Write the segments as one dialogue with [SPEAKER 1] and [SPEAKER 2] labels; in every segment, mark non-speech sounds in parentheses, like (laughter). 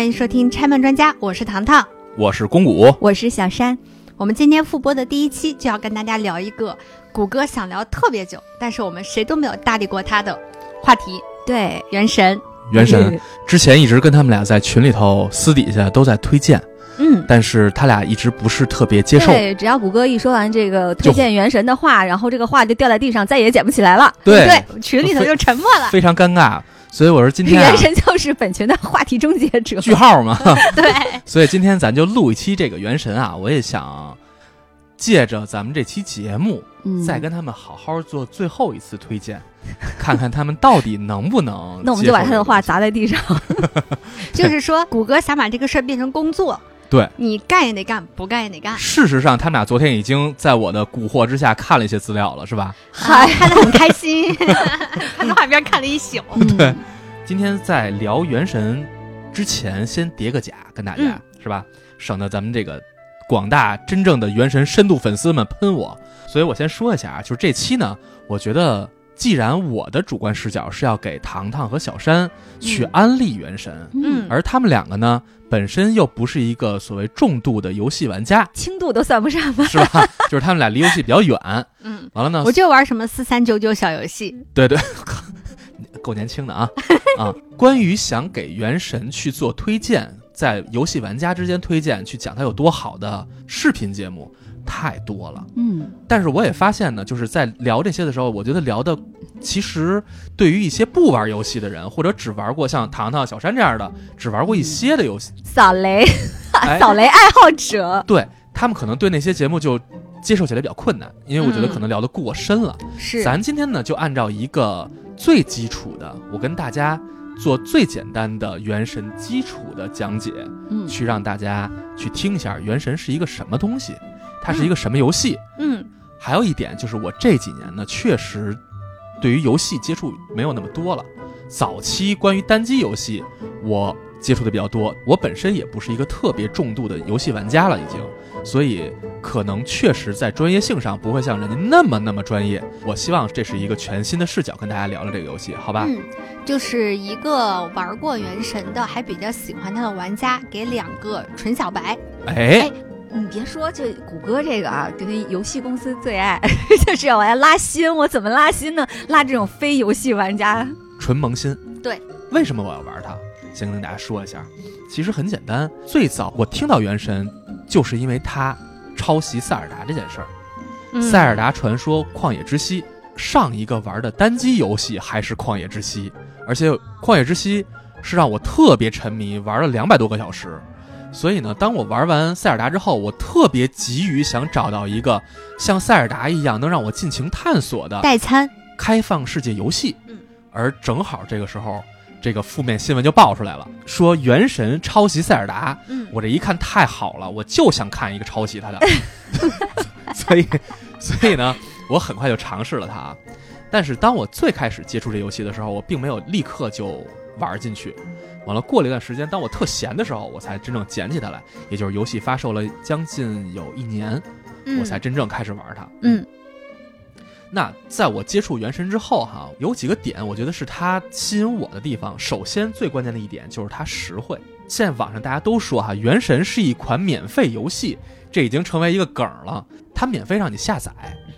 [SPEAKER 1] 欢迎收听拆漫专家，我是糖糖，
[SPEAKER 2] 我是公谷，
[SPEAKER 3] 我是小山。
[SPEAKER 1] 我们今天复播的第一期就要跟大家聊一个谷歌想聊特别久，但是我们谁都没有搭理过他的话题——
[SPEAKER 3] 对，
[SPEAKER 1] 原神。
[SPEAKER 2] 原神 (laughs) 之前一直跟他们俩在群里头私底下都在推荐，
[SPEAKER 1] 嗯，
[SPEAKER 2] 但是他俩一直不是特别接受。
[SPEAKER 3] 对，只要谷歌一说完这个推荐原神的话，然后这个话就掉在地上，再也捡不起来了。
[SPEAKER 2] 对
[SPEAKER 1] 对，群里头就沉默了，
[SPEAKER 2] 非常尴尬。所以我说今天、
[SPEAKER 3] 啊、原神就是本群的话题终结者，
[SPEAKER 2] 句号嘛。(laughs)
[SPEAKER 1] 对，(laughs)
[SPEAKER 2] 所以今天咱就录一期这个原神啊，我也想借着咱们这期节目，
[SPEAKER 3] 嗯、
[SPEAKER 2] 再跟他们好好做最后一次推荐，(laughs) 看看他们到底能不能。
[SPEAKER 3] 那我们就把他的话砸在地上。
[SPEAKER 1] 就是说，谷歌想把这个事儿变成工作。
[SPEAKER 2] 对
[SPEAKER 1] 你干也得干，不干也得干。
[SPEAKER 2] 事实上，他们俩昨天已经在我的蛊惑之下看了一些资料了，是吧？
[SPEAKER 1] 还看得很开心，看动画片看了一宿。(laughs)
[SPEAKER 2] 对，今天在聊原神之前，先叠个甲，跟大家、
[SPEAKER 1] 嗯、
[SPEAKER 2] 是吧？省得咱们这个广大真正的原神深度粉丝们喷我。所以我先说一下啊，就是这期呢，我觉得既然我的主观视角是要给糖糖和小山去安利原神，
[SPEAKER 1] 嗯，
[SPEAKER 2] 而他们两个呢。本身又不是一个所谓重度的游戏玩家，
[SPEAKER 3] 轻度都算不上吧，
[SPEAKER 2] 是吧？就是他们俩离游戏比较远。(laughs)
[SPEAKER 1] 嗯，
[SPEAKER 2] 完了呢，
[SPEAKER 1] 我就玩什么四三九九小游戏。
[SPEAKER 2] 对对，(laughs) 够年轻的啊啊！关于想给原神去做推荐，在游戏玩家之间推荐，去讲它有多好的视频节目太多了。
[SPEAKER 3] 嗯，
[SPEAKER 2] 但是我也发现呢，就是在聊这些的时候，我觉得聊的其实对于一些不玩游戏的人，或者只玩过像糖糖、小山这样的，只玩过一些的游戏，
[SPEAKER 3] 扫雷，
[SPEAKER 2] 哎、(laughs)
[SPEAKER 3] 扫雷爱好者，
[SPEAKER 2] 对他们可能对那些节目就接受起来比较困难，因为我觉得可能聊得过深了。
[SPEAKER 1] 是，
[SPEAKER 2] 咱今天呢就按照一个最基础的，我跟大家做最简单的原神基础的讲解，
[SPEAKER 3] 嗯，
[SPEAKER 2] 去让大家去听一下原神是一个什么东西，它是一个什么游戏。
[SPEAKER 1] 嗯，
[SPEAKER 2] 还有一点就是我这几年呢，确实对于游戏接触没有那么多了。早期关于单机游戏，我接触的比较多。我本身也不是一个特别重度的游戏玩家了，已经，所以可能确实在专业性上不会像人家那么那么专业。我希望这是一个全新的视角跟大家聊聊这个游戏，好吧？
[SPEAKER 1] 嗯，就是一个玩过原神的，还比较喜欢它的玩家，给两个纯小白。
[SPEAKER 2] 哎。
[SPEAKER 3] 你别说，这谷歌这个啊，这个游戏公司最爱 (laughs) 就是要我来拉新。我怎么拉新呢？拉这种非游戏玩家，
[SPEAKER 2] 纯萌新。
[SPEAKER 1] 对，
[SPEAKER 2] 为什么我要玩它？先跟大家说一下，其实很简单。最早我听到《原神》，就是因为它抄袭塞尔达这件事儿。
[SPEAKER 1] 嗯、
[SPEAKER 2] 塞尔达传说：旷野之息，上一个玩的单机游戏还是旷野之息，而且旷野之息是让我特别沉迷，玩了两百多个小时。所以呢，当我玩完塞尔达之后，我特别急于想找到一个像塞尔达一样能让我尽情探索的
[SPEAKER 1] 代餐
[SPEAKER 2] 开放世界游戏。
[SPEAKER 1] 嗯，
[SPEAKER 2] 而正好这个时候，这个负面新闻就爆出来了，说《原神》抄袭塞尔达。
[SPEAKER 1] 嗯，
[SPEAKER 2] 我这一看太好了，我就想看一个抄袭它的，(laughs) 所以，所以呢，我很快就尝试了它。但是当我最开始接触这游戏的时候，我并没有立刻就玩进去。完了，过了一段时间，当我特闲的时候，我才真正捡起它来。也就是游戏发售了将近有一年，
[SPEAKER 1] 嗯、
[SPEAKER 2] 我才真正开始玩它。
[SPEAKER 1] 嗯，
[SPEAKER 2] 那在我接触原神之后，哈，有几个点，我觉得是它吸引我的地方。首先，最关键的一点就是它实惠。现在网上大家都说哈，原神是一款免费游戏，这已经成为一个梗了。它免费让你下载，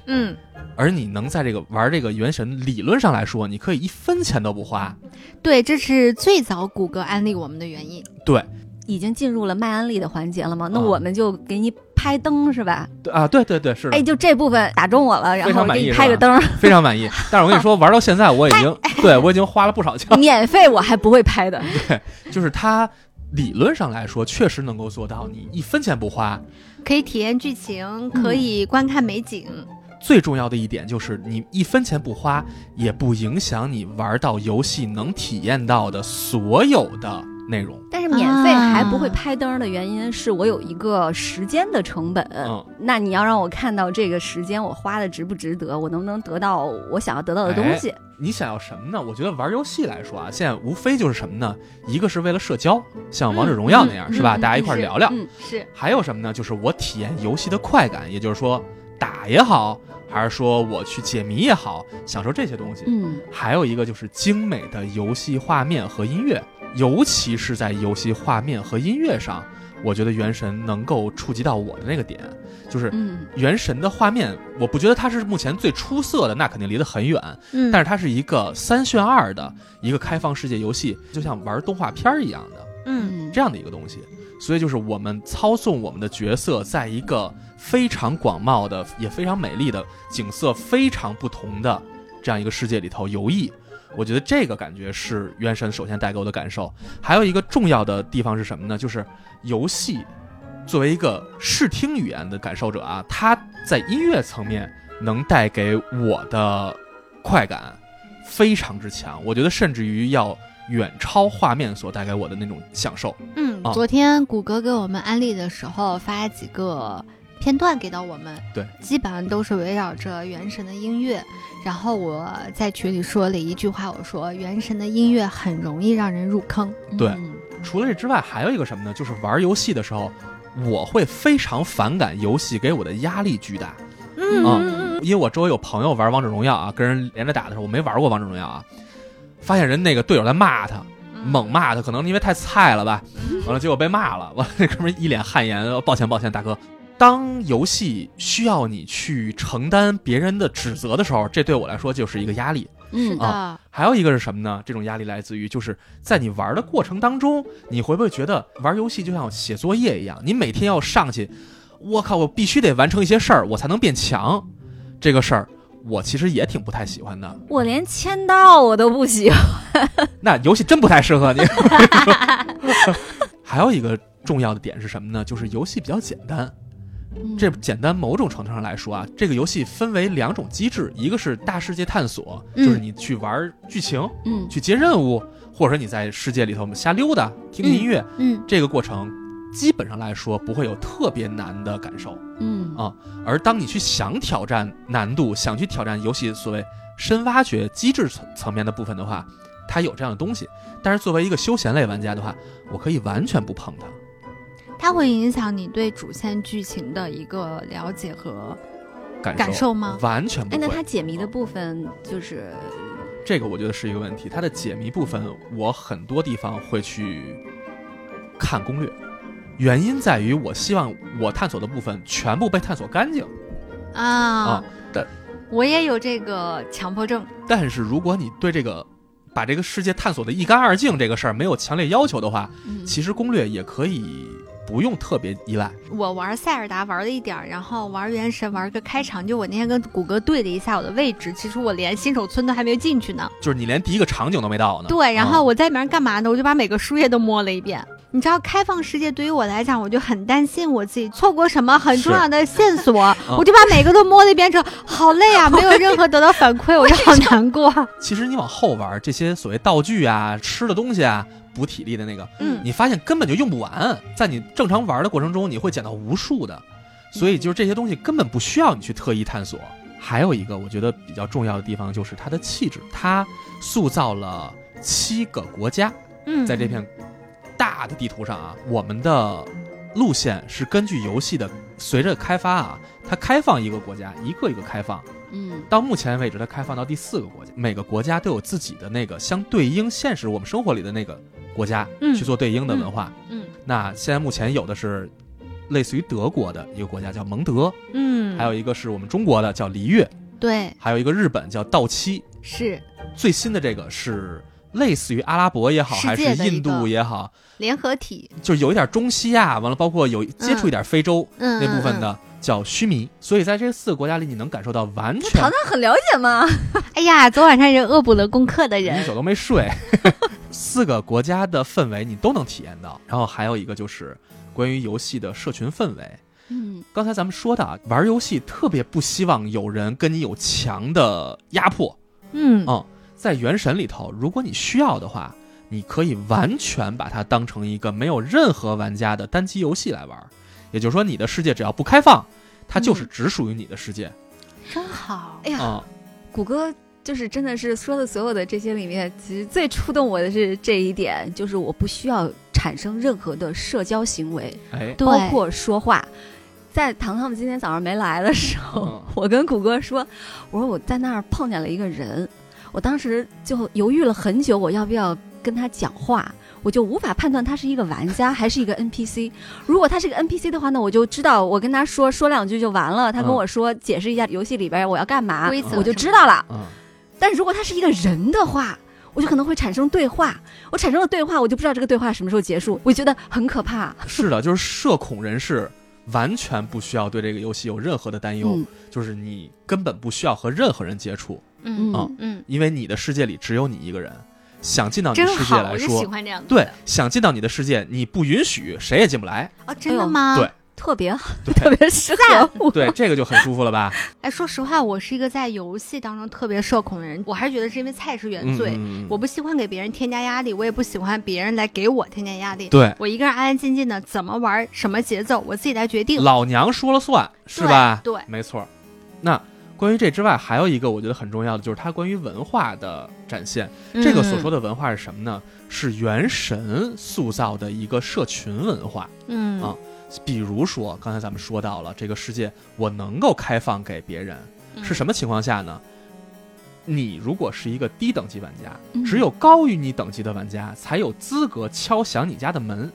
[SPEAKER 1] 嗯。
[SPEAKER 2] 而你能在这个玩这个原神，理论上来说，你可以一分钱都不花。
[SPEAKER 1] 对，这是最早谷歌安利我们的原因。
[SPEAKER 2] 对，
[SPEAKER 3] 已经进入了卖安利的环节了吗？那
[SPEAKER 2] 啊
[SPEAKER 3] 我们就给你拍灯是吧？
[SPEAKER 2] 对啊，对对对，是的。
[SPEAKER 3] 哎，就这部分打中我了，然后给你拍个灯，
[SPEAKER 2] 非常满意。(laughs) 但是我跟你说，玩到现在我已经，对我已经花了不少钱。(laughs)
[SPEAKER 3] 免费我还不会拍的。(laughs)
[SPEAKER 2] 对，就是它理论上来说，确实能够做到，你一分钱不花，
[SPEAKER 1] 可以体验剧情，可以观看美景。
[SPEAKER 2] 最重要的一点就是，你一分钱不花，也不影响你玩到游戏能体验到的所有的内容。
[SPEAKER 3] 但是免费还不会拍灯的原因是我有一个时间的成本。
[SPEAKER 2] 嗯，
[SPEAKER 3] 那你要让我看到这个时间我花的值不值得，我能不能得到我想要得到的东西？
[SPEAKER 2] 哎、你想要什么呢？我觉得玩游戏来说啊，现在无非就是什么呢？一个是为了社交，像王者荣耀那样，
[SPEAKER 3] 嗯、
[SPEAKER 2] 是吧？
[SPEAKER 3] 嗯、
[SPEAKER 2] 大家一块聊聊。
[SPEAKER 3] 嗯，
[SPEAKER 1] 是。
[SPEAKER 2] 还有什么呢？就是我体验游戏的快感，也就是说。打也好，还是说我去解谜也好，享受这些东西。
[SPEAKER 3] 嗯
[SPEAKER 2] 还有一个就是精美的游戏画面和音乐，尤其是在游戏画面和音乐上，我觉得《原神》能够触及到我的那个点，就是《
[SPEAKER 3] 嗯
[SPEAKER 2] 原神》的画面，我不觉得它是目前最出色的，那肯定离得很远。
[SPEAKER 1] 嗯，
[SPEAKER 2] 但是它是一个三选二的一个开放世界游戏，就像玩动画片儿一样的
[SPEAKER 1] 嗯
[SPEAKER 2] 这样的一个东西。所以就是我们操纵我们的角色，在一个非常广袤的、也非常美丽的景色非常不同的这样一个世界里头游弋。我觉得这个感觉是《原神》首先带给我的感受。还有一个重要的地方是什么呢？就是游戏作为一个视听语言的感受者啊，它在音乐层面能带给我的快感非常之强。我觉得甚至于要远超画面所带给我的那种享受。
[SPEAKER 1] 嗯
[SPEAKER 2] 啊，
[SPEAKER 1] 昨天谷歌给我们安利的时候发几个片段给到我们，
[SPEAKER 2] 对，
[SPEAKER 1] 基本上都是围绕着《原神》的音乐。然后我在群里说了一句话，我说《原神》的音乐很容易让人入坑。
[SPEAKER 2] 对
[SPEAKER 3] 嗯
[SPEAKER 2] 除了这之外，还有一个什么呢？就是玩游戏的时候，我会非常反感游戏给我的压力巨大。
[SPEAKER 1] 嗯
[SPEAKER 2] 因为我周围有朋友玩王者荣耀啊，跟人连着打的时候，我没玩过王者荣耀啊，发现人那个队友在骂他，
[SPEAKER 1] 嗯，
[SPEAKER 2] 猛骂他，可能因为太菜了吧，完了结果被骂了，(laughs) 完了那哥们一脸汗颜，抱歉抱歉，大哥。当游戏需要你去承担别人的指责的时候，这对我来说就是一个压力。
[SPEAKER 1] 是
[SPEAKER 3] 嗯
[SPEAKER 1] 的，
[SPEAKER 2] 还有一个是什么呢？这种压力来自于就是在你玩的过程当中，你会不会觉得玩游戏就像写作业一样？你每天要上去，我靠，我必须得完成一些事儿，我才能变强。这个事儿，我其实也挺不太喜欢的。
[SPEAKER 3] 我连签到我都不喜欢。(laughs)
[SPEAKER 2] 那游戏真不太适合你。(laughs) 还有一个重要的点是什么呢？就是游戏比较简单。这简单某种程度上来说啊，这个游戏分为两种机制，一个是大世界探索，
[SPEAKER 1] 嗯
[SPEAKER 2] 就是你去玩剧情、
[SPEAKER 3] 嗯
[SPEAKER 2] 去接任务，或者说你在世界里头瞎溜达、听听音乐，
[SPEAKER 1] 嗯
[SPEAKER 2] 这个过程基本上来说不会有特别难的感受。
[SPEAKER 3] 嗯
[SPEAKER 2] 啊而当你去想挑战难度，想去挑战游戏所谓深挖掘机制层层面的部分的话，它有这样的东西。但是作为一个休闲类玩家的话，我可以完全不碰它。
[SPEAKER 1] 它会影响你对主线剧情的一个了解和
[SPEAKER 2] 感受
[SPEAKER 1] 感受吗
[SPEAKER 3] 哎，
[SPEAKER 2] 完全不会。
[SPEAKER 3] 那它解谜的部分就是
[SPEAKER 2] 这个我觉得是一个问题。它的解谜部分，我很多地方会去看攻略，原因在于我希望我探索的部分全部被探索干净。
[SPEAKER 1] 啊
[SPEAKER 2] 啊但
[SPEAKER 1] 我也有这个强迫症。
[SPEAKER 2] 但是如果你对这个把这个世界探索的一干二净这个事儿没有强烈要求的话，
[SPEAKER 3] 嗯
[SPEAKER 2] 其实攻略也可以不用特别依赖。
[SPEAKER 1] 我玩塞尔达玩了一点儿，然后玩原神玩个开场，就我那天跟谷歌对了一下我的位置，其实我连新手村都还没有进去呢。
[SPEAKER 2] 就是你连第一个场景都没到呢。
[SPEAKER 1] 对，然
[SPEAKER 2] 嗯
[SPEAKER 1] 后我在里面干嘛呢？我就把每个树叶都摸了一遍。你知道，开放世界对于我来讲，我就很担心我自己错过什么很重要的线索，(laughs)
[SPEAKER 2] 嗯
[SPEAKER 1] 我就把每个都摸了一遍之后，好累啊，(laughs) 没有任何得到反馈，我就好难过。(laughs)
[SPEAKER 2] 其实你往后玩这些所谓道具啊、吃的东西啊、补体力的那个，
[SPEAKER 1] 嗯
[SPEAKER 2] 你发现根本就用不完，在你正常玩的过程中，你会捡到无数的，所以就是这些东西根本不需要你去特意探索。还有一个我觉得比较重要的地方就是它的气质，它塑造了七个国家，
[SPEAKER 1] 嗯，
[SPEAKER 2] 在这片大的地图上啊，我们的路线是根据游戏的随着开发啊，它开放一个国家，一个一个开放。
[SPEAKER 3] 嗯。
[SPEAKER 2] 到目前为止，它开放到第四个国家，每个国家都有自己的那个相对应现实我们生活里的那个国家
[SPEAKER 1] 嗯。
[SPEAKER 2] 去做对应的文化。
[SPEAKER 1] 嗯
[SPEAKER 2] 那现在目前有的是类似于德国的一个国家叫蒙德，
[SPEAKER 1] 嗯，
[SPEAKER 2] 还有一个是我们中国的叫璃月，
[SPEAKER 1] 对。
[SPEAKER 2] 还有一个日本叫稻妻。
[SPEAKER 1] 是。
[SPEAKER 2] 最新的这个是类似于阿拉伯也好，还是印度也好，
[SPEAKER 1] 联合体，
[SPEAKER 2] 就有一点中西亚，完了包括有接触一点非洲、
[SPEAKER 1] 嗯
[SPEAKER 2] 那部分。
[SPEAKER 1] 嗯嗯
[SPEAKER 2] 的叫须弥。所以在这四个国家里，你能感受到完全
[SPEAKER 3] 唐唐很了解吗？(laughs)
[SPEAKER 1] 哎呀，昨晚上人恶补了功课的人一，
[SPEAKER 2] 宿都没睡。(laughs) 四个国家的氛围你都能体验到。然后还有一个就是关于游戏的社群氛围。
[SPEAKER 3] 嗯
[SPEAKER 2] 刚才咱们说的啊，玩游戏特别不希望有人跟你有强的压迫。
[SPEAKER 1] 嗯
[SPEAKER 2] 嗯，在原神里头，如果你需要的话，你可以完全把它当成一个没有任何玩家的单机游戏来玩。也就是说，你的世界只要不开放，它就是
[SPEAKER 3] 嗯
[SPEAKER 2] 只属于你的世界
[SPEAKER 1] 真好。
[SPEAKER 3] 哎呀，
[SPEAKER 2] 啊、
[SPEAKER 3] 谷歌就是真的是说的所有的这些里面，其实最触动我的是这一点，就是我不需要产生任何的社交行为，
[SPEAKER 2] 哎，
[SPEAKER 3] 包括说话。在糖糖们今天早上没来的时候，
[SPEAKER 2] 嗯
[SPEAKER 3] 我跟谷歌说，我说我在那儿碰见了一个人，我当时就犹豫了很久，我要不要跟他讲话。我就无法判断他是一个玩家还是一个 NPC。如果他是个 NPC 的话呢，我就知道我跟他说说两句就完了。他跟
[SPEAKER 2] 嗯
[SPEAKER 3] 我说解释一下游戏里边我要干嘛，我就知道了。
[SPEAKER 2] 嗯，
[SPEAKER 3] 但如果他是一个人的话，我就可能会产生对话。我产生了对话，我就不知道这个对话什么时候结束，我觉得很可怕。(laughs)
[SPEAKER 2] 是的，就是社恐人士完全不需要对这个游戏有任何的担忧，
[SPEAKER 3] 嗯
[SPEAKER 2] 就是你根本不需要和任何人接触，
[SPEAKER 1] 嗯
[SPEAKER 3] 嗯
[SPEAKER 1] 嗯，
[SPEAKER 2] 因为你的世界里只有你一个人。想进到你
[SPEAKER 1] 真
[SPEAKER 2] 世界，来
[SPEAKER 1] 我就喜
[SPEAKER 2] 说，
[SPEAKER 1] 欢这样子
[SPEAKER 2] 对，想进到你的世界，你不允许谁也进不来。
[SPEAKER 1] 哦，真的吗？
[SPEAKER 2] 对
[SPEAKER 3] 特别好，特别适合我。(laughs)
[SPEAKER 2] 对，这个就很舒服了吧？
[SPEAKER 1] 哎，说实话，我是一个在游戏当中特别社恐的人，我还是觉得是因为菜是原罪。我不喜欢给别人添加压力，我也不喜欢别人来给我添加压力。
[SPEAKER 2] 对，
[SPEAKER 1] 我一个人安安静静的，怎么玩，什么节奏，我自己来决定。
[SPEAKER 2] 老娘说了算，是吧？
[SPEAKER 1] 对对
[SPEAKER 2] 没错。那关于这之外，还有一个我觉得很重要的，就是它关于文化的展现。这个所说
[SPEAKER 1] 的，
[SPEAKER 2] 文化是什么呢？是元神塑造的一个社群文化。
[SPEAKER 1] 嗯
[SPEAKER 2] 啊比如说，刚才咱们说到了这个世界，我能够开放给别人，
[SPEAKER 1] 嗯
[SPEAKER 2] 是什么情况下呢？你如果是一个低等级玩家，
[SPEAKER 3] 嗯
[SPEAKER 2] 只有高于你等级的玩家才有资格敲响你家的门。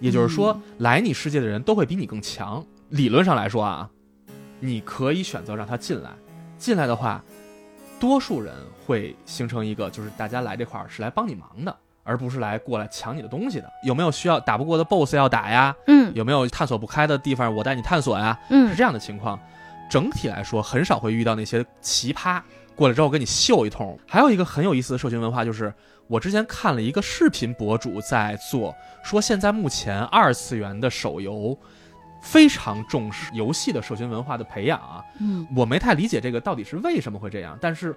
[SPEAKER 2] 也就是说，
[SPEAKER 3] 嗯
[SPEAKER 2] 来你世界的人都会比你更强。理论上来说啊，你可以选择让他进来。进来的话，多数人会形成一个，就是大家来这块儿是来帮你忙的，而不是来过来抢你的东西的。有没有需要打不过的 BOSS 要打呀？
[SPEAKER 1] 嗯
[SPEAKER 2] 有没有探索不开的地方，我带你探索呀？是
[SPEAKER 1] 嗯
[SPEAKER 2] 这样的情况。整体来说，很少会遇到那些奇葩过来之后给你秀一通。还有一个很有意思的社群文化，就是我之前看了一个视频博主在做，说现在目前二次元的手游非常重视游戏的社群文化的培养啊。
[SPEAKER 3] 嗯
[SPEAKER 2] 我没太理解这个到底是为什么会这样，但是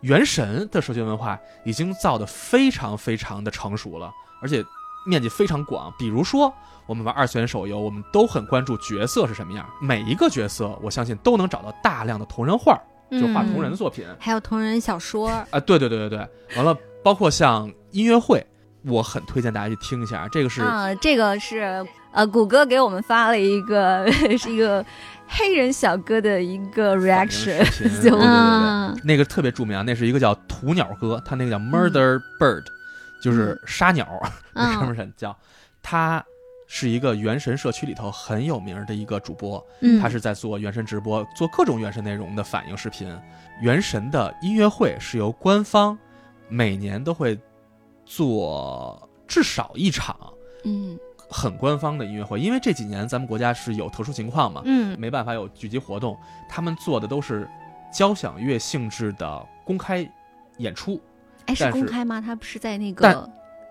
[SPEAKER 2] 原神的社群文化已经造得非常非常的成熟了，而且面积非常广。比如说，我们玩二次元手游，我们都很关注角色是什么样，每一个角色我相信都能找到大量的同人画，就画
[SPEAKER 1] 嗯
[SPEAKER 2] 同人作品啊、
[SPEAKER 1] 还有同人小说啊，
[SPEAKER 2] 对对对对对，完了，包括像音乐会。我很推荐大家去听一下，这个是、
[SPEAKER 3] 啊，这个是呃，谷歌给我们发了一个 (laughs) 是一个黑人小哥的一个 reaction，(laughs) 就
[SPEAKER 2] 对对对对，
[SPEAKER 1] 嗯。
[SPEAKER 2] 那个特别著名啊，那是一个叫土鸟哥，他那个叫 Murder Bird，、就是杀鸟，(laughs) 那哥们
[SPEAKER 1] 嗯
[SPEAKER 2] 儿叫。他。是一个原神社区里头很有名的一个主播，
[SPEAKER 1] 嗯，
[SPEAKER 2] 他是在做原神直播，做各种原神内容的反应视频。原神的音乐会是由官方每年都会做至少一场
[SPEAKER 3] 嗯
[SPEAKER 2] 很官方的音乐会，因为这几年咱们国家是有特殊情况嘛，
[SPEAKER 1] 嗯
[SPEAKER 2] 没办法有聚集活动，他们做的都是交响乐性质的公开演出。
[SPEAKER 3] 哎，是公开吗？他不是在那个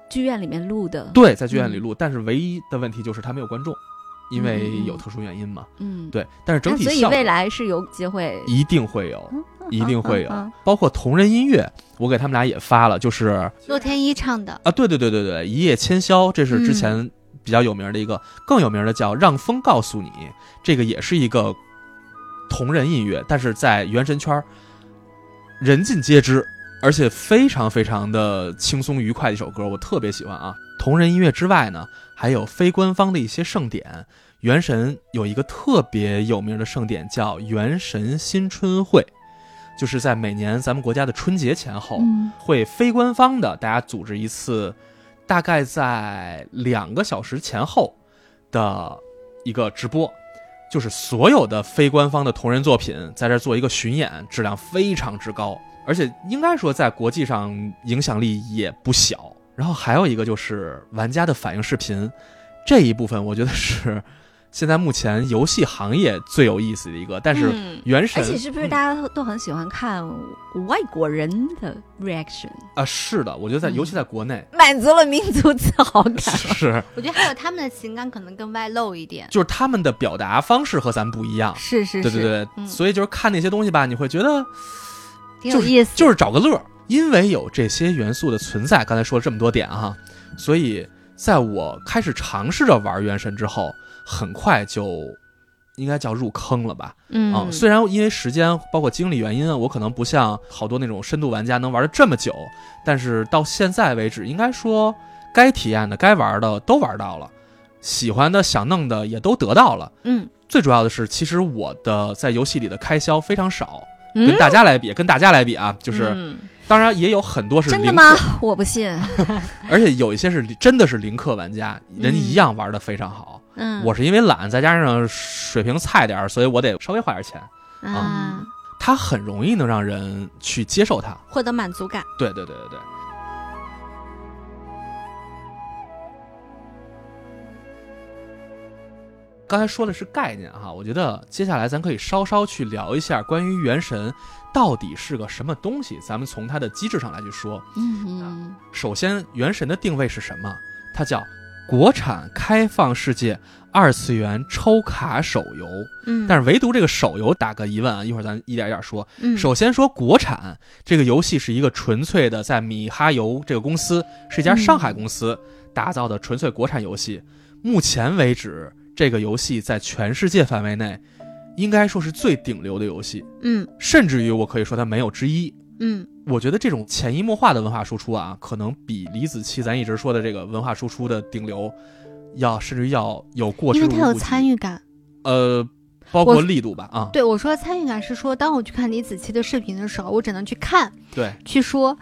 [SPEAKER 3] 剧院里面录的？，
[SPEAKER 2] 对，在剧院里录，但是唯一的问题就是他没有观众，因为
[SPEAKER 3] 嗯
[SPEAKER 2] 有特殊原因嘛。
[SPEAKER 3] 嗯，
[SPEAKER 2] 对，但是整
[SPEAKER 3] 体所以未来是有机会，
[SPEAKER 2] 一定会有，
[SPEAKER 3] 嗯
[SPEAKER 2] 一定会有。包括同人音乐，我给他们俩也发了，就是
[SPEAKER 1] 洛天依唱的，
[SPEAKER 2] 啊，对对对对对，一夜千宵，这是之前比较有名的一个，更有名的叫《让风告诉你》，这个也是一个同人音乐，但是在原神圈儿人尽皆知，而且非常非常的轻松愉快的一首歌，我特别喜欢啊。同人音乐之外呢，还有非官方的一些盛典。原神有一个特别有名的盛典叫原神新春会，就是在每年咱们国家的春节前后，
[SPEAKER 3] 嗯
[SPEAKER 2] 会非官方的大家组织一次，大概在两个小时前后的一个直播，就是所有的非官方的同人作品在这做一个巡演，质量非常之高，而且应该说在国际上影响力也不小。然后还有一个就是玩家的反应视频，这一部分我觉得是现在目前游戏行业最有意思的一个，但是
[SPEAKER 1] 嗯
[SPEAKER 2] 原神
[SPEAKER 3] 而且是不是大家都很喜欢看外国人的 reaction，
[SPEAKER 2] 啊、是的，我觉得在
[SPEAKER 3] 嗯
[SPEAKER 2] 尤其在国内。
[SPEAKER 3] 满足了民族自豪感？(laughs)
[SPEAKER 2] 是，
[SPEAKER 1] 我觉得还有他们的情感可能更外露一点。
[SPEAKER 2] 就是他们的表达方式和咱不一样。
[SPEAKER 1] 是是是，
[SPEAKER 2] 对对对，
[SPEAKER 1] 嗯
[SPEAKER 2] 所以就是看那些东西吧，你会觉得
[SPEAKER 1] 挺有意思。
[SPEAKER 2] 就是找个乐儿，因为有这些元素的存在。刚才说了这么多点哈，所以在我开始尝试着玩原神之后，很快就应该叫入坑了吧？
[SPEAKER 1] 嗯
[SPEAKER 2] 啊，虽然因为时间包括精力原因啊，我可能不像好多那种深度玩家能玩的这么久，但是到现在为止，应该说该体验的、该玩的都玩到了，喜欢的、想弄的也都得到了。
[SPEAKER 1] 嗯
[SPEAKER 2] 最主要的是，其实我的在游戏里的开销非常少，
[SPEAKER 1] 嗯
[SPEAKER 2] 跟大家来比，跟大家来比啊，就是、
[SPEAKER 1] 嗯
[SPEAKER 2] 当然也有很多是零
[SPEAKER 3] 真的吗，？我不信。(laughs)
[SPEAKER 2] 而且有一些是真的是零氪玩家，人家一样玩的非常好。
[SPEAKER 1] 嗯，
[SPEAKER 2] 我是因为懒，再加上水平菜点儿，所以我得稍微花点钱。
[SPEAKER 1] 啊，
[SPEAKER 2] 它很容易能让人去接受它。
[SPEAKER 1] 获得满足感。
[SPEAKER 2] 对对对对对。刚才说的是概念哈，我觉得接下来咱可以稍稍去聊一下关于原神到底是个什么东西。咱们从它的机制上来去说，
[SPEAKER 3] 嗯
[SPEAKER 2] 首先，原神的定位是什么？它叫国产开放世界二次元抽卡手游。
[SPEAKER 1] 嗯，
[SPEAKER 2] 但是唯独这个手游打个疑问啊，一会儿咱一点一点说。
[SPEAKER 1] 嗯
[SPEAKER 2] 首先说国产这个游戏是一个纯粹的，在米哈游这个公司是一家上海公司打造的纯粹国产游戏。目前为止，这个游戏在全世界范围内应该说是最顶流的游戏，
[SPEAKER 1] 嗯
[SPEAKER 2] 甚至于我可以说它没有之一。
[SPEAKER 1] 嗯
[SPEAKER 2] 我觉得这种潜移默化的文化输出啊，可能比李子柒咱一直说的这个文化输出的顶流，要甚至于要有过之
[SPEAKER 1] 因为他有。参与感。
[SPEAKER 2] 呃，包括力度吧啊，
[SPEAKER 1] 对我说的参与感是说，当我去看李子柒的视频的时候，我只能去看，
[SPEAKER 2] 对，
[SPEAKER 1] 去说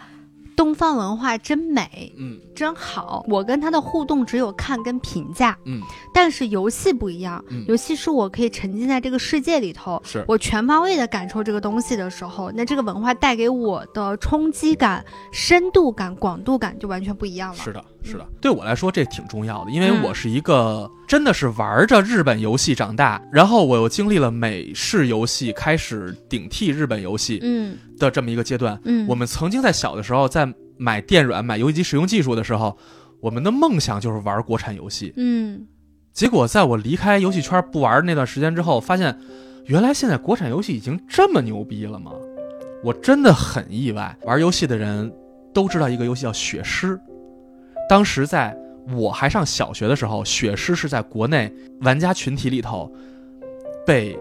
[SPEAKER 1] 东方文化真美，
[SPEAKER 2] 嗯。
[SPEAKER 1] 真好。我跟他的互动只有看跟评价，
[SPEAKER 2] 嗯，
[SPEAKER 1] 但是游戏不一样，
[SPEAKER 2] 嗯。
[SPEAKER 1] 游戏是我可以沉浸在这个世界里头，
[SPEAKER 2] 是。
[SPEAKER 1] 我全方位的感受这个东西的时候，那这个文化带给我的冲击感、深度感、广度感就完全不一样了。
[SPEAKER 2] 是的，是的，对我来说这挺重要的，因为
[SPEAKER 1] 嗯
[SPEAKER 2] 我是一个真的是玩着日本游戏长大，然后我又经历了美式游戏开始顶替日本游戏
[SPEAKER 1] 嗯
[SPEAKER 2] 的这么一个阶段。
[SPEAKER 1] 嗯，
[SPEAKER 2] 我们曾经在小的时候，在买电软、买游戏机使用技术的时候，我们的梦想就是玩国产游戏。
[SPEAKER 1] 嗯
[SPEAKER 2] 结果在我离开游戏圈不玩那段时间之后，发现原来现在国产游戏已经这么牛逼了吗？我真的很意外。玩游戏的人都知道一个游戏叫《血狮》，当时在我还上小学的时候，《血狮》是在国内玩家群体里头被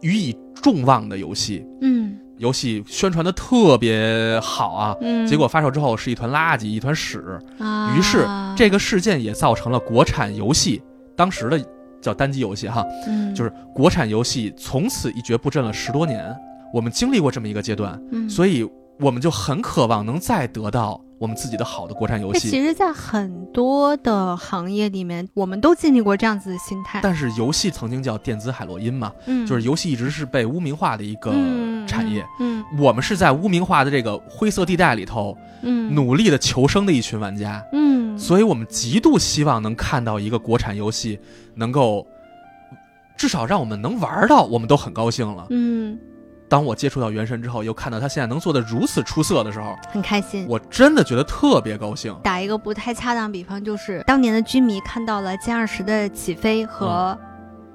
[SPEAKER 2] 予以众望的游戏。
[SPEAKER 1] 嗯
[SPEAKER 2] 游戏宣传的特别好啊，
[SPEAKER 1] 嗯，
[SPEAKER 2] 结果发售之后是一团垃圾，一团屎。
[SPEAKER 1] 啊，
[SPEAKER 2] 于是这个事件也造成了国产游戏当时的叫单机游戏哈，
[SPEAKER 1] 嗯
[SPEAKER 2] 就是国产游戏从此一蹶不振了十多年。我们经历过这么一个阶段，
[SPEAKER 1] 嗯，
[SPEAKER 2] 所以我们就很渴望能再得到我们自己的好的国产游
[SPEAKER 1] 戏其。实，在很多的行业里面，我们都经历过这样子的心态。
[SPEAKER 2] 但是游戏曾经叫电子海洛因嘛，
[SPEAKER 1] 嗯，
[SPEAKER 2] 就是游戏一直是被污名化的一个
[SPEAKER 1] 嗯
[SPEAKER 2] 产业。，
[SPEAKER 1] 嗯
[SPEAKER 2] 我们是在污名化的这个灰色地带里头
[SPEAKER 1] 嗯，
[SPEAKER 2] 努力的求生的一群玩家。
[SPEAKER 1] 嗯，
[SPEAKER 2] 所以我们极度希望能看到一个国产游戏能够，至少让我们能玩到，我们都很高兴了。
[SPEAKER 1] 嗯
[SPEAKER 2] 当我接触到《原神》之后，又看到它现在能做的如此出色的时候，
[SPEAKER 1] 很开心。
[SPEAKER 2] 我真的觉得特别高兴。
[SPEAKER 1] 打一个不太恰当的比方，就是当年的军迷看到了歼二十的起飞和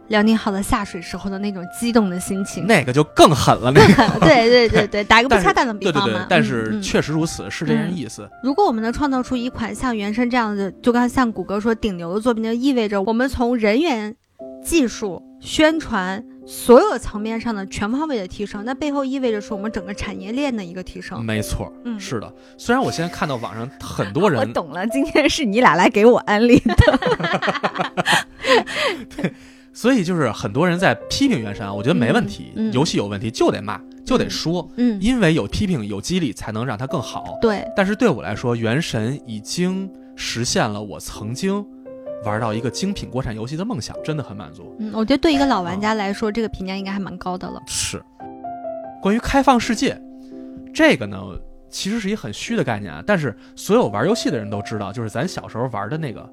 [SPEAKER 1] 辽宁号的下水时候的那种激动的心情。
[SPEAKER 2] 那个就更狠了，那个。(laughs)
[SPEAKER 1] 对对对对，打一个不恰当的比
[SPEAKER 2] 对对
[SPEAKER 1] 方嘛。
[SPEAKER 2] 对，但是确实如此，是这样意思。
[SPEAKER 1] 如果我们能创造出一款像《原神》这样的，就刚像谷歌说顶流的作品，就意味着我们从人员、技术、宣传所有层面上的全方位的提升，那背后意味着是我们整个产业链的一个提升。
[SPEAKER 2] 没错，
[SPEAKER 1] 嗯
[SPEAKER 2] 是的。虽然我现在看到网上很多人 (laughs) 我，
[SPEAKER 3] 懂了，今天是你俩来给我安利的。(laughs)
[SPEAKER 2] 对所以就是很多人在批评原神啊，我觉得没问题。
[SPEAKER 1] 嗯嗯
[SPEAKER 2] 游戏有问题就得骂，就得说，
[SPEAKER 1] 嗯，
[SPEAKER 2] 因为有批评有激励，才能让它更好。
[SPEAKER 1] 对，
[SPEAKER 2] 但是对我来说，《原神》已经实现了我曾经玩到一个精品国产游戏的梦想，真的很满足。
[SPEAKER 1] 嗯，我觉得对一个老玩家来说，这个评价应该还蛮高的了。
[SPEAKER 2] 是，关于开放世界，这个呢，其实是一个很虚的概念啊。但是所有玩游戏的人都知道，就是咱小时候玩的那个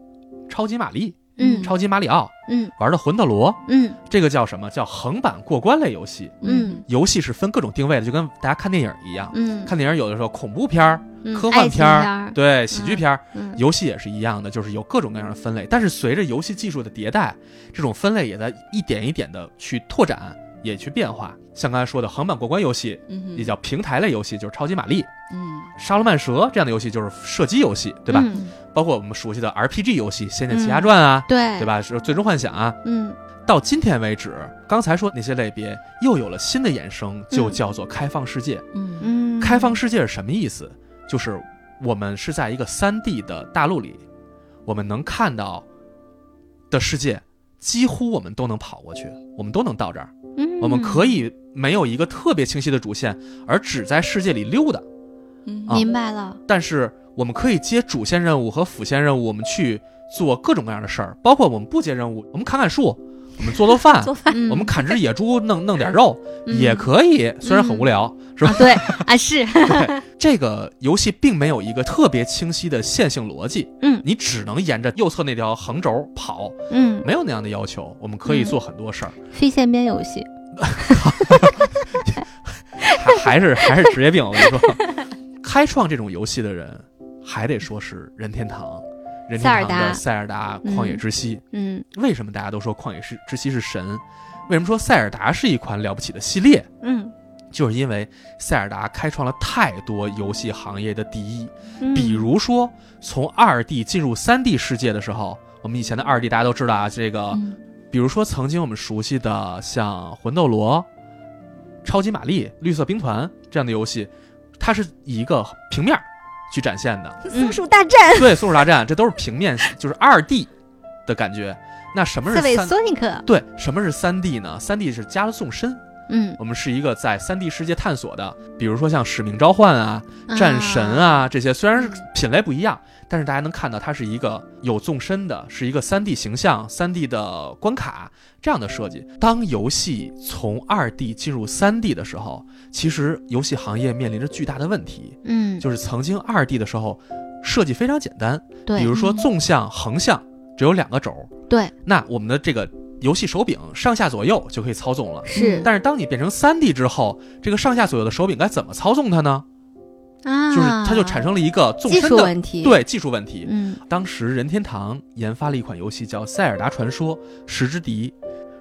[SPEAKER 2] 超级玛丽、
[SPEAKER 1] 嗯
[SPEAKER 2] 超级马里奥，
[SPEAKER 1] 嗯
[SPEAKER 2] 玩的魂斗罗，
[SPEAKER 1] 嗯
[SPEAKER 2] 这个叫什么？叫横版过关类游戏。
[SPEAKER 1] 嗯
[SPEAKER 2] 游戏是分各种定位的，就跟大家看电影一样。
[SPEAKER 1] 嗯，
[SPEAKER 2] 看电影有的时候恐怖片儿、
[SPEAKER 1] 嗯
[SPEAKER 2] 科幻片儿
[SPEAKER 1] 片
[SPEAKER 2] 对喜剧片儿，
[SPEAKER 1] 嗯
[SPEAKER 2] 游戏也是一样的，就是有各种各样的分类。但是随着游戏技术的迭代，这种分类也在一点一点的去拓展，也去变化。像刚才说的横版过关游戏，
[SPEAKER 3] 嗯
[SPEAKER 2] 也叫平台类游戏，就是超级玛丽、
[SPEAKER 3] 嗯
[SPEAKER 2] 沙罗曼蛇这样的游戏，就是射击游戏，对吧？
[SPEAKER 1] 嗯
[SPEAKER 2] 包括我们熟悉的 RPG 游戏，《仙剑奇侠传》啊，
[SPEAKER 1] 对
[SPEAKER 2] 对？吧？是最终幻想啊。
[SPEAKER 1] 嗯
[SPEAKER 2] 到今天为止，刚才说那些类别又有了新的衍生，就
[SPEAKER 1] 嗯
[SPEAKER 2] 叫做开放世界。
[SPEAKER 3] 嗯
[SPEAKER 1] 嗯，
[SPEAKER 2] 开放世界是什么意思？就是我们是在一个三 D 的大陆里，我们能看到的世界，几乎我们都能跑过去，我们都能到这儿。
[SPEAKER 1] 嗯，
[SPEAKER 2] 我们可以没有一个特别清晰的主线，而只在世界里溜达。
[SPEAKER 3] 嗯
[SPEAKER 2] 啊
[SPEAKER 1] 明白了。
[SPEAKER 2] 但是我们可以接主线任务和辅线任务，我们去做各种各样的事儿，包括我们不接任务，我们砍砍树，我们做做饭，(laughs)
[SPEAKER 3] 做饭，
[SPEAKER 1] 嗯。
[SPEAKER 2] 我们砍只野猪，弄弄点肉、
[SPEAKER 1] 嗯。
[SPEAKER 2] 也可以，虽然很无聊，是吧？
[SPEAKER 1] 啊，对啊，是，
[SPEAKER 2] 对，这个游戏并没有一个特别清晰的线性逻辑，
[SPEAKER 1] 嗯。
[SPEAKER 2] 你只能沿着右侧那条横轴跑，
[SPEAKER 1] 嗯，
[SPEAKER 2] 没有那样的要求，我们可以做很多事儿，
[SPEAKER 1] 非线边游戏，(laughs)
[SPEAKER 2] 还还是还是职业病。我跟你说，开创这种游戏的人，还得说是任天堂。任天堂的塞尔达
[SPEAKER 1] 嗯
[SPEAKER 2] 旷野之息，
[SPEAKER 1] 嗯
[SPEAKER 2] 为什么大家都说旷野之之息是神？为什么说塞尔达是一款了不起的系列？
[SPEAKER 1] 嗯，
[SPEAKER 2] 就是因为塞尔达开创了太多游戏行业的第一，
[SPEAKER 1] 嗯
[SPEAKER 2] 比如说从二 D 进入三 D 世界的时候，我们以前的二 D 大家都知道啊，这个，
[SPEAKER 3] 嗯
[SPEAKER 2] 比如说曾经我们熟悉的像魂斗罗、超级玛丽、绿色兵团这样的游戏，它是以一个平面儿去展现的。
[SPEAKER 3] 松鼠大战，
[SPEAKER 2] 对，松鼠大战这都是平面，就是二 D 的感觉。那什么是三？
[SPEAKER 1] 索尼克，
[SPEAKER 2] 对，什么是三 D 呢？三 D 是加了纵深，
[SPEAKER 1] 嗯，
[SPEAKER 2] 我们是一个在三 D 世界探索的，比如说像使命召唤啊、战神啊这些，虽然是品类不一样，但是大家能看到它是一个有纵深的，是一个三 D 形象、三 D 的关卡这样的设计。当游戏从二 D 进入三 D 的时候，其实游戏行业面临着巨大的问题，
[SPEAKER 1] 嗯，
[SPEAKER 2] 就是曾经二 D 的时候设计非常简单，
[SPEAKER 1] 对，
[SPEAKER 2] 比如说
[SPEAKER 3] 嗯
[SPEAKER 2] 纵向、横向只有两个轴，
[SPEAKER 1] 对，
[SPEAKER 2] 那我们的这个游戏手柄上下左右就可以操纵了。
[SPEAKER 1] 是
[SPEAKER 2] 但是当你变成三 D 之后，这个上下左右的手柄该怎么操纵它呢？
[SPEAKER 1] 啊，
[SPEAKER 2] 就是它就产生了一个纵深的
[SPEAKER 1] 术问题，，
[SPEAKER 2] 对技术问题。
[SPEAKER 1] 嗯
[SPEAKER 2] 当时任天堂研发了一款游戏叫《塞尔达传说：时之笛》，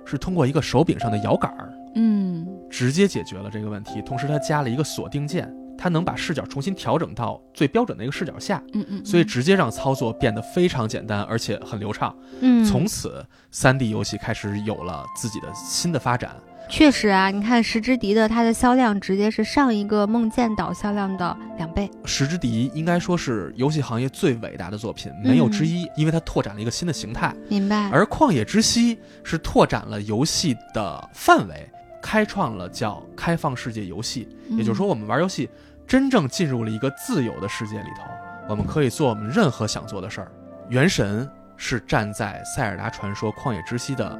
[SPEAKER 2] 是通过一个手柄上的摇杆儿
[SPEAKER 3] 嗯
[SPEAKER 2] 直接解决了这个问题。同时，它加了一个锁定键，它能把视角重新调整到最标准的一个视角下，
[SPEAKER 3] 嗯嗯，
[SPEAKER 2] 所以直接让操作变得非常简单，而且很流畅。
[SPEAKER 1] 嗯，
[SPEAKER 2] 从此，三 D 游戏开始有了自己的新的发展。
[SPEAKER 1] 确实啊，你看石之笛的它的销量直接是上一个梦见岛销量的两倍，《
[SPEAKER 2] 时之笛》应该说是游戏行业最伟大的作品，没有之一，因为它拓展了一个新的形态。
[SPEAKER 1] 明白？
[SPEAKER 2] 而《旷野之息》是拓展了游戏的范围，开创了叫开放世界游戏，
[SPEAKER 3] 嗯
[SPEAKER 2] 也就是说，我们玩游戏真正进入了一个自由的世界里头，我们可以做我们任何想做的事儿。原神是站在《塞尔达传说：旷野之息》的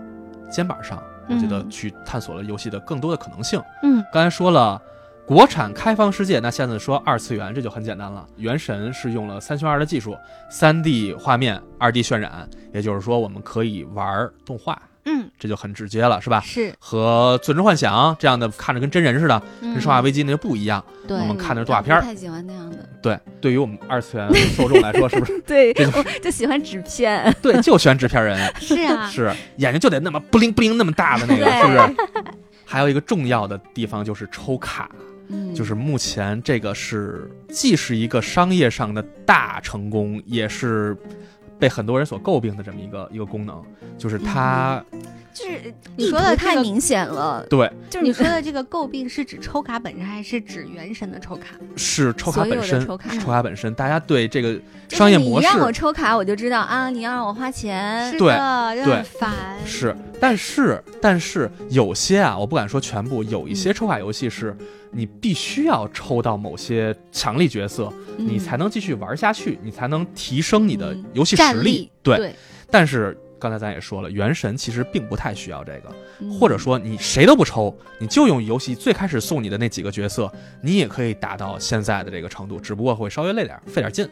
[SPEAKER 2] 肩膀上，我觉得
[SPEAKER 1] 嗯
[SPEAKER 2] 去探索了游戏的更多的可能性。
[SPEAKER 1] 嗯
[SPEAKER 2] 刚才说了。国产开放世界，那现在说二次元，这就很简单了。原神是用了三选二的技术，三 D 画面，二 D 渲染，也就是说我们可以玩动画，
[SPEAKER 1] 嗯。
[SPEAKER 2] 这就很直接了，是吧？
[SPEAKER 1] 是，
[SPEAKER 2] 和《最终幻想》这样的看着跟真人似的，
[SPEAKER 1] 跟
[SPEAKER 2] 跟《生化危机》那就不一样。
[SPEAKER 1] 对。
[SPEAKER 2] 我们看的是动画片儿。
[SPEAKER 3] 太喜欢那样的，
[SPEAKER 2] 对，对于我们二次元受众来说，是不是？(laughs) (laughs)
[SPEAKER 3] 对
[SPEAKER 2] 这就
[SPEAKER 3] 就喜欢纸片，(laughs)
[SPEAKER 2] 对，就喜欢纸片人，
[SPEAKER 1] 是啊，
[SPEAKER 2] 是眼睛就得那么不灵不灵那么大的那个，是不是？还有一个重要的地方就是抽卡，
[SPEAKER 3] 嗯，
[SPEAKER 2] 就是目前这个是既是一个商业上的大成功，也是被很多人所诟病的这么一个一个功能，就是它、
[SPEAKER 3] 就是
[SPEAKER 1] 你说的
[SPEAKER 3] 太明显了，
[SPEAKER 2] 对。
[SPEAKER 3] 就是
[SPEAKER 1] 你说的这个诟病是指抽卡本身，还是指原神的抽卡？
[SPEAKER 2] 是抽卡本身，
[SPEAKER 3] 抽卡
[SPEAKER 2] 抽卡本身，大家对这个商业模式
[SPEAKER 3] 你让我抽卡，我就知道啊，你要让我花钱
[SPEAKER 1] 是，
[SPEAKER 2] 对
[SPEAKER 1] 的，就
[SPEAKER 2] 对
[SPEAKER 1] 很烦。
[SPEAKER 2] 是，但是但是有些啊，我不敢说全部，有一些抽卡游戏是你必须要抽到某些强力角色，你
[SPEAKER 3] 嗯。
[SPEAKER 2] 才能继续玩下去，你才能提升你的
[SPEAKER 3] 嗯
[SPEAKER 2] 游戏实
[SPEAKER 1] 战力
[SPEAKER 2] 对，
[SPEAKER 1] 对，
[SPEAKER 2] 但是刚才咱也说了，原神其实并不太需要这个，
[SPEAKER 3] 嗯。
[SPEAKER 2] 或者说你谁都不抽，你就用游戏最开始送你的那几个角色，你也可以达到现在的这个程度，只不过会稍微累点儿，费点劲。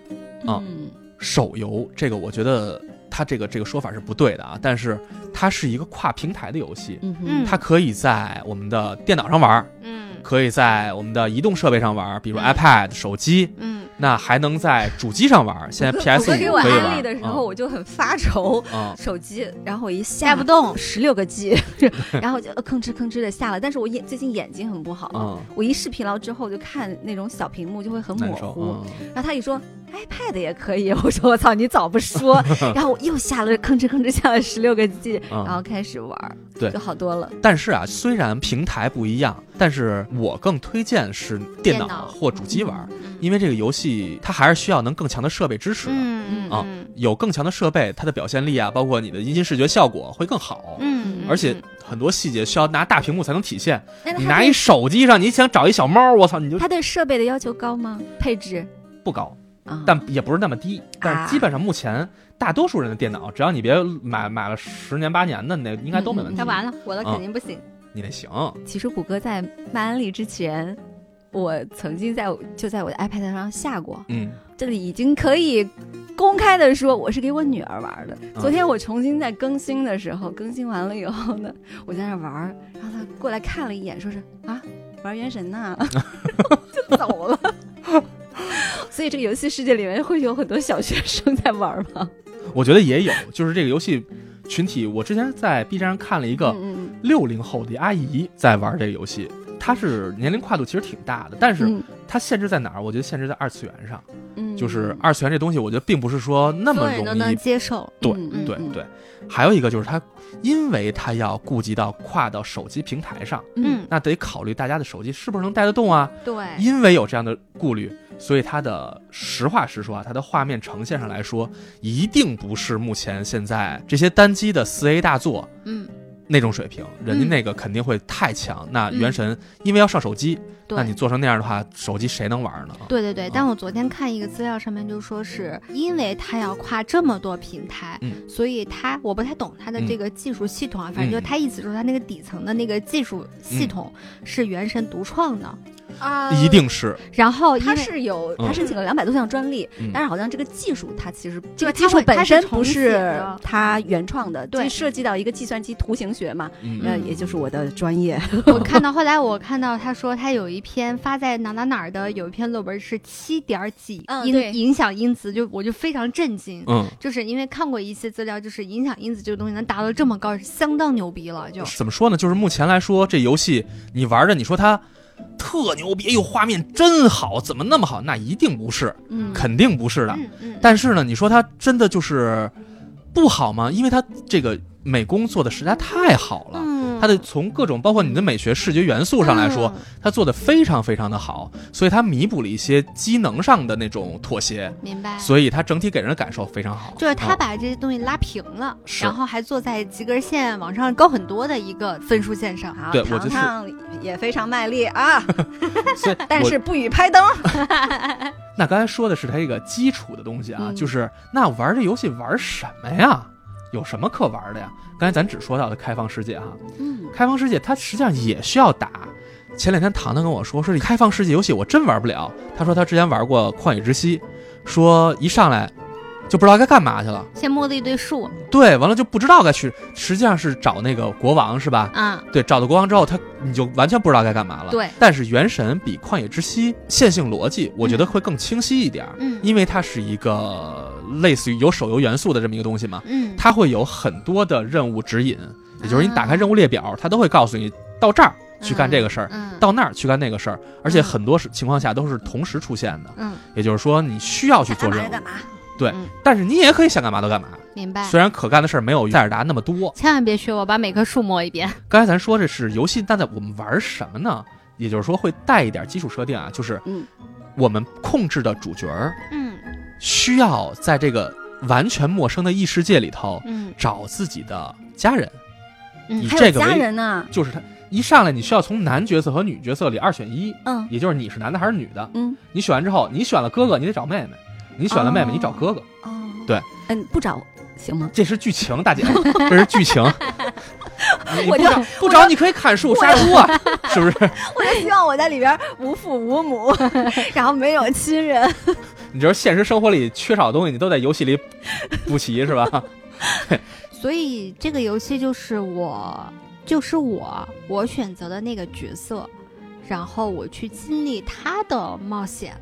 [SPEAKER 2] 啊
[SPEAKER 3] 嗯
[SPEAKER 2] 手游这个，我觉得它这个这个说法是不对的啊，但是它是一个跨平台的游戏，
[SPEAKER 3] 嗯
[SPEAKER 2] 它可以在我们的电脑上玩，
[SPEAKER 1] 嗯
[SPEAKER 2] 可以在我们的移动设备上玩，比如
[SPEAKER 1] 嗯
[SPEAKER 2] iPad、手机，
[SPEAKER 1] 嗯，
[SPEAKER 2] 那还能在主机上玩。(laughs) 现在 PS 五
[SPEAKER 3] 谷歌给我安利的时候，我就很发愁。
[SPEAKER 2] 嗯
[SPEAKER 3] 手机，然后我一下
[SPEAKER 1] 下不动
[SPEAKER 3] 十六个 G，(laughs) 然后就呃吭哧吭哧的下了。但是我眼最近眼睛很不好，
[SPEAKER 2] 嗯，
[SPEAKER 3] 我一视疲劳之后就看那种小屏幕就会很模。糊。
[SPEAKER 2] 嗯
[SPEAKER 3] 然后他一说 iPad 也可以。(laughs) 我说我操，你早不说。(laughs) 然后我又下了吭哧吭哧下了十六个 G，(laughs)
[SPEAKER 2] 嗯
[SPEAKER 3] 然后开始玩儿，
[SPEAKER 2] 对
[SPEAKER 3] 就好多了。
[SPEAKER 2] 但是啊，虽然平台不一样，但是我更推荐是电脑或主机玩，
[SPEAKER 1] 嗯
[SPEAKER 2] 因为这个游戏它还是需要能更强的设备支持的。嗯
[SPEAKER 1] 嗯嗯
[SPEAKER 2] 有更强的设备，它的表现力啊，包括你的音信视觉效果会更好。
[SPEAKER 1] 嗯，
[SPEAKER 2] 而且很多细节需要拿大屏幕才能体现。你拿一手机上，你想找一小猫，我操，你就
[SPEAKER 3] 它对设备的要求高吗？配置
[SPEAKER 2] 不高，
[SPEAKER 3] 啊，
[SPEAKER 2] 但也不是那么低。但是基本上目前大多数人的电脑，只要你别买买了十年八年的，那应该都没问题。
[SPEAKER 1] 那完了，我的
[SPEAKER 2] 啊
[SPEAKER 1] 肯定不行。
[SPEAKER 2] 你那行，
[SPEAKER 3] 其实谷歌在卖安利之前，我曾经在就在我的 iPad 上下过，
[SPEAKER 2] 嗯，
[SPEAKER 3] 这里已经可以公开的说，我是给我女儿玩的。
[SPEAKER 2] 嗯
[SPEAKER 3] 昨天我重新在更新的时候，更新完了以后呢，我在那玩儿，然后她过来看了一眼，说是啊，玩原神呢，(laughs) 就走了。(laughs) 所以这个游戏世界里面会有很多小学生在玩吗？
[SPEAKER 2] 我觉得也有，就是这个游戏群体，我之前在 B 站上看了一个六零后的阿姨在玩这个游戏，她是年龄跨度其实挺大的，但是
[SPEAKER 3] 嗯
[SPEAKER 2] 它限制在哪儿？我觉得限制在二次元上，
[SPEAKER 3] 嗯，
[SPEAKER 2] 就是 (laughs) 二次元这东西，我觉得并不是说那么容易
[SPEAKER 1] 接受。
[SPEAKER 2] 对对对，还有一个就是它，因为它要顾及到跨到手机平台上，
[SPEAKER 3] 嗯
[SPEAKER 2] 那得考虑大家的手机是不是能带得动啊。
[SPEAKER 1] 对，
[SPEAKER 2] 因为有这样的顾虑，所以它的实话实说啊，它的画面呈现上来说，一定不是目前现在这些单机的四 A 大作
[SPEAKER 1] 嗯，
[SPEAKER 2] 那种水平，人家
[SPEAKER 1] 嗯
[SPEAKER 2] 那个肯定会太强。那
[SPEAKER 1] 嗯
[SPEAKER 2] 原神因为要上手机，
[SPEAKER 1] 对。
[SPEAKER 2] 那你做成那样的话，手机谁能玩呢？
[SPEAKER 1] 对对对，
[SPEAKER 2] 啊。
[SPEAKER 1] 但我昨天看一个资料上面就说是因为它要跨这么多平台，
[SPEAKER 2] 嗯。
[SPEAKER 1] 所以它我不太懂它的这个技术系统啊，反正就
[SPEAKER 2] 嗯。
[SPEAKER 1] 它意思说它那个底层的那个技术系统是原神独创的，
[SPEAKER 3] 啊
[SPEAKER 2] 一定是，
[SPEAKER 1] 然后因为
[SPEAKER 3] 它是有
[SPEAKER 2] 嗯。
[SPEAKER 3] 它申请了两百多项专利，
[SPEAKER 2] 嗯。
[SPEAKER 3] 但是好像这个技术它其实这
[SPEAKER 1] 对
[SPEAKER 3] 个技术本身不是
[SPEAKER 1] 的。
[SPEAKER 3] 它原创的，
[SPEAKER 1] 对。
[SPEAKER 3] 这涉及到一个计算机图形学嘛，
[SPEAKER 2] 嗯。
[SPEAKER 3] 呃，也就是我的专业。
[SPEAKER 1] 我看到后来我看到他说他有一篇发在哪哪哪儿的有一篇论文是七点几因、
[SPEAKER 3] 嗯
[SPEAKER 1] 影响因子，就我就非常震惊。
[SPEAKER 2] 嗯，
[SPEAKER 1] 就是因为看过一些资料，就是影响因子这个东西能达到这么高，是相当牛逼了。就。
[SPEAKER 2] 怎么说呢？就是目前来说，这游戏你玩着，你说它特牛逼，哎呦，画面真好，怎么那么好？那一定不是，
[SPEAKER 3] 嗯
[SPEAKER 2] 肯定不是的。
[SPEAKER 1] 嗯嗯，
[SPEAKER 2] 但是呢，你说它真的就是不好吗？因为它这个美工做的实在太好了。
[SPEAKER 1] 嗯
[SPEAKER 2] 它的从各种包括你的美学视觉元素上来说，
[SPEAKER 1] 嗯
[SPEAKER 2] 它做的非常非常的好，所以它弥补了一些机能上的那种妥协，
[SPEAKER 1] 明白。
[SPEAKER 2] 所以它整体给人的感受非常好。
[SPEAKER 1] 就是他
[SPEAKER 2] 啊
[SPEAKER 1] 把这些东西拉平了，
[SPEAKER 2] 是
[SPEAKER 1] 然后还坐在及格线往上高很多的一个分数线上。
[SPEAKER 3] 好，
[SPEAKER 2] 对我就是
[SPEAKER 3] 糖糖也非常卖力啊，(laughs) 但是不予拍灯。(laughs)
[SPEAKER 2] 那刚才说的是它一个基础的东西啊，
[SPEAKER 3] 嗯
[SPEAKER 2] 就是那玩这游戏玩什么呀？有什么可玩的呀？刚才咱只说到的开放世界哈，
[SPEAKER 3] 嗯
[SPEAKER 2] 开放世界它实际上也需要打。前两天糖糖跟我说，说这开放世界游戏我真玩不了。他说他之前玩过《旷野之息》，说一上来就不知道该干嘛去了。
[SPEAKER 1] 先摸了一堆树，
[SPEAKER 2] 对，完了就不知道该去，实际上是找那个国王是吧？
[SPEAKER 1] 啊，
[SPEAKER 2] 对，找到国王之后，他你就完全不知道该干嘛了。
[SPEAKER 1] 对，
[SPEAKER 2] 但是原神比旷野之息线性逻辑，我觉得会更清晰一点儿，
[SPEAKER 1] 嗯
[SPEAKER 2] 因为它是一个类似于有手游元素的这么一个东西嘛，
[SPEAKER 1] 嗯，
[SPEAKER 2] 它会有很多的任务指引，也就是你打开
[SPEAKER 1] 啊
[SPEAKER 2] 任务列表，它都会告诉你到这儿去干这个事儿。
[SPEAKER 1] 嗯，
[SPEAKER 2] 到那儿去干那个事儿，而且
[SPEAKER 1] 嗯
[SPEAKER 2] 很多情况下都是同时出现的，
[SPEAKER 1] 嗯，
[SPEAKER 2] 也就是说你需要去做任务
[SPEAKER 3] 干嘛，干嘛。
[SPEAKER 2] 对
[SPEAKER 1] 嗯
[SPEAKER 2] 但是你也可以想干嘛都干嘛。
[SPEAKER 1] 明白。
[SPEAKER 2] 虽然可干的事儿没有塞尔达那么多，
[SPEAKER 1] 千万别学我，把每棵树摸一遍。
[SPEAKER 2] 刚才咱说这是游戏，但在我们玩什么呢？也就是说会带一点基础设定啊，就是
[SPEAKER 3] 嗯
[SPEAKER 2] 我们控制的主角儿
[SPEAKER 1] 嗯
[SPEAKER 2] 需要在这个完全陌生的异世界里头
[SPEAKER 1] 嗯
[SPEAKER 2] 找自己的家人，
[SPEAKER 1] 嗯
[SPEAKER 2] 这个为
[SPEAKER 3] 人呢。
[SPEAKER 2] 就是他一上来你需要从男角色和女角色里二选一，
[SPEAKER 3] 嗯
[SPEAKER 2] 也就是你是男的还是女的。
[SPEAKER 3] 嗯
[SPEAKER 2] 你选完之后，你选了哥哥，你得找妹妹；你选了妹妹，
[SPEAKER 3] 哦
[SPEAKER 2] 你找哥哥。
[SPEAKER 3] 哦，
[SPEAKER 2] 对，
[SPEAKER 3] 嗯，不找行吗？
[SPEAKER 2] 这是剧情，大姐，这是剧情。(laughs)
[SPEAKER 3] 我就
[SPEAKER 2] 不找不找，你可以砍树杀猪啊，是不是？(laughs)
[SPEAKER 3] 我就希望我在里边无父无母，(laughs) 然后没有亲人。
[SPEAKER 2] 你就是现实生活里缺少的东西，你都在游戏里补齐，是吧？
[SPEAKER 1] 所以这个游戏就是我，就是我，我选择的那个角色，然后我去经历他的冒险，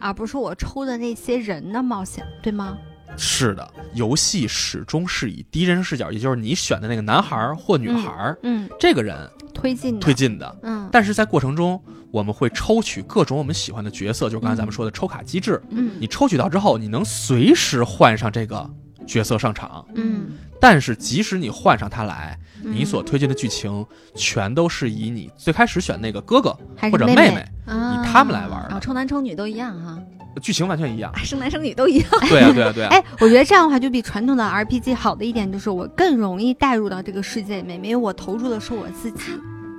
[SPEAKER 1] 而不是我抽的那些人的冒险，对吗？
[SPEAKER 2] 是的，游戏始终是以第一人称视角，也就是你选的那个男孩儿或女孩儿、
[SPEAKER 1] 嗯，
[SPEAKER 2] 这个人
[SPEAKER 1] 推进
[SPEAKER 2] 推进的。
[SPEAKER 1] 嗯，
[SPEAKER 2] 但是在过程中，我们会抽取各种我们喜欢的角色，就是刚才咱们说的抽卡机制。
[SPEAKER 1] 嗯
[SPEAKER 2] 你抽取到之后，你能随时换上这个角色上场，
[SPEAKER 1] 嗯，
[SPEAKER 2] 但是即使你换上他来，
[SPEAKER 1] 嗯
[SPEAKER 2] 你所推荐的剧情全都是以你最开始选那个哥哥或者
[SPEAKER 1] 妹
[SPEAKER 2] 妹
[SPEAKER 1] 啊
[SPEAKER 2] 以他们来玩
[SPEAKER 3] 啊，
[SPEAKER 2] 的，
[SPEAKER 3] 抽男抽女都一样哈，
[SPEAKER 2] 剧情完全一样。
[SPEAKER 3] 生男生女都一样。
[SPEAKER 2] 对啊，对啊，对啊。(laughs)
[SPEAKER 1] 哎，我觉得这样的话就比传统的 RPG 好的一点就是我更容易带入到这个世界里面，因为我投入的是我自己。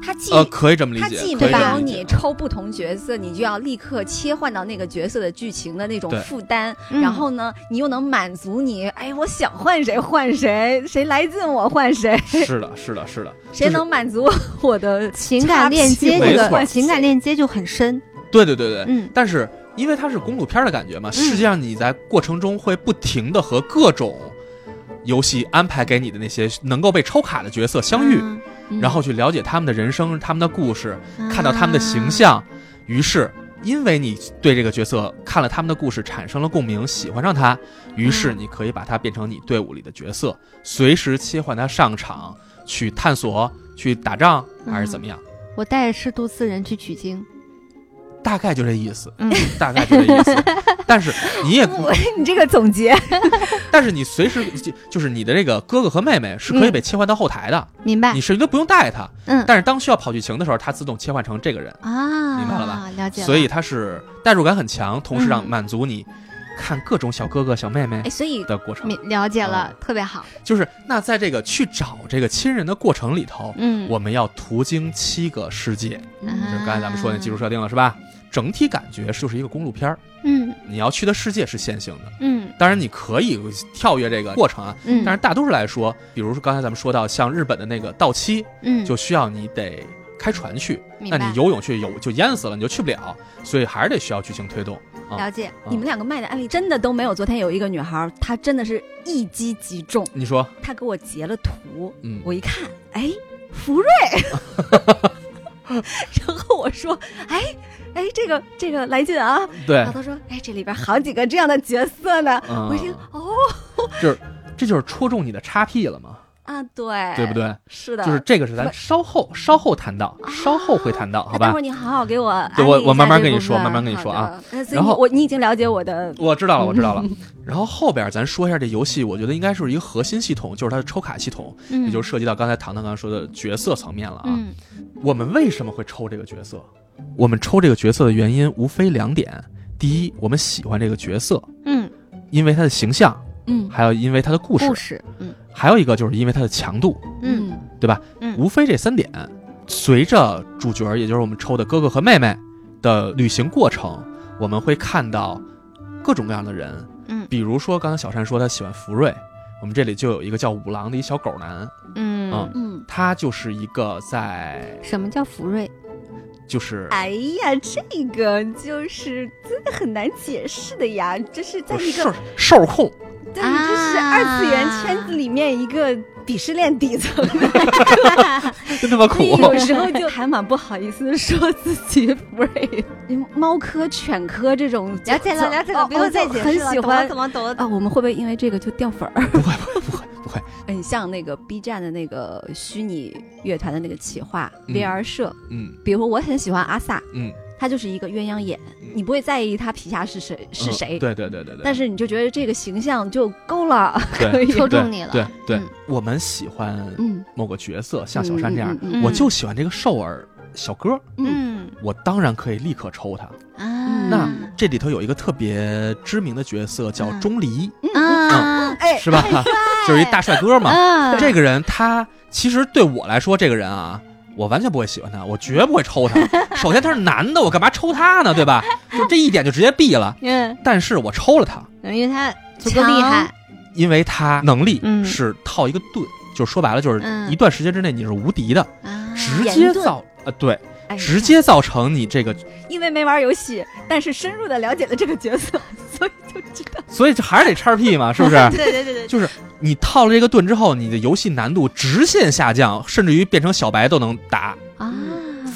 [SPEAKER 3] 它既
[SPEAKER 2] 呃，可以这么理解，
[SPEAKER 3] 它既没有你。抽不同角色，你就要立刻切换到那个角色的剧情的那种负担，
[SPEAKER 1] 嗯
[SPEAKER 3] 然后呢，你又能满足你，哎，我想换谁换谁，谁来劲我换谁，
[SPEAKER 2] 是的，是的，是的。
[SPEAKER 3] 谁能满足我的
[SPEAKER 1] 情感链接这个情感链接就很深。
[SPEAKER 2] 对对对对。
[SPEAKER 1] 嗯
[SPEAKER 2] 但是因为它是公路片的感觉嘛，实际上你在过程中会不停的和各种游戏安排给你的那些能够被抽卡的角色相遇，
[SPEAKER 1] 嗯
[SPEAKER 2] 然后去了解他们的人生、他们的故事，看到他们的形
[SPEAKER 1] 啊
[SPEAKER 2] 象，于是。因为你对这个角色看了他们的故事产生了共鸣，喜欢上他，于是
[SPEAKER 1] 嗯
[SPEAKER 2] 你可以把他变成你队伍里的角色，随时切换他上场去探索、去打仗，还是怎么样？
[SPEAKER 1] 我带着师徒四人去取经。
[SPEAKER 2] 大概就这意思，
[SPEAKER 1] 嗯，
[SPEAKER 2] 大概就这意思。(laughs) 但是你也 (laughs)
[SPEAKER 3] 你这个总结，(laughs)
[SPEAKER 2] 但是你随时就就是你的这个哥哥和妹妹是可以被切换到后台的，
[SPEAKER 1] 明白
[SPEAKER 2] 你？甚至都不用带他。
[SPEAKER 1] 嗯
[SPEAKER 2] 但是当需要跑剧情的时候，他自动切换成这个人，
[SPEAKER 1] 啊，
[SPEAKER 2] 明白了吧？
[SPEAKER 1] 了解了。
[SPEAKER 2] 所以他是代入感很强，同时让
[SPEAKER 1] 嗯
[SPEAKER 2] 满足你看各种小哥哥小妹妹
[SPEAKER 3] 哎，所以
[SPEAKER 2] 的过程。
[SPEAKER 1] 明了解了
[SPEAKER 2] 嗯，
[SPEAKER 1] 特别好。
[SPEAKER 2] 就是那在这个去找这个亲人的过程里头，
[SPEAKER 1] 嗯，
[SPEAKER 2] 我们要途经七个世界，
[SPEAKER 1] 嗯
[SPEAKER 2] 就是刚才咱们说那基础设定了，是吧？整体感觉就是一个公路片儿，
[SPEAKER 1] 嗯。
[SPEAKER 2] 你要去的世界是线性的，
[SPEAKER 1] 嗯。
[SPEAKER 2] 当然你可以跳跃这个过程啊，
[SPEAKER 1] 嗯，
[SPEAKER 2] 但是大多数来说，比如说刚才咱们说到像日本的那个到期，
[SPEAKER 1] 嗯。
[SPEAKER 2] 就需要你得开船去，那你游泳去游就淹死了，你就去不了，所以还是得需要剧情推动。啊
[SPEAKER 1] 了解。
[SPEAKER 2] 啊
[SPEAKER 3] 你们两个卖的案例真的都没有。昨天有一个女孩，她真的是一击即中，
[SPEAKER 2] 你说，
[SPEAKER 3] 她给我截了图，
[SPEAKER 2] 嗯，
[SPEAKER 3] 我一看，哎，福瑞，(laughs) 然后我说，哎哎，这个这个来劲啊！
[SPEAKER 2] 对
[SPEAKER 3] 然后，他说，哎，这里边好几个这样的角色呢。
[SPEAKER 2] 嗯
[SPEAKER 3] 我一听，哦就是
[SPEAKER 2] 这就是戳中你的叉 P 了嘛，
[SPEAKER 3] 啊，对，
[SPEAKER 2] 对不？对？
[SPEAKER 3] 是的，
[SPEAKER 2] 就是这个是咱稍后稍后谈到，稍后会谈到，好吧
[SPEAKER 3] 待会儿？你好好给我
[SPEAKER 2] 对我我慢慢跟你说慢慢跟你说啊。然后
[SPEAKER 3] 我你已经了解我的，
[SPEAKER 2] 我知道了，我知道了。(laughs) 然后后边咱说一下这游戏，我觉得应该是一个核心系统，就是它的抽卡系统，
[SPEAKER 1] 嗯，
[SPEAKER 2] 也就是涉及到刚才糖糖刚刚说的角色层面了啊。
[SPEAKER 1] 嗯
[SPEAKER 2] 我们为什么会抽这个角色？我们抽这个角色的原因无非两点：第一，我们喜欢这个角色，
[SPEAKER 1] 嗯，
[SPEAKER 2] 因为他的形象，
[SPEAKER 3] 嗯。
[SPEAKER 2] 还有因为他的故事，
[SPEAKER 1] 故事，嗯。
[SPEAKER 2] 还有一个就是因为他的强度，
[SPEAKER 1] 嗯。
[SPEAKER 2] 对吧？
[SPEAKER 1] 嗯。
[SPEAKER 2] 无非这三点。随着主角，也就是我们抽的哥哥和妹妹的旅行过程，我们会看到各种各样的人，
[SPEAKER 1] 嗯。
[SPEAKER 2] 比如说刚才小善说他喜欢福瑞，我们这里就有一个叫五郎的一小狗男，
[SPEAKER 1] 嗯。
[SPEAKER 2] 嗯
[SPEAKER 3] 嗯，
[SPEAKER 2] 他就是一个在
[SPEAKER 1] 什么叫福瑞？
[SPEAKER 2] 就是
[SPEAKER 3] 哎呀，这个就是真的很难解释的呀，这是在一
[SPEAKER 2] 兽
[SPEAKER 3] 个
[SPEAKER 2] 兽控，
[SPEAKER 3] 对，这是二次元圈子里面一个鄙视链底层的，(laughs)
[SPEAKER 2] 真他妈苦
[SPEAKER 3] 所以有时候就还蛮不好意思说自己 (laughs) free。猫科、犬科这种
[SPEAKER 1] 了解了，了解了，
[SPEAKER 3] 哦
[SPEAKER 1] 不用再解释
[SPEAKER 3] 很
[SPEAKER 1] 了。
[SPEAKER 3] 喜欢
[SPEAKER 1] 怎么懂了？
[SPEAKER 3] 啊，我们会不会因为这个就掉粉儿？
[SPEAKER 2] 不会不会不会不会，
[SPEAKER 3] 很像那个 B 站的那个虚拟乐团的那个企划
[SPEAKER 2] 嗯
[SPEAKER 3] VR 社，
[SPEAKER 2] 嗯
[SPEAKER 3] 比如说我很喜欢阿萨，
[SPEAKER 2] 嗯，
[SPEAKER 3] 他就是一个鸳鸯眼，你不会在意他皮下是谁是
[SPEAKER 2] 嗯
[SPEAKER 3] 谁，
[SPEAKER 2] 对对对对对，
[SPEAKER 3] 但是你就觉得这个形象就够了，(laughs) 可以，
[SPEAKER 1] 戳中你了。
[SPEAKER 2] 对对
[SPEAKER 1] 嗯，
[SPEAKER 2] 我们喜欢
[SPEAKER 3] 嗯，
[SPEAKER 2] 某个角色，像小山这样，我就喜欢这个瘦儿小哥，
[SPEAKER 1] 嗯。
[SPEAKER 2] 我当然可以立刻抽他。
[SPEAKER 1] 啊，
[SPEAKER 2] 那这里头有一个特别知名的角色叫
[SPEAKER 1] 嗯。
[SPEAKER 2] 钟离，
[SPEAKER 1] 啊
[SPEAKER 3] 哎，
[SPEAKER 2] 是吧？(laughs) 就是一大帅哥嘛。
[SPEAKER 1] 啊，
[SPEAKER 2] 这个人他其实对我来说，这个人啊，我完全不会喜欢他，我绝不会抽他。(laughs) 首先他是男的，我干嘛抽他呢？对吧？就这一点就直接毙了。(laughs)
[SPEAKER 1] 嗯，
[SPEAKER 2] 但是我抽了他，
[SPEAKER 1] 因为他足够厉害。
[SPEAKER 2] 因为他能力
[SPEAKER 1] 嗯
[SPEAKER 2] 是套一个盾，就说白了就是
[SPEAKER 1] 嗯
[SPEAKER 2] 一段时间之内你是无敌的，
[SPEAKER 1] 啊
[SPEAKER 2] 直接造呃对，
[SPEAKER 3] 哎
[SPEAKER 2] 直接造成你这个，
[SPEAKER 3] 因为没玩游戏，但是深入的了解了这个角色，所以就知道。
[SPEAKER 2] 所以这还是得叉 P 嘛，是不是？(laughs)
[SPEAKER 1] 对对对对，
[SPEAKER 2] 就是你套了这个盾之后，你的游戏难度直线下降，甚至于变成小白都能打，
[SPEAKER 1] 啊，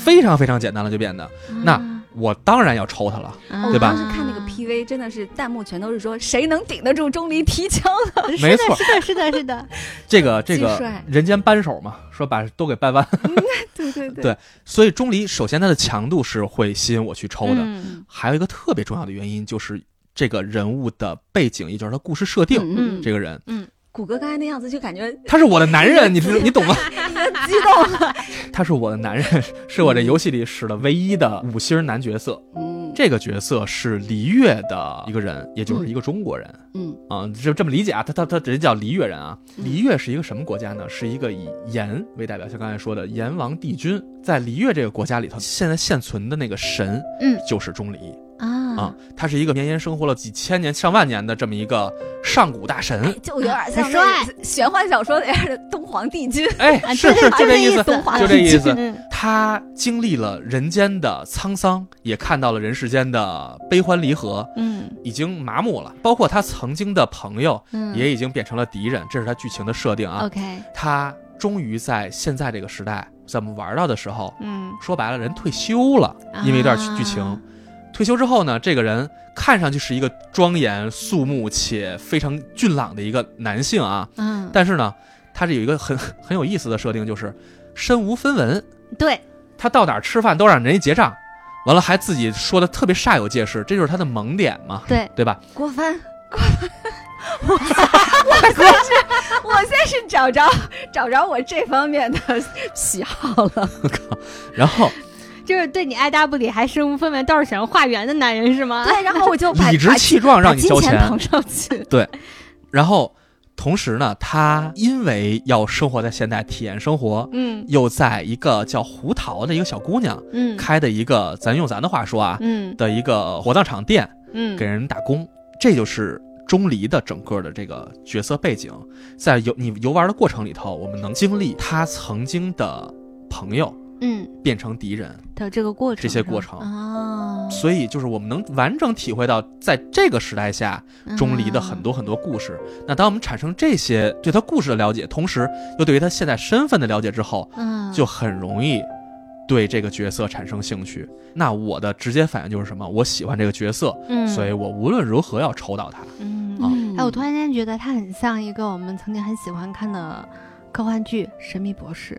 [SPEAKER 2] 非常非常简单了就变得。那我当然要抽他了，
[SPEAKER 1] 啊
[SPEAKER 2] 对吧？
[SPEAKER 3] 我当时看那个 PV 真的是弹幕全都是说谁能顶得住钟离提枪 (laughs) 的，
[SPEAKER 2] 没错，
[SPEAKER 1] 是的，是的，是的，(laughs)
[SPEAKER 2] 这个这个
[SPEAKER 3] 帅
[SPEAKER 2] 人间扳手嘛，说把都给掰弯。
[SPEAKER 3] 对对。
[SPEAKER 2] 对所以钟离首先它的强度是会吸引我去抽的，
[SPEAKER 1] 嗯。
[SPEAKER 2] 还有一个特别重要的原因就是这个人物的背景，也就是他故事设定。
[SPEAKER 3] 嗯嗯，
[SPEAKER 2] 这个人嗯
[SPEAKER 3] 谷歌刚才那样子就感觉
[SPEAKER 2] 他是我的男人，你知 (laughs) 你懂吗？
[SPEAKER 3] 激动了，
[SPEAKER 2] 他是我的男人，是我这游戏里使的唯一的五星男角色。
[SPEAKER 3] 嗯
[SPEAKER 2] 这个角色是璃月的一个人，也就是一个中国人。
[SPEAKER 3] 嗯
[SPEAKER 2] 啊，就这么理解啊，他他他人叫璃月人啊。
[SPEAKER 3] 嗯
[SPEAKER 2] 璃月是一个什么国家呢？是一个以炎为代表，像刚才说的炎王帝君，在璃月这个国家里头，现在现存的那个神，
[SPEAKER 1] 嗯
[SPEAKER 2] 就是钟离
[SPEAKER 1] 啊
[SPEAKER 2] 啊，他是一个绵延生活了几千年、上万年的这么一个上古大神。
[SPEAKER 3] 就有点像
[SPEAKER 1] 很帅。
[SPEAKER 3] 那玄幻小说里边的东皇帝君，
[SPEAKER 2] 哎，(laughs)
[SPEAKER 1] 啊
[SPEAKER 2] 是是，就这意思，就这意思。
[SPEAKER 1] 嗯。
[SPEAKER 2] 他经历了人间的沧桑，也看到了人世间的悲欢离合，
[SPEAKER 1] 嗯。
[SPEAKER 2] 已经麻木了。包括他曾经的朋友，
[SPEAKER 1] 嗯，
[SPEAKER 2] 也已经变成了敌人，这是他剧情的设定啊。
[SPEAKER 1] OK，
[SPEAKER 2] 他终于在现在这个时代，咱们玩到的时候，
[SPEAKER 1] 嗯，
[SPEAKER 2] 说白了，人退休了，因为一段剧情。
[SPEAKER 1] 啊
[SPEAKER 2] 退休之后呢，这个人看上去是一个庄严肃穆且非常俊朗的一个男性啊，
[SPEAKER 1] 嗯，
[SPEAKER 2] 但是呢，他是有一个很 (laughs) 很有意思的设定，就是身无分文，
[SPEAKER 1] 对，
[SPEAKER 2] 他到哪儿吃饭都让人家结账，完了还自己说的特别煞有介事，这就是他的萌点嘛，
[SPEAKER 1] 对，
[SPEAKER 2] 对吧？
[SPEAKER 3] 郭帆，郭帆，我我现是，我现在是找着找着我这方面的喜好了。
[SPEAKER 2] 我 (laughs) 靠然后
[SPEAKER 1] 就是对你爱答不理，还身无分文，倒是想要化缘的男人是吗？
[SPEAKER 3] 对，然后我就把
[SPEAKER 2] 理直气壮让你交钱，
[SPEAKER 3] 把金钱上去。(laughs)
[SPEAKER 2] 然后同时呢，他因为要生活在现代，体验生活，
[SPEAKER 1] 嗯
[SPEAKER 2] 又在一个叫胡桃的一个小姑娘
[SPEAKER 1] 嗯
[SPEAKER 2] 开的一个，咱用咱的话说啊，
[SPEAKER 1] 嗯
[SPEAKER 2] 的一个火葬场店
[SPEAKER 1] 嗯，
[SPEAKER 2] 给人打工，这就是。钟离的整个的这个角色背景，在游你游玩的过程里头，我们能经历他曾经的朋友
[SPEAKER 1] 嗯
[SPEAKER 2] 变成敌人，
[SPEAKER 1] 的这个过程，
[SPEAKER 2] 这些过程
[SPEAKER 1] 啊，
[SPEAKER 2] 所以就是我们能完整体会到，在这个时代下，钟离的很
[SPEAKER 1] 嗯
[SPEAKER 2] 多很多故事。那当我们产生这些对他故事的了解，同时又对于他现在身份的了解之后，
[SPEAKER 1] 嗯，
[SPEAKER 2] 就很容易对这个角色产生兴趣。那我的直接反应就是什么？我喜欢这个角色，
[SPEAKER 1] 嗯，
[SPEAKER 2] 所以我无论如何要抽到他。
[SPEAKER 1] 嗯，
[SPEAKER 2] 啊
[SPEAKER 3] 嗯
[SPEAKER 1] 哎，我突然间觉得他很像一个我们曾经很喜欢看的科幻剧《神秘博士》。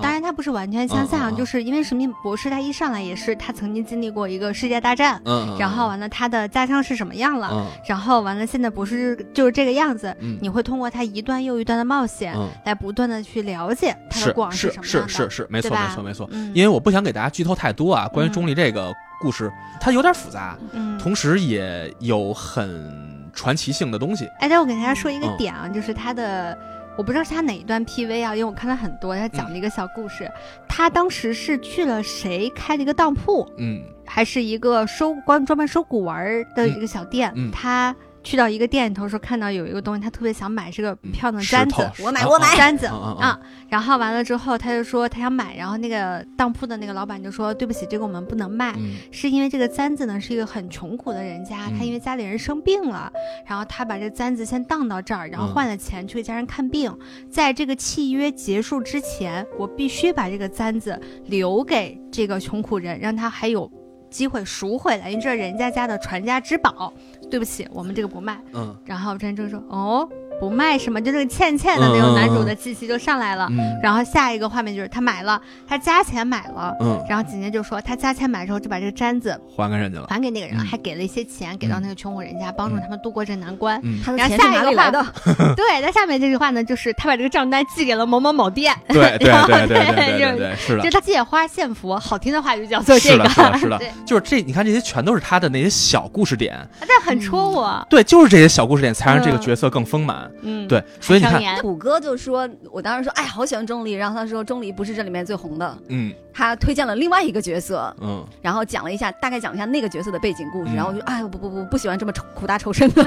[SPEAKER 1] 当然，它不是完全相像，就是因为神秘博士他一上来也是他曾经经历过一个世界大战，
[SPEAKER 2] 嗯，
[SPEAKER 1] 然后完了他的家乡是什么样了，
[SPEAKER 2] 嗯。
[SPEAKER 1] 然后完了现在博士就是这个样子，
[SPEAKER 2] 嗯。
[SPEAKER 1] 你会通过他一段又一段的冒险，
[SPEAKER 2] 嗯，
[SPEAKER 1] 来不断的去了解他的
[SPEAKER 2] 是
[SPEAKER 1] 过往
[SPEAKER 2] 是
[SPEAKER 1] 什么样的，
[SPEAKER 2] 是是是，没错没错没错。
[SPEAKER 1] 嗯，
[SPEAKER 2] 因为我不想给大家剧透太多啊，关于
[SPEAKER 1] 嗯
[SPEAKER 2] 钟离这个故事，它有点复杂，
[SPEAKER 1] 嗯，
[SPEAKER 2] 同时也有很传奇性的东西。
[SPEAKER 1] 哎，但我给大家说一个
[SPEAKER 2] 嗯。
[SPEAKER 1] 点啊，就是他的，我不知道是他哪一段 PV 啊，因为我看了很多，他
[SPEAKER 2] 嗯
[SPEAKER 1] 讲了一个小故事。他当时是去了谁开了一个当铺，
[SPEAKER 2] 嗯
[SPEAKER 1] 还是一个收关专门收古玩儿的一个小店？
[SPEAKER 2] 嗯嗯
[SPEAKER 1] 他去到一个店里头说看到有一个东西，他特别想买，这个
[SPEAKER 2] 嗯
[SPEAKER 1] 漂亮的簪子。
[SPEAKER 3] 我买
[SPEAKER 2] 啊
[SPEAKER 3] 我买
[SPEAKER 2] 啊
[SPEAKER 1] 簪子
[SPEAKER 2] 啊
[SPEAKER 1] 然后完了之后，他就说他想买，然后那个当铺的那个老板就说：“对不起，这个我们不能卖。”
[SPEAKER 2] 嗯
[SPEAKER 1] 是因为这个簪子呢是一个很穷苦的人家，
[SPEAKER 2] 嗯
[SPEAKER 1] 他因为家里人生病了，然后他把这簪子先当到这儿，然后
[SPEAKER 2] 嗯
[SPEAKER 1] 换了钱去给家人看病。在这个契约结束之前，我必须把这个簪子留给这个穷苦人，让他还有机会赎回来，因为这是人家家的传家之宝。对不起，我们这个不卖。
[SPEAKER 2] 嗯
[SPEAKER 1] 然后真正说哦，不卖什么？就那个欠欠的那种男主的气息就上来了。
[SPEAKER 2] 嗯
[SPEAKER 1] 然后下一个画面就是他买了，他加钱买了。
[SPEAKER 2] 嗯，
[SPEAKER 1] 然后紧接着就说，他加钱买之后就把这个簪子
[SPEAKER 2] 还给人家了。
[SPEAKER 1] 还给那个人，
[SPEAKER 2] 嗯
[SPEAKER 1] 还给了一些钱给到那个穷苦人家，帮助
[SPEAKER 2] 嗯
[SPEAKER 1] 他们度过这难关。
[SPEAKER 2] 嗯，
[SPEAKER 3] 他的
[SPEAKER 1] 然后
[SPEAKER 3] 钱是
[SPEAKER 1] 下一个话
[SPEAKER 3] 哪里来的？(laughs)
[SPEAKER 1] 对，那下面这句话呢，就是他把这个账单寄给了某某某店，
[SPEAKER 2] 对对 (laughs)
[SPEAKER 1] 然后
[SPEAKER 2] 对对对对
[SPEAKER 1] 就就。他借花献佛，好听的话就叫做这个，
[SPEAKER 2] 是的，是的，是的
[SPEAKER 1] 对，
[SPEAKER 2] 就是这，你看这些全都是他的那些小故事点，
[SPEAKER 1] 但很戳我，
[SPEAKER 2] 对，就是这些小故事点才让这个
[SPEAKER 1] 嗯
[SPEAKER 2] 角色更丰满。
[SPEAKER 1] 嗯，
[SPEAKER 2] 对，所以你看，
[SPEAKER 1] 上演
[SPEAKER 3] 虎哥就说，我当时说，哎，好喜欢钟离，然后他说钟离不是这里面最红的，
[SPEAKER 2] 嗯。
[SPEAKER 3] 他推荐了另外一个角色，
[SPEAKER 2] 嗯，
[SPEAKER 3] 然后讲了一下，大概讲了一下那个角色的背景故事，
[SPEAKER 2] 嗯。
[SPEAKER 3] 然后我就，哎，不不不，不喜欢这么苦大仇深的，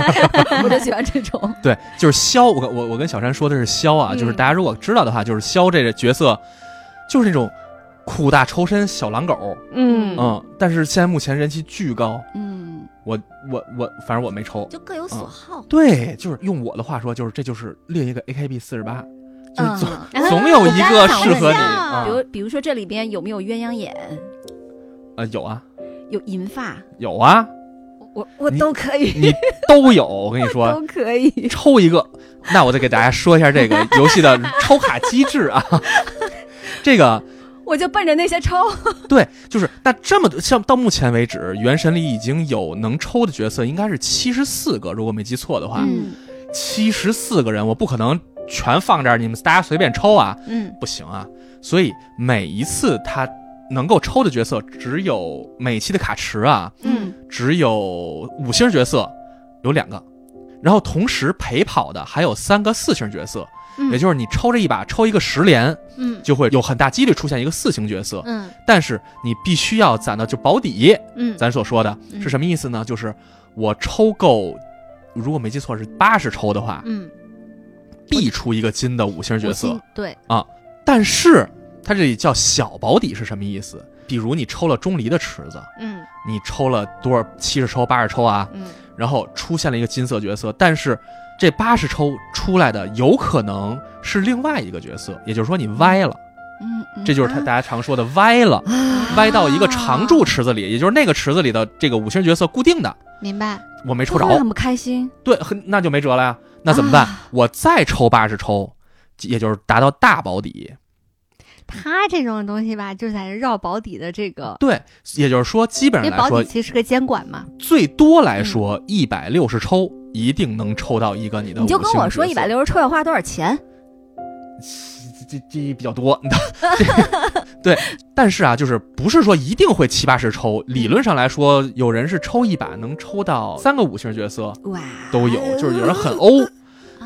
[SPEAKER 3] (laughs) 我就喜欢这种，(laughs)
[SPEAKER 2] 对，就是萧，我我我跟小山说的是萧啊，
[SPEAKER 1] 嗯
[SPEAKER 2] 就是大家如果知道的话，就是萧这个角色，就是那种苦大仇深小狼狗，
[SPEAKER 1] 嗯。
[SPEAKER 2] 嗯，但是现在目前人气巨高，
[SPEAKER 3] 嗯，
[SPEAKER 2] 我我我，反正我没抽。
[SPEAKER 3] 就各有所好，
[SPEAKER 2] 对，就是用我的话说，就是这就是另一个 AKB 四十八，就是总、
[SPEAKER 3] 嗯
[SPEAKER 2] 总有一个适合你
[SPEAKER 3] 比。如比如说这里边有没有鸳鸯眼，
[SPEAKER 2] 呃，有啊
[SPEAKER 3] 有银发，
[SPEAKER 2] 有啊，
[SPEAKER 3] 我我都可以，
[SPEAKER 2] 你都有。我跟你 (laughs) 说，
[SPEAKER 3] 都可以。
[SPEAKER 2] 抽一个，那我再给大家说一下这个游戏的抽卡机制啊。(laughs) 这个
[SPEAKER 3] 我就奔着那些抽。(laughs)
[SPEAKER 2] 对，就是那这么多，像到目前为止，《原神》里已经有能抽的角色，应该是七十四个，如果没记错的话，
[SPEAKER 3] 嗯
[SPEAKER 2] 七十四个人，我不可能全放这儿，你们大家随便抽啊，
[SPEAKER 1] 嗯
[SPEAKER 2] 不行啊。所以每一次他能够抽的角色，只有每期的卡池啊，
[SPEAKER 1] 嗯
[SPEAKER 2] 只有五星角色有两个，然后同时陪跑的还有三个四星角色，
[SPEAKER 1] 嗯，
[SPEAKER 2] 也就是你抽这一把抽一个十连，
[SPEAKER 1] 嗯。
[SPEAKER 2] 就会有很大几率出现一个四星角色。
[SPEAKER 1] 嗯。
[SPEAKER 2] 但是你必须要攒到就保底，
[SPEAKER 1] 嗯。
[SPEAKER 2] 咱所说的。
[SPEAKER 1] 嗯。
[SPEAKER 2] 是什么意思呢？就是我抽够，如果没记错是八十抽的话，
[SPEAKER 1] 嗯，
[SPEAKER 2] 必出一个金的五星角色。
[SPEAKER 1] 对。啊。
[SPEAKER 2] 但是它这里叫小保底是什么意思？比如你抽了钟离的池子，
[SPEAKER 1] 嗯。
[SPEAKER 2] 你抽了多少七十抽、八十抽啊，
[SPEAKER 1] 嗯。
[SPEAKER 2] 然后出现了一个金色角色，但是这八十抽出来的有可能是另外一个角色，也就是说你歪了，
[SPEAKER 3] 嗯，嗯
[SPEAKER 2] 这就是他大家常说的歪了，
[SPEAKER 3] 啊
[SPEAKER 2] 歪到一个常驻池子里，也就是那个池子里的这个五星角色固定的，
[SPEAKER 1] 明白。
[SPEAKER 2] 我没抽着，
[SPEAKER 3] 很不开心。
[SPEAKER 2] 对，很那就没辙了呀，那怎么办？
[SPEAKER 3] 啊
[SPEAKER 2] 我再抽八十抽，也就是达到大保底，
[SPEAKER 1] 他这种东西吧，就在绕保底的这个，
[SPEAKER 2] 对，也就是说基本上来说
[SPEAKER 1] 底其实是个监管嘛。
[SPEAKER 2] 最多来说一百六十抽一定能抽到一个你的，
[SPEAKER 3] 你就跟我说一百，六十抽要花多少钱？
[SPEAKER 2] 这这这比较多，(laughs) 对，但是啊，就是不是说一定会七八十抽，理论上来说，有人是抽一把能抽到三个五星角色
[SPEAKER 3] 哇，
[SPEAKER 2] 都有，就是有人很欧，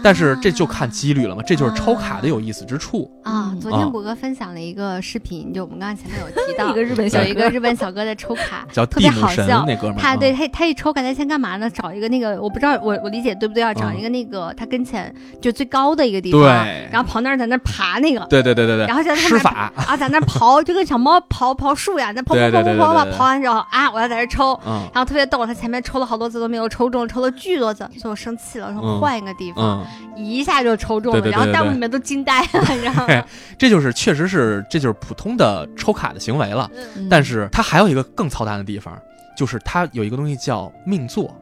[SPEAKER 2] 但是这就看几率了嘛，这就是抽卡的有意思之处。
[SPEAKER 1] 啊昨天谷歌分享了一个视频，就我们刚刚前面有提到
[SPEAKER 3] 一个日本小
[SPEAKER 1] 有一个日本小哥在抽卡，
[SPEAKER 2] 叫
[SPEAKER 1] 特别好笑。
[SPEAKER 2] 那哥们儿，啊
[SPEAKER 1] 他对他他一抽卡，他先干嘛呢？找一个那个我不知道我我理解对不对啊？找
[SPEAKER 2] 嗯。
[SPEAKER 1] 一个那个他跟前就最高的一个地方，
[SPEAKER 2] 对。
[SPEAKER 1] 然后跑那儿在那儿爬那个，
[SPEAKER 2] 对对对对对，
[SPEAKER 1] 然后就在上面
[SPEAKER 2] 施法，(laughs)
[SPEAKER 1] 啊在那儿刨，就跟小猫刨刨树呀，在刨刨
[SPEAKER 2] 对对
[SPEAKER 1] 刨刨刨刨，
[SPEAKER 2] 对对对。对
[SPEAKER 1] 刨完之后啊，我要在这儿抽。
[SPEAKER 2] 嗯。
[SPEAKER 1] 然后特别逗，他前面抽了好多次都没有抽中，抽了巨多次，所以我生气了，我说
[SPEAKER 2] 嗯。
[SPEAKER 1] 换一个地方，
[SPEAKER 2] 嗯，
[SPEAKER 1] 一下就抽中了，
[SPEAKER 2] 对对对
[SPEAKER 1] 然后弹幕里面都惊呆了，(laughs) 你知道吗？
[SPEAKER 2] 这就是确实是这就是普通的抽卡的行为了。
[SPEAKER 1] 嗯
[SPEAKER 2] 但是它还有一个更操蛋的地方，就是它有一个东西叫命座。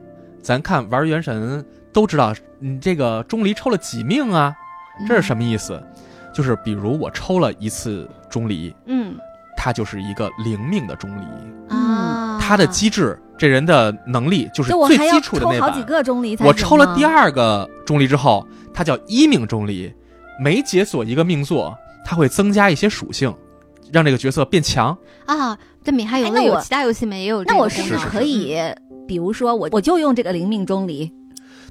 [SPEAKER 2] 咱看玩原神都知道，你这个钟离抽了几命啊？这是什么意思？就是比如我抽了一次钟离，
[SPEAKER 1] 嗯
[SPEAKER 2] 它就是一个零命的钟离。
[SPEAKER 1] 啊，
[SPEAKER 2] 它的机制，这人的能力就是最基础的那把
[SPEAKER 3] 抽好几。个钟离才
[SPEAKER 2] 我抽了第，二个钟离之后，它叫一命钟离，每解锁一个命座，它会增加一些属性，让这个角色变强。
[SPEAKER 1] 啊，这米哈游
[SPEAKER 3] 哎那我
[SPEAKER 1] 有其他游戏里面也有这
[SPEAKER 3] 那我是不是可以，比如说我我就用这个灵命钟离？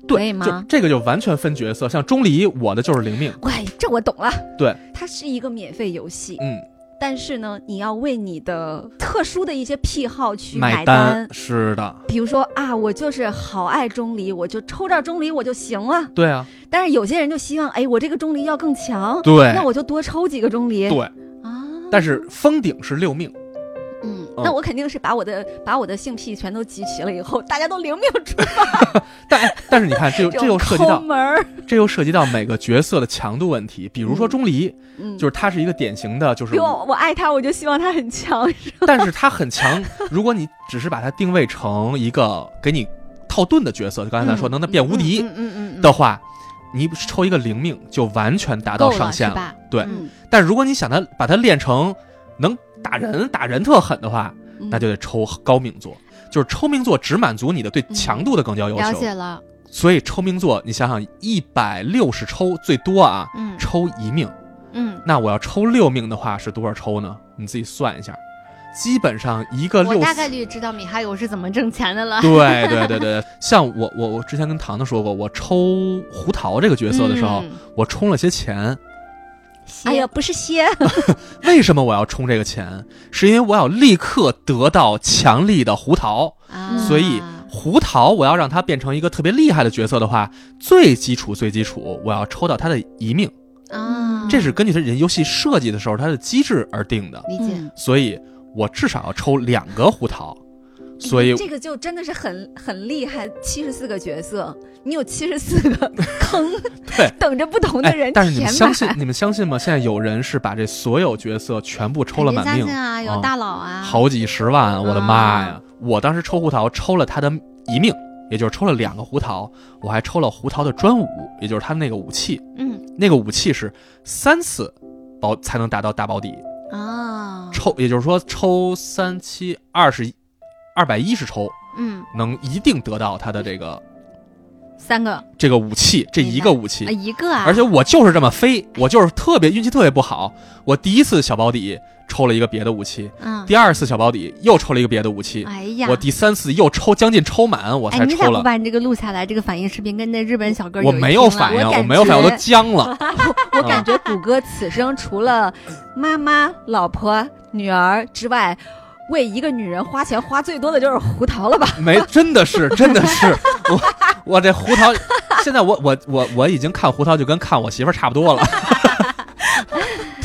[SPEAKER 2] 对，
[SPEAKER 3] 吗
[SPEAKER 2] 就这个就完全分角色，像钟离，我的就是灵命，
[SPEAKER 3] 喂，这我懂了。
[SPEAKER 2] 对，
[SPEAKER 3] 它是一个免费游戏，
[SPEAKER 2] 嗯，
[SPEAKER 3] 但是呢，你要为你的特殊的一些癖好去
[SPEAKER 2] 买
[SPEAKER 3] 单。
[SPEAKER 2] 是的，
[SPEAKER 3] 比如说啊，我就是好爱钟离，我就抽着钟离我就行了。
[SPEAKER 2] 对啊，
[SPEAKER 3] 但是有些人就希望，哎，我这个钟离要更强，
[SPEAKER 2] 对
[SPEAKER 3] 那我就多抽几个钟离。
[SPEAKER 2] 对，
[SPEAKER 3] 啊，
[SPEAKER 2] 但是封顶是六命，
[SPEAKER 3] 嗯，
[SPEAKER 2] 嗯
[SPEAKER 3] 那我肯定是把我的把我的性癖全都集齐了以后，大家都灵命出 (laughs)
[SPEAKER 2] 但但是你看，这又这又涉及到
[SPEAKER 3] 门。
[SPEAKER 2] 这又涉及到每个角色的强度问题。比如说钟离，
[SPEAKER 3] 嗯，
[SPEAKER 2] 就是他是一个典型的，就是
[SPEAKER 3] 我我爱他，我就希望他很强。
[SPEAKER 2] 但是他很强。如果你只是把他定位成一个给你套盾的角色，就刚才咱说能能变无敌的话，你抽一个灵命就完全达到上限
[SPEAKER 1] 了？
[SPEAKER 2] 对，
[SPEAKER 3] 嗯，
[SPEAKER 2] 但如果你想他把他练成能打人、打人特狠的话，
[SPEAKER 3] 嗯
[SPEAKER 2] 那就得抽高命座。就是抽命座只满足你的对强度的更高要
[SPEAKER 1] 了
[SPEAKER 2] 求，
[SPEAKER 1] 解了，
[SPEAKER 2] 所以抽命座，你想想，一百六十抽最多啊，
[SPEAKER 1] 嗯
[SPEAKER 2] 抽一命。
[SPEAKER 1] 嗯，
[SPEAKER 2] 那我要抽六命的话是多少抽呢？你自己算一下，基本上一个六
[SPEAKER 1] 我大概率知道米哈游是怎么挣钱的了。
[SPEAKER 2] 对对对对，(laughs) 像我我我之前跟糖糖说过，我抽胡桃这个角色的时候，
[SPEAKER 1] 嗯，
[SPEAKER 2] 我充了些钱。
[SPEAKER 3] 哎呀，，不是蝎，(laughs)
[SPEAKER 2] 为什么我要充这个钱？是因为我要立刻得到强力的胡桃，
[SPEAKER 1] 啊。
[SPEAKER 2] 所以胡桃我要让它变成一个特别厉害的角色的话，最基础最基础，我要抽到它的一命，
[SPEAKER 1] 啊，
[SPEAKER 2] 这是根据它人游戏设计的时候它的机制而定的，
[SPEAKER 1] 理解。
[SPEAKER 3] 嗯
[SPEAKER 2] 所以我至少要抽两个胡桃，所以
[SPEAKER 3] 这个就真的是很很厉害，七十四个角色，你有七十四个 (laughs) 坑，
[SPEAKER 2] 对。
[SPEAKER 3] 等着不同的
[SPEAKER 2] 哎
[SPEAKER 3] 人，
[SPEAKER 2] 但是你们相信你们相信吗？现在有人是把这所有角色全部抽了满命
[SPEAKER 1] 相信，啊，有
[SPEAKER 2] 啊
[SPEAKER 1] 大佬啊，
[SPEAKER 2] 好几十万，我的妈呀！我当时抽胡桃抽了他的一命，也就是抽了两个胡桃，我还抽了胡桃的专武，也就是他那个武器，
[SPEAKER 1] 嗯
[SPEAKER 2] 那个武器是三次保才能达到大保底，
[SPEAKER 1] 啊，
[SPEAKER 2] 抽也就是说抽三七二十二百一十抽
[SPEAKER 1] 嗯，
[SPEAKER 2] 能一定得到他的这个
[SPEAKER 1] 三个
[SPEAKER 2] 这个武器这一个武器
[SPEAKER 1] 啊，，一个啊，
[SPEAKER 2] 而且我就是这么飞，我就是特别运气特别不好。我第一次小保底抽了一个别的武器，
[SPEAKER 1] 嗯，
[SPEAKER 2] 第二次小保底又抽了一个别的武器，
[SPEAKER 1] 哎呀，
[SPEAKER 2] 我第三次又抽将近抽满，我
[SPEAKER 1] 哎，
[SPEAKER 2] 才抽了。
[SPEAKER 1] 你咋不把你这个录下来？这个反应视频跟那日本小哥
[SPEAKER 2] 我没有反应，
[SPEAKER 3] 我
[SPEAKER 2] 我没有反应，我都僵了。(laughs)
[SPEAKER 3] 我感觉谷歌此生除了妈妈、老婆、女儿之外，为一个女人花钱花最多的就是胡桃了吧？(laughs)
[SPEAKER 2] 没，真的是，真的是，我我这胡桃，现在我我我我已经看胡桃就跟看我媳妇儿差不多了。(laughs)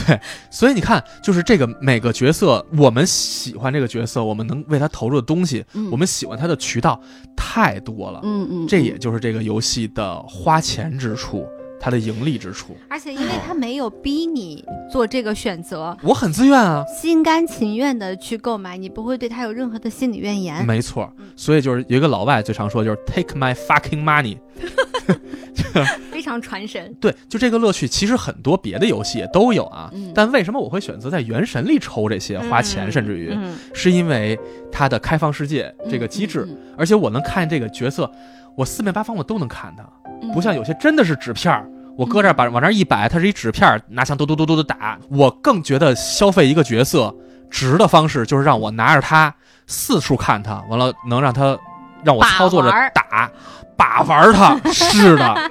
[SPEAKER 2] 对，所以你看，就是这个每个角色，我们喜欢这个角色，我们能为他投入的东西，
[SPEAKER 3] 嗯
[SPEAKER 2] 我们喜欢他的渠道太多了。
[SPEAKER 3] 嗯嗯，
[SPEAKER 2] 这也就是这个游戏的花钱之处，它的盈利之处。
[SPEAKER 1] 而且因为他没有逼你做这个选择，
[SPEAKER 2] 我很自愿啊，
[SPEAKER 1] 心甘情愿的去购买，你不会对他有任何的心理怨言。
[SPEAKER 2] 没错。所以就是有一个老外最常说就是 “take my fucking money”。(laughs)
[SPEAKER 1] 非常传神。
[SPEAKER 2] 对，就这个乐趣，其实很多别的游戏也都有啊。
[SPEAKER 3] 嗯
[SPEAKER 2] 但为什么我会选择在《原神》里抽这些花钱，
[SPEAKER 1] 嗯
[SPEAKER 2] 甚至于、
[SPEAKER 1] 嗯
[SPEAKER 2] 是因为它的开放世界这个机制，
[SPEAKER 3] 嗯
[SPEAKER 2] 而且我能看这个角色，我四面八方我都能看他，
[SPEAKER 3] 嗯
[SPEAKER 2] 不像有些真的是纸片儿。我搁这儿把往这儿一摆，它是一纸片儿，拿枪嘟嘟嘟嘟的打。我更觉得消费一个角色值的方式，就是让我拿着它四处看它，完了能让它让我操作着打，把玩儿它。(laughs) 是的，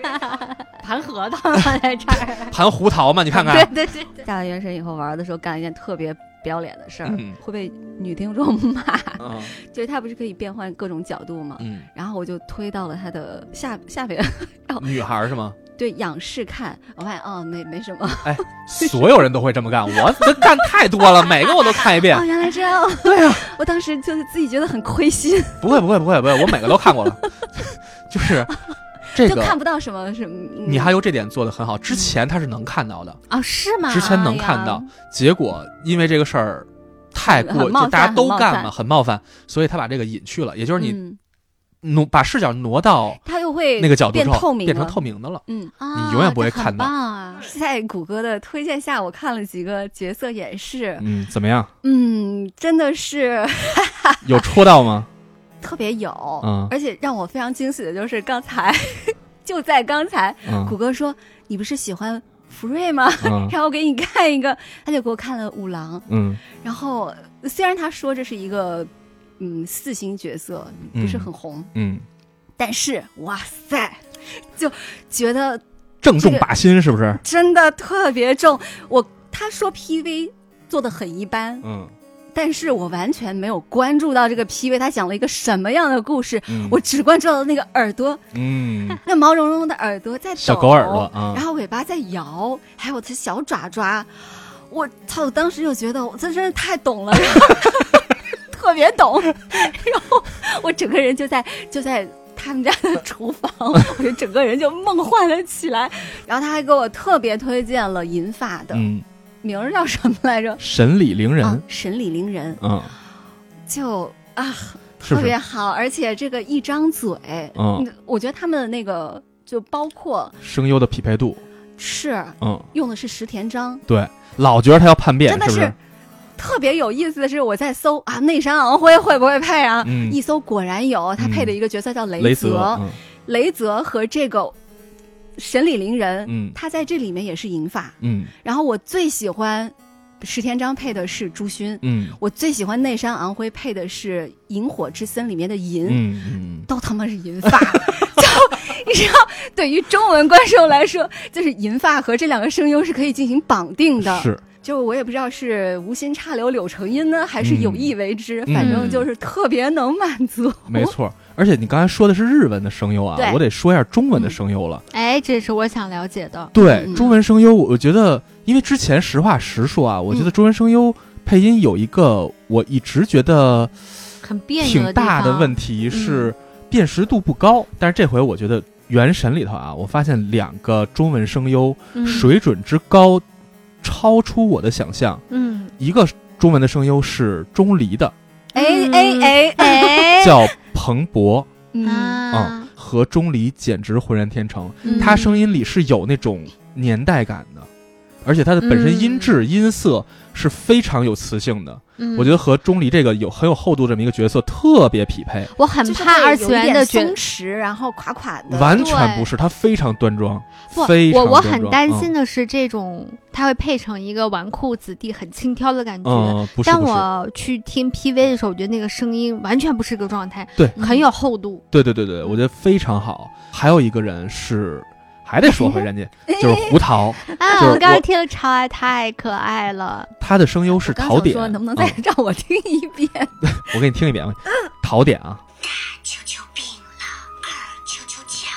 [SPEAKER 1] 盘核桃在这儿，
[SPEAKER 2] 盘胡桃嘛，你看看，(laughs)
[SPEAKER 1] 对对对，
[SPEAKER 3] 下了原神以后玩的时候干了一件特别不要脸的事儿，
[SPEAKER 2] 嗯
[SPEAKER 3] 会被女听众骂。
[SPEAKER 2] 嗯 (laughs)
[SPEAKER 3] 就是他不是可以变换各种角度吗？
[SPEAKER 2] 嗯，
[SPEAKER 3] 然后我就推到了他的下下边，
[SPEAKER 2] 女孩是吗？(laughs)
[SPEAKER 3] 对仰视看，我发现哦没没什么。
[SPEAKER 2] 哎所有人都会这么干，我这干太多了，每个我都看一遍
[SPEAKER 3] 哦，。原来这样。(laughs)
[SPEAKER 2] 对啊，
[SPEAKER 3] 我当时就是自己觉得很亏心，
[SPEAKER 2] 不会不会不会不会，我每个都看过了。就是这
[SPEAKER 3] 就看不到什么什么。嗯
[SPEAKER 2] 你还有这点做的很好，之前他是能看到的，
[SPEAKER 1] 啊，是吗？
[SPEAKER 2] 之前能看到，结果因为这个事儿太过，就大家都干嘛，很冒犯，所以他把这个隐去了，也就是你
[SPEAKER 3] 嗯，
[SPEAKER 2] 挪把视角挪到
[SPEAKER 3] 他又会
[SPEAKER 2] 那个角度之后，
[SPEAKER 3] 变透明
[SPEAKER 2] 变成透明的了。
[SPEAKER 3] 嗯，
[SPEAKER 1] 啊，
[SPEAKER 2] 你永远不会看到！
[SPEAKER 3] 在谷歌的推荐下，我看了几个角色演示，
[SPEAKER 2] 嗯，怎么样？
[SPEAKER 3] 嗯，真的是 (laughs)
[SPEAKER 2] 有戳到吗？
[SPEAKER 3] 特别有，
[SPEAKER 2] 嗯。
[SPEAKER 3] 而且让我非常惊喜的就是刚才，(laughs) 就在刚才，
[SPEAKER 2] 嗯。
[SPEAKER 3] 谷歌说你不是喜欢福瑞吗？
[SPEAKER 2] 嗯。(laughs)
[SPEAKER 3] 让我给你看一个，他就给我看了五郎，
[SPEAKER 2] 嗯。
[SPEAKER 3] 然后虽然他说这是一个嗯四星角色，不是很红，
[SPEAKER 2] 嗯，
[SPEAKER 3] 但是哇塞，就觉得
[SPEAKER 2] 正中靶心是不是？
[SPEAKER 3] 真的特别重。我他说 PV 做的很一般，
[SPEAKER 2] 嗯
[SPEAKER 3] 但是我完全没有关注到这个 PV，他讲了一个什么样的故事，
[SPEAKER 2] 嗯
[SPEAKER 3] 我只关注到那个耳朵，
[SPEAKER 2] 嗯，
[SPEAKER 3] 那毛茸茸的耳朵在抖，
[SPEAKER 2] 小狗耳朵啊
[SPEAKER 3] 然后尾巴在摇，还有它小爪爪。我操！我当时就觉得我这真是太懂了，(laughs) 特别懂。然后我整个人就在就在他们家的厨房，(laughs) 我就整个人就梦幻了起来。然后他还给我特别推荐了银发的，
[SPEAKER 2] 嗯，
[SPEAKER 3] 名儿叫什么来着？
[SPEAKER 2] 神里灵人。
[SPEAKER 3] 啊，，神里灵人，
[SPEAKER 2] 嗯，
[SPEAKER 3] 就啊？特别好，而且这个一张嘴，
[SPEAKER 2] 嗯，
[SPEAKER 3] 我觉得他们的那个就包括
[SPEAKER 2] 声优的匹配度，
[SPEAKER 3] 是
[SPEAKER 2] 嗯，
[SPEAKER 3] 用的是石田章，
[SPEAKER 2] 对，老觉得他要叛变，
[SPEAKER 3] 真的
[SPEAKER 2] 是是？
[SPEAKER 3] 特别有意思的是，我在搜啊内山昂辉会不会配啊？
[SPEAKER 2] 嗯。
[SPEAKER 3] 一搜果然有，他配的一个角色叫
[SPEAKER 2] 雷
[SPEAKER 3] 泽，
[SPEAKER 2] 嗯。
[SPEAKER 3] 雷泽和这个神里灵人，
[SPEAKER 2] 嗯
[SPEAKER 3] 他在这里面也是银发。
[SPEAKER 2] 嗯
[SPEAKER 3] 然后我最喜欢石田章配的是朱勋，
[SPEAKER 2] 嗯
[SPEAKER 3] 我最喜欢内山昂辉配的是萤火之森里面的银。
[SPEAKER 2] 嗯嗯，
[SPEAKER 3] 都他妈是银发，(laughs) 就你知道，对于中文观众来说，就是银发和这两个声优是可以进行绑定的。
[SPEAKER 2] 是，
[SPEAKER 3] 就我也不知道是无心插柳柳成荫呢，还是有意为之，
[SPEAKER 2] 嗯
[SPEAKER 3] 反正就是特别能满足。
[SPEAKER 2] 没错。而且你刚才说的是日文的声优啊，我得说一下中文的声优了。
[SPEAKER 1] 哎，这是我想了解的。
[SPEAKER 2] 对
[SPEAKER 3] 嗯。
[SPEAKER 2] 中文声优，我觉得，因为之前实话实说啊，我觉得
[SPEAKER 3] 嗯。
[SPEAKER 2] 中文声优配音有一个我一直觉得
[SPEAKER 1] 很别扭
[SPEAKER 2] 挺大的问
[SPEAKER 1] 题
[SPEAKER 2] 题是辨识度不高，但是这回我觉得《原神》里头啊，我发现两个中文声优，水准之高，超出我的想象。
[SPEAKER 1] 嗯，
[SPEAKER 2] 一个中文的声优是钟离的，
[SPEAKER 3] 哎哎哎哎，(laughs)
[SPEAKER 2] 叫彭博，
[SPEAKER 3] 嗯，
[SPEAKER 1] 啊，
[SPEAKER 2] 和钟离简直浑然天成。
[SPEAKER 1] 嗯。
[SPEAKER 2] 他声音里是有那种年代感的，而且它的本身音质、音色是非常有磁性的。
[SPEAKER 1] 嗯
[SPEAKER 2] 我觉得和钟离这个有很有厚度这么一个角色特别匹配。
[SPEAKER 1] 我很怕二次元的角
[SPEAKER 3] 松弛，然后垮垮的。
[SPEAKER 2] 完全不是，他非常端庄，
[SPEAKER 1] 不，
[SPEAKER 2] 非常
[SPEAKER 1] 我我很担心的是这种，他会配成一个纨绔子弟、很轻佻的感觉。
[SPEAKER 2] 嗯，不是
[SPEAKER 1] 当
[SPEAKER 2] 不是，
[SPEAKER 1] 我去听 PV 的时候，我觉得那个声音完全不是个状态，
[SPEAKER 2] 对
[SPEAKER 1] 很有厚度。
[SPEAKER 2] 对对对对，我觉得非常好。还有一个人是，还得说回人家，(laughs) 就是胡桃，
[SPEAKER 1] 啊，
[SPEAKER 2] 就是
[SPEAKER 1] 我刚才听了超爱，太可爱了。
[SPEAKER 2] 他的声优是陶点。
[SPEAKER 3] 能不能再
[SPEAKER 2] 嗯
[SPEAKER 3] 让我 (laughs) 听一遍？
[SPEAKER 2] 我给你听一遍，陶点啊，
[SPEAKER 4] 球球病了，二球球翘，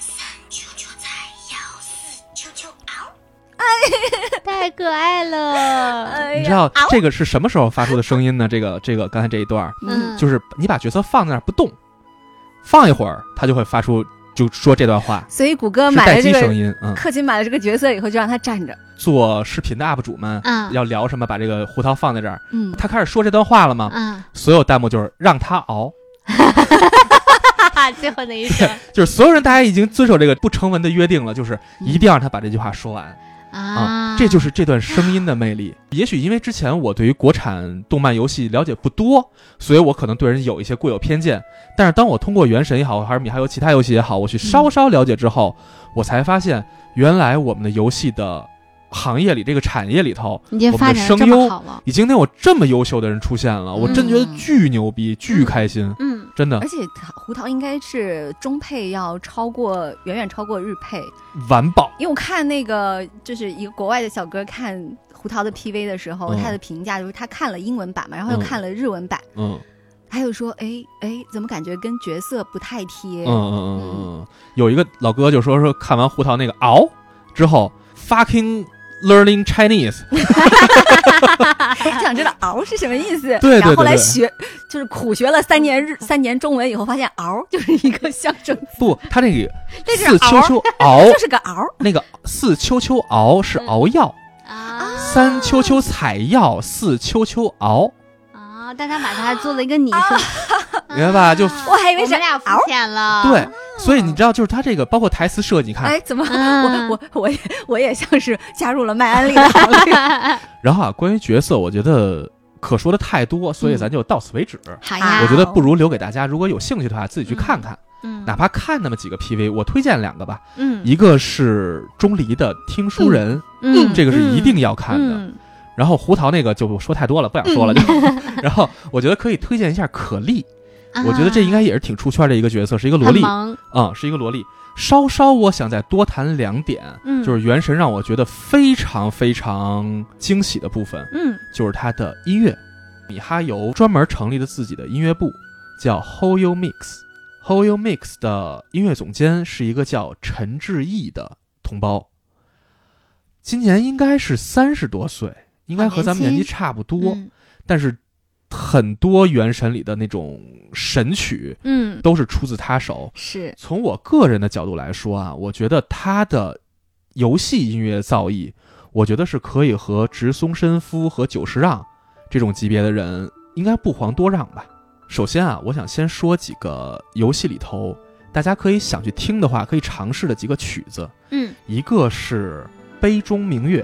[SPEAKER 4] 三球球踩腰，四球球嗷。
[SPEAKER 1] 太可爱了，
[SPEAKER 3] 哎
[SPEAKER 2] 你知道这个是什么时候发出的声音呢？这个这个刚才这一段就是你把角色放在那儿不动，放一会儿，他就会发出就说这段话，
[SPEAKER 3] 所以谷歌买了这个，
[SPEAKER 2] 机声音。嗯，
[SPEAKER 3] 克勤买了这个角色以后，就让他站着。
[SPEAKER 2] 做视频的 UP 主们
[SPEAKER 1] 嗯
[SPEAKER 2] 要聊什么，把这个胡桃放在这儿，
[SPEAKER 3] 嗯，
[SPEAKER 2] 他开始说这段话了吗？
[SPEAKER 1] 嗯，
[SPEAKER 2] 所有弹幕就是让他熬，
[SPEAKER 1] 哈哈，最后那一声 (laughs)
[SPEAKER 2] 就是所有人大家已经遵守这个不成文的约定了，就是一定要让他把这句话说完。啊，这就是这段声音的魅力。(laughs) 也许因为之前我对于国产动漫游戏了解不多，所以我可能对人有一些固有偏见。但是当我通过《原神》也好，还是米哈游其他游戏也好，我去稍稍了解之后，我才发现原来我们的游戏的行业里这个产业里头，
[SPEAKER 1] 已经
[SPEAKER 2] 我们的声优。已经能有这么优秀的人出现了，我真觉得
[SPEAKER 3] 嗯
[SPEAKER 2] 巨牛逼，巨开心，
[SPEAKER 1] 嗯，
[SPEAKER 2] 真的。
[SPEAKER 3] 而且胡桃应该是中配要超过，远远超过日配。
[SPEAKER 2] 完爆。
[SPEAKER 3] 因为我看那个就是一个国外的小哥看胡桃的 PV 的时候，
[SPEAKER 2] 嗯。
[SPEAKER 3] 他的评价就是他看了英文版嘛，然后又
[SPEAKER 2] 嗯。
[SPEAKER 3] 看了日文版，
[SPEAKER 2] 嗯。
[SPEAKER 3] 他又说，哎哎，怎么感觉跟角色不太贴？
[SPEAKER 2] 嗯嗯嗯嗯。嗯，有一个老哥就说说看完胡桃那个嗷之后，fucking learning Chinese，(laughs)
[SPEAKER 3] 想知道“嗷”是什么意思。
[SPEAKER 2] 对对
[SPEAKER 3] 然后后来
[SPEAKER 2] 对。对
[SPEAKER 3] 学，就是苦学了三年日三年中文以后，发现“嗷”就是一个象征词，
[SPEAKER 2] 不，他这个 (laughs)
[SPEAKER 1] 这是
[SPEAKER 2] 四秋秋熬
[SPEAKER 3] 就是个“熬。
[SPEAKER 2] 那个四秋秋熬是熬药，
[SPEAKER 1] 啊。
[SPEAKER 2] 三秋秋采药，四秋秋熬，
[SPEAKER 1] 啊！但他把它做了一个拟声，
[SPEAKER 2] 明白 (laughs) 吧？就”，
[SPEAKER 3] 我还以为是
[SPEAKER 1] 俩“
[SPEAKER 3] 嗷
[SPEAKER 1] 肤浅了。
[SPEAKER 2] 对，所以你知道，就是他这个包括台词设计，你”。看，
[SPEAKER 3] 哎，怎么
[SPEAKER 1] 嗯
[SPEAKER 3] 我我我也我也像是加入了卖安利的行列。(laughs)
[SPEAKER 2] 然后啊，关于角色，我觉得可说的太多，所以咱就到此为止。
[SPEAKER 1] 好呀，
[SPEAKER 2] 我觉得不如留给大家，如果有兴趣的话，自己去看看，
[SPEAKER 1] 嗯
[SPEAKER 2] 哪怕看那么几个 PV，我推荐两个吧。
[SPEAKER 1] 嗯
[SPEAKER 2] 一个是钟离的《听书人》，
[SPEAKER 1] 嗯，
[SPEAKER 2] 这个是一定要看的。
[SPEAKER 1] 嗯
[SPEAKER 2] 然后胡桃那个就说太多了，不想说了就。(laughs) 然后我觉得可以推荐一下可莉，
[SPEAKER 1] 啊
[SPEAKER 2] 我觉得这应该也是挺出圈的一个角色，是一个萝莉啊、是一个萝莉。稍稍我想再多谈两点，
[SPEAKER 1] 嗯，
[SPEAKER 2] 就是《原神》让我觉得非常非常惊喜的部分，
[SPEAKER 1] 嗯
[SPEAKER 2] 就是它的音乐。米哈游专门成立了自己的音乐部，叫 Hoyo Mix。Hoyo Mix 的音乐总监是一个叫陈志毅的同胞，今年应该是三十多岁，应该和咱们年纪差不多，
[SPEAKER 1] 嗯
[SPEAKER 2] 但是很多原神里的那种神曲
[SPEAKER 1] 嗯
[SPEAKER 2] 都是出自他手。
[SPEAKER 1] 是
[SPEAKER 2] 从我个人的角度来说啊，我觉得他的游戏音乐造诣，我觉得是可以和直松伸夫和久石让这种级别的人应该不遑多让吧。首先啊，我想先说几个游戏里头大家可以想去听的话，可以尝试的几个曲子。
[SPEAKER 1] 嗯
[SPEAKER 2] 一个是《杯中明月》，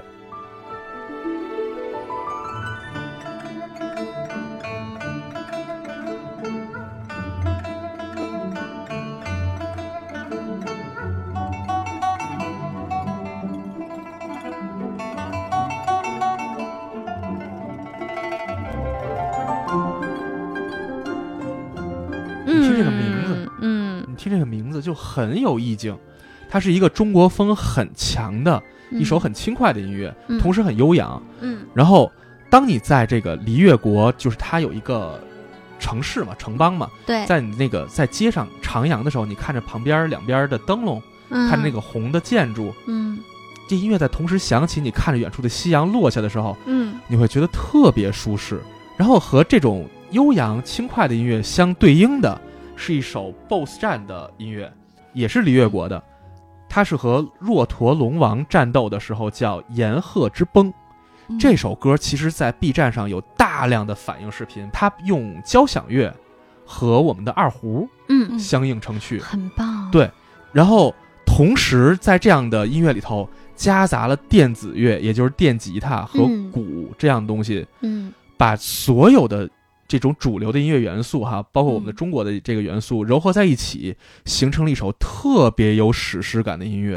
[SPEAKER 2] 就很有意境。它是一个中国风很强的
[SPEAKER 1] 嗯。
[SPEAKER 2] 一首很轻快的音乐，
[SPEAKER 1] 嗯。
[SPEAKER 2] 同时很悠扬。
[SPEAKER 1] 嗯。
[SPEAKER 2] 然后，当你在这个璃月国，就是它有一个城市嘛，城邦嘛，
[SPEAKER 1] 对，
[SPEAKER 2] 在你那个在街上徜徉的时候，你看着旁边两边的灯笼，看着那个红的建筑，
[SPEAKER 1] 嗯。
[SPEAKER 2] 这音乐在同时响起，你看着远处的夕阳落下的时候，
[SPEAKER 1] 嗯。
[SPEAKER 2] 你会觉得特别舒适。然后和这种悠扬轻快的音乐相对应的是一首 BOSS 战的音乐，也是璃月国的，他是和骆驼龙王战斗的时候叫岩鹤之崩。
[SPEAKER 3] 嗯。
[SPEAKER 2] 这首歌其实，在 B 站上有大量的反应视频，他用交响乐和我们的二胡
[SPEAKER 1] 嗯，
[SPEAKER 2] 相映成趣，
[SPEAKER 1] 很棒。
[SPEAKER 2] 对然后同时在这样的音乐里头夹杂了电子乐，也就是电吉他和
[SPEAKER 1] 嗯。
[SPEAKER 2] 鼓这样的东西，
[SPEAKER 1] 嗯。
[SPEAKER 2] 把所有的这种主流的音乐元素哈，包括我们的
[SPEAKER 3] 嗯
[SPEAKER 2] 中国的这个元素糅合在一起，形成了一首特别有史诗感的音乐。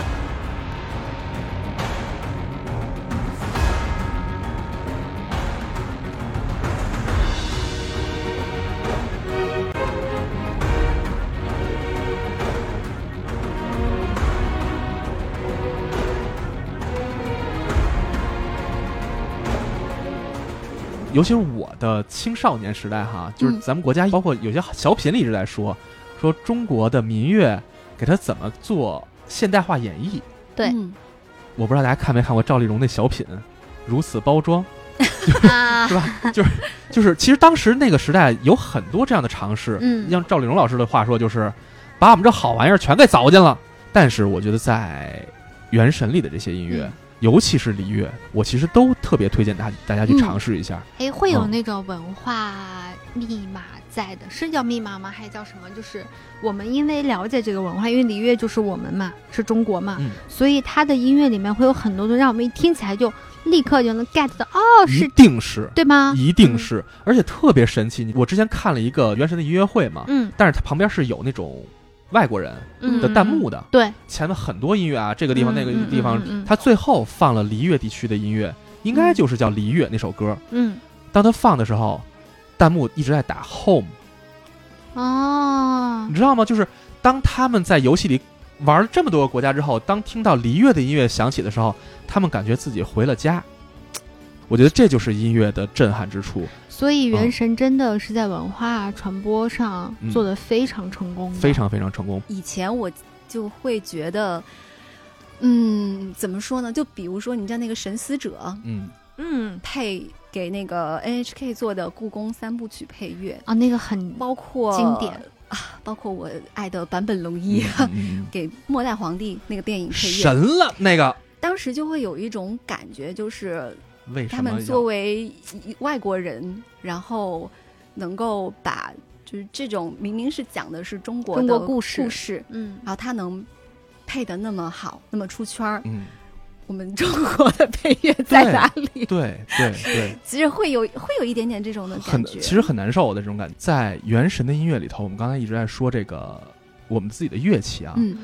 [SPEAKER 2] 尤其是我的青少年时代哈，就是
[SPEAKER 3] 嗯
[SPEAKER 2] 咱们国家包括有些小品里一直在说，说中国的民乐给它怎么做现代化演绎。
[SPEAKER 1] 对
[SPEAKER 3] 嗯
[SPEAKER 2] 我不知道大家看没看过赵丽蓉那小品《如此包装》，(laughs)
[SPEAKER 1] 啊 (laughs)
[SPEAKER 2] 是，吧？就是就是，其实当时那个时代有很多这样的尝试。
[SPEAKER 1] 嗯
[SPEAKER 2] 用赵丽蓉老师的话说，就是把我们这好玩意儿全给凿进了。但是我觉得在《原神》里的这些音乐，
[SPEAKER 1] 嗯
[SPEAKER 2] 尤其是礼乐，我其实都特别推荐大大家去
[SPEAKER 3] 嗯
[SPEAKER 2] 尝试一下。
[SPEAKER 1] 哎，会有
[SPEAKER 2] 嗯
[SPEAKER 1] 那种文化密码在的，是叫密码吗？还叫什么？就是我们因为了解这个文化，因为礼乐就是我们嘛，是中国嘛，
[SPEAKER 2] 嗯
[SPEAKER 1] 所以它的音乐里面会有很多的让我们一听起来就立刻就能 get 到，哦，
[SPEAKER 2] 一
[SPEAKER 1] 是
[SPEAKER 2] 定是，
[SPEAKER 1] 对吗？
[SPEAKER 2] 一定是，而且特别神奇。我之前看了一个《原神》的音乐会嘛，
[SPEAKER 1] 嗯
[SPEAKER 2] 但是它旁边是有那种外国人
[SPEAKER 1] 嗯。
[SPEAKER 2] 的弹幕的，
[SPEAKER 1] 对，
[SPEAKER 2] 前面很多音乐啊，这个地方
[SPEAKER 1] 嗯
[SPEAKER 2] 那个
[SPEAKER 1] 嗯
[SPEAKER 2] 地方
[SPEAKER 1] 嗯嗯嗯，
[SPEAKER 2] 它最后放了梨乐地区的音乐，应该就是叫梨乐那首歌。
[SPEAKER 1] 嗯。
[SPEAKER 2] 当他放的时候，弹幕一直在打 home，
[SPEAKER 1] 哦。
[SPEAKER 2] 你，知道吗？就是当他们在游戏里玩了这么多个国家之后，当听到梨乐的音乐响起的时候，他们感觉自己回了家。我觉得这就是音乐的震撼之处，
[SPEAKER 1] 所以《原
[SPEAKER 2] 嗯。
[SPEAKER 1] 神》真的是在文化传播上
[SPEAKER 2] 嗯。
[SPEAKER 1] 做的非常成功的，
[SPEAKER 2] 非常非常成功。
[SPEAKER 3] 以前我就会觉得，嗯，怎么说呢？就比如说，你知道那个《神思者》
[SPEAKER 2] 嗯，
[SPEAKER 1] 嗯。
[SPEAKER 3] 配给那个 NHK 做的故宫三部曲配乐，
[SPEAKER 1] 啊，那个很
[SPEAKER 3] 包括
[SPEAKER 1] 经典。
[SPEAKER 3] 啊，包括我爱的坂本龙一、
[SPEAKER 2] 嗯嗯。(laughs)
[SPEAKER 3] 给末代皇帝那个电影配乐，
[SPEAKER 2] 神了那个，
[SPEAKER 3] 当时就会有一种感觉，就是
[SPEAKER 2] 为什么
[SPEAKER 3] 他们作为外国人，然后能够把就是这种明明是讲的是中国
[SPEAKER 1] 中
[SPEAKER 3] 的
[SPEAKER 1] 国故事
[SPEAKER 3] 故事，
[SPEAKER 1] 嗯
[SPEAKER 3] 然后他能配的那么好，那么出圈儿，
[SPEAKER 2] 嗯，
[SPEAKER 3] 我们中国的配乐在哪里？
[SPEAKER 2] 对对对，(laughs)
[SPEAKER 3] 其实会有会有一点点这种的感觉，
[SPEAKER 2] 其实很难受的这种感觉。在原神的音乐里头，我们刚才一直在说这个我们自己的乐器啊，
[SPEAKER 3] 嗯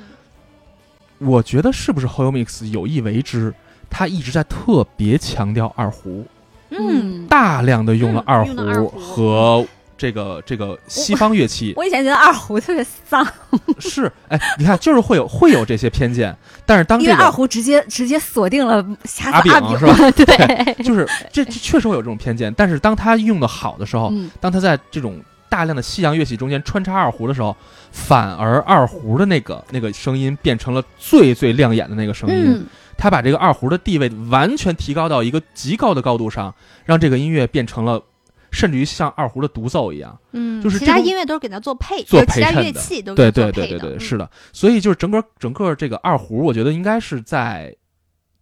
[SPEAKER 2] 我觉得是不是 h o y o Mix 有意为之？他一直在特别强调二胡，
[SPEAKER 1] 嗯，
[SPEAKER 2] 大量的用了
[SPEAKER 1] 嗯
[SPEAKER 2] 二
[SPEAKER 1] 胡
[SPEAKER 2] 和这个这个西方乐器。(laughs)
[SPEAKER 3] 我以前觉得二胡特别丧，
[SPEAKER 2] 是，哎，你看，就是会有会有这些偏见，但是当这个
[SPEAKER 3] 为二胡直接直接锁定了瞎
[SPEAKER 2] 阿
[SPEAKER 3] 子阿
[SPEAKER 2] 炳。是吧？(laughs)
[SPEAKER 1] 对，(laughs)
[SPEAKER 2] 就是这这确实会有这种偏见，但是当他用的好的时候，
[SPEAKER 3] 嗯。
[SPEAKER 2] 当他在这种大量的西洋乐器中间穿插二胡的时候，反而二胡的那个那个声音变成了最最亮眼的那个声音。
[SPEAKER 3] 嗯
[SPEAKER 2] 他把这个二胡的地位完全提高到一个极高的高度上，让这个音乐变成了，甚至于像二胡的独奏一样。
[SPEAKER 1] 嗯，
[SPEAKER 2] 就是
[SPEAKER 1] 其他音乐都是给它做配，
[SPEAKER 2] 做陪衬的
[SPEAKER 1] 乐器都
[SPEAKER 2] 对对对对对，是的。所以就是整个整个这个二胡，我觉得应该是在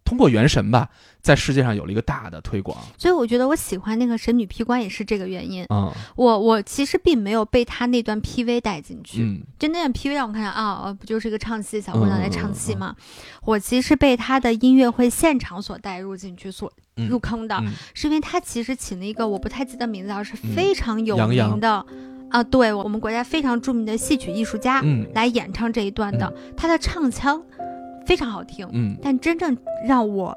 [SPEAKER 2] 通过原神吧，在世界上有了一个大的推广。
[SPEAKER 1] 所以我觉得我喜欢那个神女劈关也是这个原因。
[SPEAKER 2] 嗯。
[SPEAKER 1] 我我其实并没有被他那段 PV 带进去，
[SPEAKER 2] 嗯。
[SPEAKER 1] 就那段 PV 让我看到啊，哦不就是一个唱戏小姑娘
[SPEAKER 2] 嗯
[SPEAKER 1] 在唱戏吗？我其实被他的音乐会现场所带入进去，所
[SPEAKER 2] 嗯
[SPEAKER 1] 入坑的，
[SPEAKER 2] 嗯。
[SPEAKER 1] 是因为他其实请了一个我不太记得名字啊，是
[SPEAKER 2] 嗯
[SPEAKER 1] 非常有名的啊，对我们国家非常著名的戏曲艺术家、
[SPEAKER 2] 嗯。
[SPEAKER 1] 来演唱这一段的，他的唱腔非常好听，
[SPEAKER 2] 嗯。
[SPEAKER 1] 但真正让我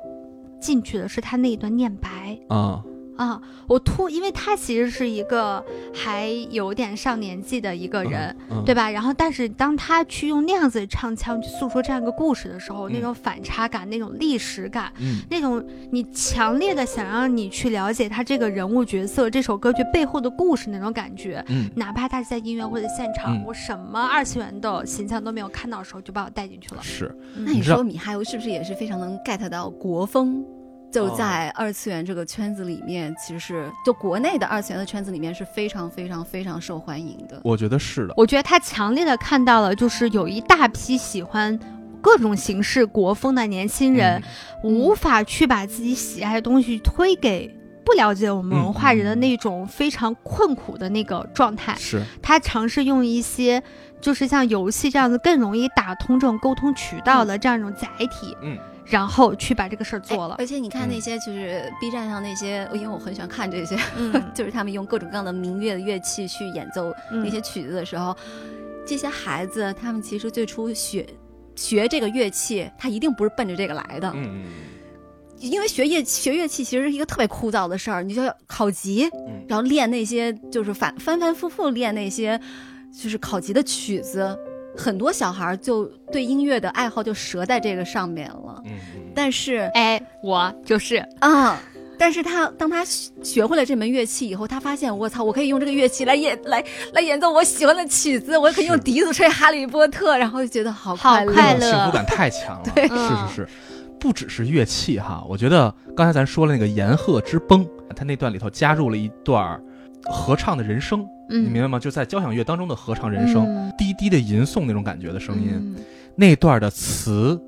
[SPEAKER 1] 进去的是他那一段念白。
[SPEAKER 2] 啊
[SPEAKER 1] 啊，我突，因为他其实是一个还有点上年纪的一个人，
[SPEAKER 2] 嗯
[SPEAKER 1] 对吧？然后，但是当他去用那样子唱腔去诉说这样一个故事的时候，那
[SPEAKER 2] 嗯
[SPEAKER 1] 种反差感、那种历史感、
[SPEAKER 2] 嗯
[SPEAKER 1] 那种你强烈的想让你去了解他这个人物角色、这首歌曲背后的故事那种感觉。
[SPEAKER 2] 嗯
[SPEAKER 1] 哪怕他是在音乐会的现场，
[SPEAKER 2] 嗯
[SPEAKER 1] 我什么二次元的形象都没有看到的时候，就把我带进去了。
[SPEAKER 2] 是
[SPEAKER 3] 那你说米哈游是不是也是非常能 get 到国风？就在二次元这个圈子里面，其实是就国内的二次元的圈子里面是非常非常非常受欢迎的。
[SPEAKER 2] 我觉得是的。
[SPEAKER 1] 我觉得他强烈的看到了，就是有一大批喜欢各种形式国风的年轻人，
[SPEAKER 2] 嗯。
[SPEAKER 1] 无法去把自己喜爱的东西推给不不了解我们文化
[SPEAKER 2] 嗯
[SPEAKER 1] 人的那种非常困苦的那个状态，
[SPEAKER 2] 是。
[SPEAKER 1] 他尝试用一些就是像游戏这样子更容易打通这种沟通渠道的这样一种载体，
[SPEAKER 2] 嗯，
[SPEAKER 1] 然后去把这个事儿做了。
[SPEAKER 3] 哎。而且你看
[SPEAKER 2] 嗯。
[SPEAKER 3] 那些就是 B 站上那些，因为我很喜欢看这些，
[SPEAKER 1] 嗯。(laughs)
[SPEAKER 3] 就是他们用各种各样的民乐的乐器去演奏
[SPEAKER 1] 嗯。
[SPEAKER 3] 那些曲子的时候，这些孩子他们其实最初学学这个乐器，他一定不是奔着这个来的，
[SPEAKER 2] 嗯。
[SPEAKER 3] 因为学乐学乐器其实是一个特别枯燥的事儿，你就要考级，
[SPEAKER 2] 嗯。
[SPEAKER 3] 然后练那些就是反反反复复练那些就是考级的曲子，很多小孩儿就对音乐的爱好就折在这个上面了。
[SPEAKER 2] 嗯
[SPEAKER 3] 但是
[SPEAKER 1] 哎，我就是
[SPEAKER 3] 啊，但是他当他学学会了这门乐器以后，他发现我操，我可以用这个乐器来演来来演奏我喜欢的曲子，我也可以用笛子吹《哈利波特》，然后就觉得好
[SPEAKER 1] 好
[SPEAKER 3] 快乐。
[SPEAKER 1] 快乐
[SPEAKER 2] 幸福感太强了。
[SPEAKER 3] 对
[SPEAKER 2] 是是是，不只是乐器哈，我觉得刚才咱说了那个《岩鹤之崩》，它那段里头加入了一段儿合唱的人声，
[SPEAKER 1] 嗯，
[SPEAKER 2] 你明白吗？就在交响乐当中的合唱人声，
[SPEAKER 1] 嗯
[SPEAKER 2] 低低的吟诵那种感觉的声音。
[SPEAKER 1] 嗯
[SPEAKER 2] 那段的词，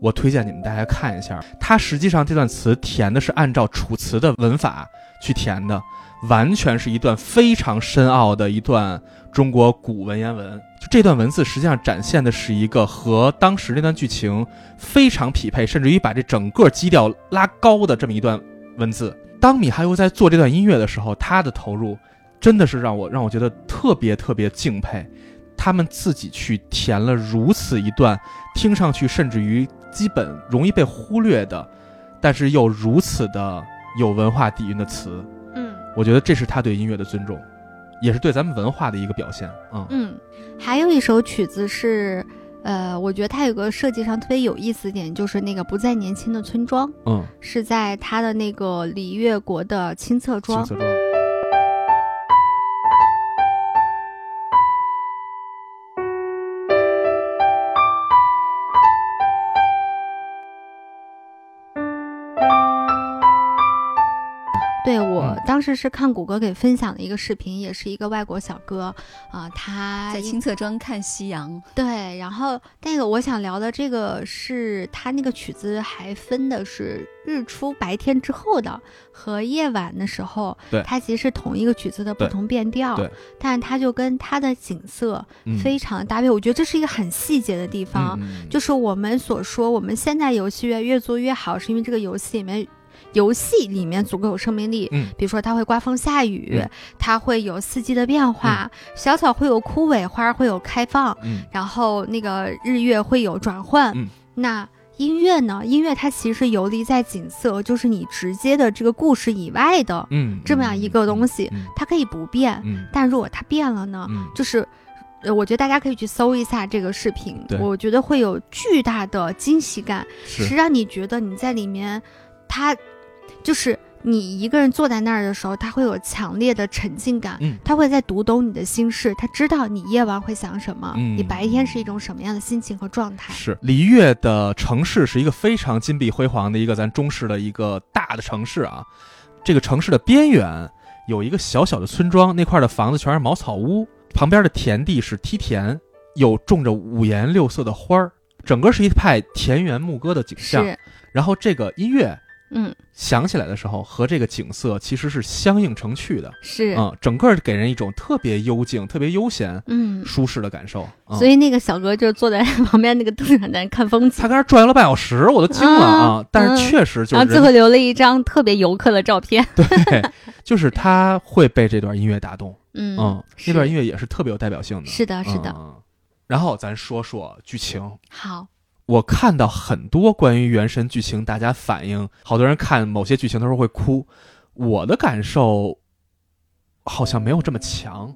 [SPEAKER 2] 我推荐你们大家看一下。它实际上这段词填的是按照楚辞的文法去填的，完全是一段非常深奥的一段中国古文言文。就这段文字实际上展现的是一个和当时那段剧情非常匹配，甚至于把这整个基调拉高的这么一段文字。当米哈游在做这段音乐的时候，他的投入真的是让我让我觉得特别特别敬佩。他们自己去填了如此一段听上去甚至于基本容易被忽略的，但是又如此的有文化底蕴的词，
[SPEAKER 1] 嗯
[SPEAKER 2] 我觉得这是他对音乐的尊重，也是对咱们文化的一个表现。嗯
[SPEAKER 1] 嗯，还有一首曲子是。呃，我觉得它有个设计上特别有意思的点，就是那个不再年轻的村庄，
[SPEAKER 2] 嗯，
[SPEAKER 1] 是在它的那个礼乐国的亲测庄。
[SPEAKER 2] 青色庄。
[SPEAKER 1] 对我
[SPEAKER 2] 嗯
[SPEAKER 1] 当时是看谷歌给分享的一个视频，也是一个外国小哥啊、他
[SPEAKER 3] 在青侧庄看夕阳，
[SPEAKER 1] 对，然后那个我想聊的这个是他那个曲子还分的是日出白天之后的和夜晚的时候，
[SPEAKER 2] 对
[SPEAKER 1] 它其实是同一个曲子的不同变调，
[SPEAKER 2] 对
[SPEAKER 1] 但是它就跟它的景色
[SPEAKER 2] 嗯
[SPEAKER 1] 非常的搭配，我觉得这是一个很细节的地方，
[SPEAKER 2] 嗯
[SPEAKER 1] 就是我们所说我们现在游戏越越做越好，是因为这个游戏里面。游戏里面足够有生命力，
[SPEAKER 2] 嗯。
[SPEAKER 1] 比如说它会刮风下雨，
[SPEAKER 2] 嗯。
[SPEAKER 1] 它会有四季的变化，小草会有枯萎，花儿会有开放，
[SPEAKER 2] 嗯。
[SPEAKER 1] 然后那个日月会有转换。
[SPEAKER 2] 嗯。
[SPEAKER 1] 那音乐呢？音乐它其实游离在景色，就是你直接的这个故事以外的
[SPEAKER 2] 嗯
[SPEAKER 1] 这么样一个东西，
[SPEAKER 2] 嗯
[SPEAKER 1] 它可以不变，
[SPEAKER 2] 嗯。
[SPEAKER 1] 但如果它变了呢？
[SPEAKER 2] 嗯。
[SPEAKER 1] 就是。呃，我觉得大家可以去搜一下这个视频，我觉得会有巨大的惊喜感，是。
[SPEAKER 2] 是
[SPEAKER 1] 让你觉得你在里面，它就是你一个人坐在那儿的时候，他会有强烈的沉浸感，
[SPEAKER 2] 嗯
[SPEAKER 1] 他会在读懂你的心事，他知道你夜晚会想什么，
[SPEAKER 2] 嗯
[SPEAKER 1] 你白天是一种什么样的心情和状态。
[SPEAKER 2] 是璃月的城市是一个非常金碧辉煌的一个咱中式的一个大的城市啊。这个城市的边缘有一个小小的村庄，那块的房子全是茅草屋，旁边的田地是梯田，有种着五颜六色的花儿，整个是一派田园牧歌的景象。
[SPEAKER 1] 是，
[SPEAKER 2] 然后这个音乐
[SPEAKER 1] 嗯，
[SPEAKER 2] 响起来的时候，和这个景色其实是相映成趣的，
[SPEAKER 1] 是，
[SPEAKER 2] 嗯，整个给人一种特别幽静、特别悠闲、
[SPEAKER 1] 嗯。
[SPEAKER 2] 舒适的感受。嗯。
[SPEAKER 1] 所以那个小哥就坐在旁边那个凳子上在那看风景。
[SPEAKER 2] 他，跟那儿转悠了半小时，我都惊了啊！
[SPEAKER 1] 啊
[SPEAKER 2] 但是确实就
[SPEAKER 1] 然后
[SPEAKER 2] 是人
[SPEAKER 1] 最后留了一张特别游客的照片。(laughs)
[SPEAKER 2] 对，就是他会被这段音乐打动，
[SPEAKER 1] 嗯
[SPEAKER 2] 嗯，那段音乐也是特别有代表性的，
[SPEAKER 1] 是的，是的。
[SPEAKER 2] 嗯。然后咱说说剧情，
[SPEAKER 1] 好，
[SPEAKER 2] 我看到很多关于原神剧情，大家反映，好多人看某些剧情的时候会哭，我的感受好像没有这么强。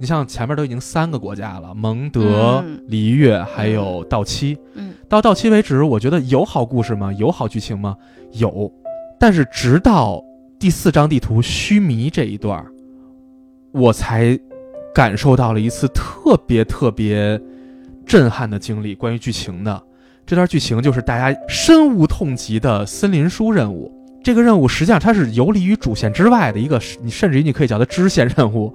[SPEAKER 2] 你像前面都已经三个国家了，蒙德、
[SPEAKER 3] 嗯
[SPEAKER 2] 璃月还有到期，
[SPEAKER 3] 嗯，
[SPEAKER 2] 到到期为止，我觉得有好故事吗？有好剧情吗？有，但是直到第四张地图须弥这一段，我才感受到了一次特别特别震撼的经历，关于剧情的。这段剧情就是大家深恶痛疾的森林书任务。这个任务实际上它是游离于主线之外的一个，你甚至于你可以叫它支线任务。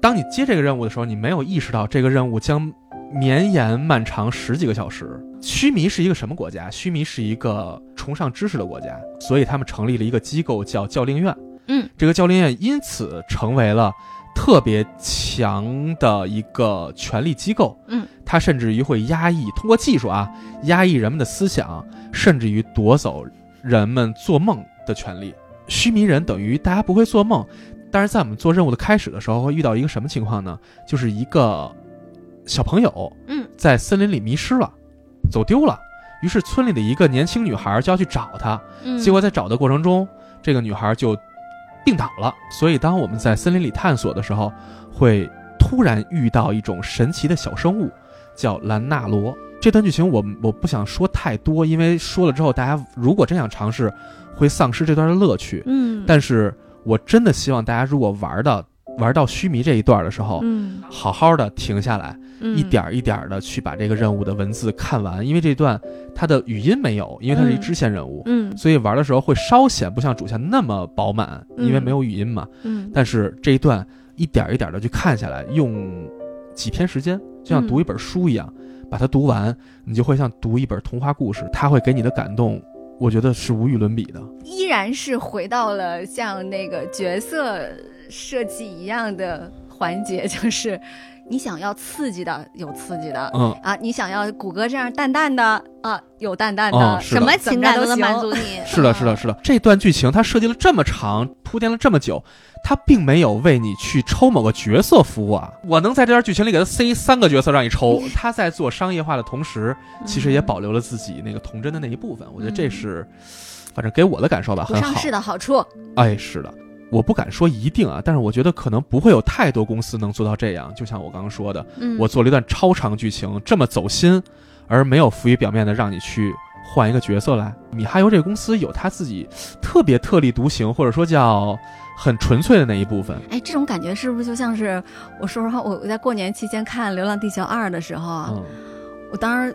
[SPEAKER 2] 当你接这个任务的时候，你没有意识到这个任务将绵延漫长十几个小时。须弥是一个什么国家？须弥是一个崇尚知识的国家，所以他们成立了一个机构叫教令院。
[SPEAKER 1] 嗯，
[SPEAKER 2] 这个教令院因此成为了特别强的一个权力机构。
[SPEAKER 1] 嗯，
[SPEAKER 2] 它甚至于会压抑，通过技术啊，压抑人们的思想，甚至于夺走人们做梦的权利。须弥人等于大家不会做梦，但是在我们做任务的开始的时候，会遇到一个什么情况呢？就是一个小朋友，
[SPEAKER 1] 嗯，
[SPEAKER 2] 在森林里迷失了，走丢了。于是村里的一个年轻女孩就要去找他，
[SPEAKER 1] 嗯，
[SPEAKER 2] 结果在找的过程中，这个女孩就病倒了。所以当我们在森林里探索的时候，会突然遇到一种神奇的小生物，叫兰纳罗。这段剧情我我不想说太多，因为说了之后，大家如果真想尝试，会丧失这段的乐趣。
[SPEAKER 1] 嗯，
[SPEAKER 2] 但是我真的希望大家如果玩到玩到须弥这一段的时候，
[SPEAKER 1] 嗯，
[SPEAKER 2] 好好的停下来，
[SPEAKER 1] 嗯
[SPEAKER 2] 一点儿一点儿的去把这个任务的文字看完，因为这段它的语音没有，因为它是一
[SPEAKER 1] 嗯
[SPEAKER 2] 支线任务，
[SPEAKER 1] 嗯
[SPEAKER 2] 所以玩的时候会稍显不像主线那么饱满，
[SPEAKER 1] 嗯
[SPEAKER 2] 因为没有语音嘛。
[SPEAKER 1] 嗯
[SPEAKER 2] 但是这一段一点儿一点的去看下来，用几天时间，就像
[SPEAKER 1] 嗯
[SPEAKER 2] 读一本书一样，把它读完，你就会像读一本童话故事，它会给你的感动，我觉得是无与伦比的。
[SPEAKER 3] 依然是回到了像那个角色设计一样的环节，就是你想要刺激的有刺激的。
[SPEAKER 2] 嗯，
[SPEAKER 3] 啊，你想要谷歌这样淡淡的啊，有淡淡的，
[SPEAKER 1] 什么情感都能满足你。
[SPEAKER 2] 是的，是的，是的。这段剧情它设计了这么长，铺垫了这么久，它并没有为你去抽某个角色服务啊。我能在这段剧情里给它塞三个角色让你抽，(laughs) 他在做商业化的同时，其实也保留了自己那个童真的那一部分。我觉得这是，反正给我的感受吧，很
[SPEAKER 3] 上市的好处。
[SPEAKER 2] 哎，是的，我不敢说一定啊，但是我觉得可能不会有太多公司能做到这样。就像我刚刚说的，
[SPEAKER 1] 嗯，
[SPEAKER 2] 我做了一段超长剧情，这么走心，而没有浮于表面的让你去换一个角色来。米哈游这个公司有他自己特别特立独行，或者说叫很纯粹的那一部分。
[SPEAKER 3] 哎，这种感觉是不是就像是我说实话，我我在过年期间看《流浪地球二》的时候啊，
[SPEAKER 2] 嗯
[SPEAKER 3] 我当时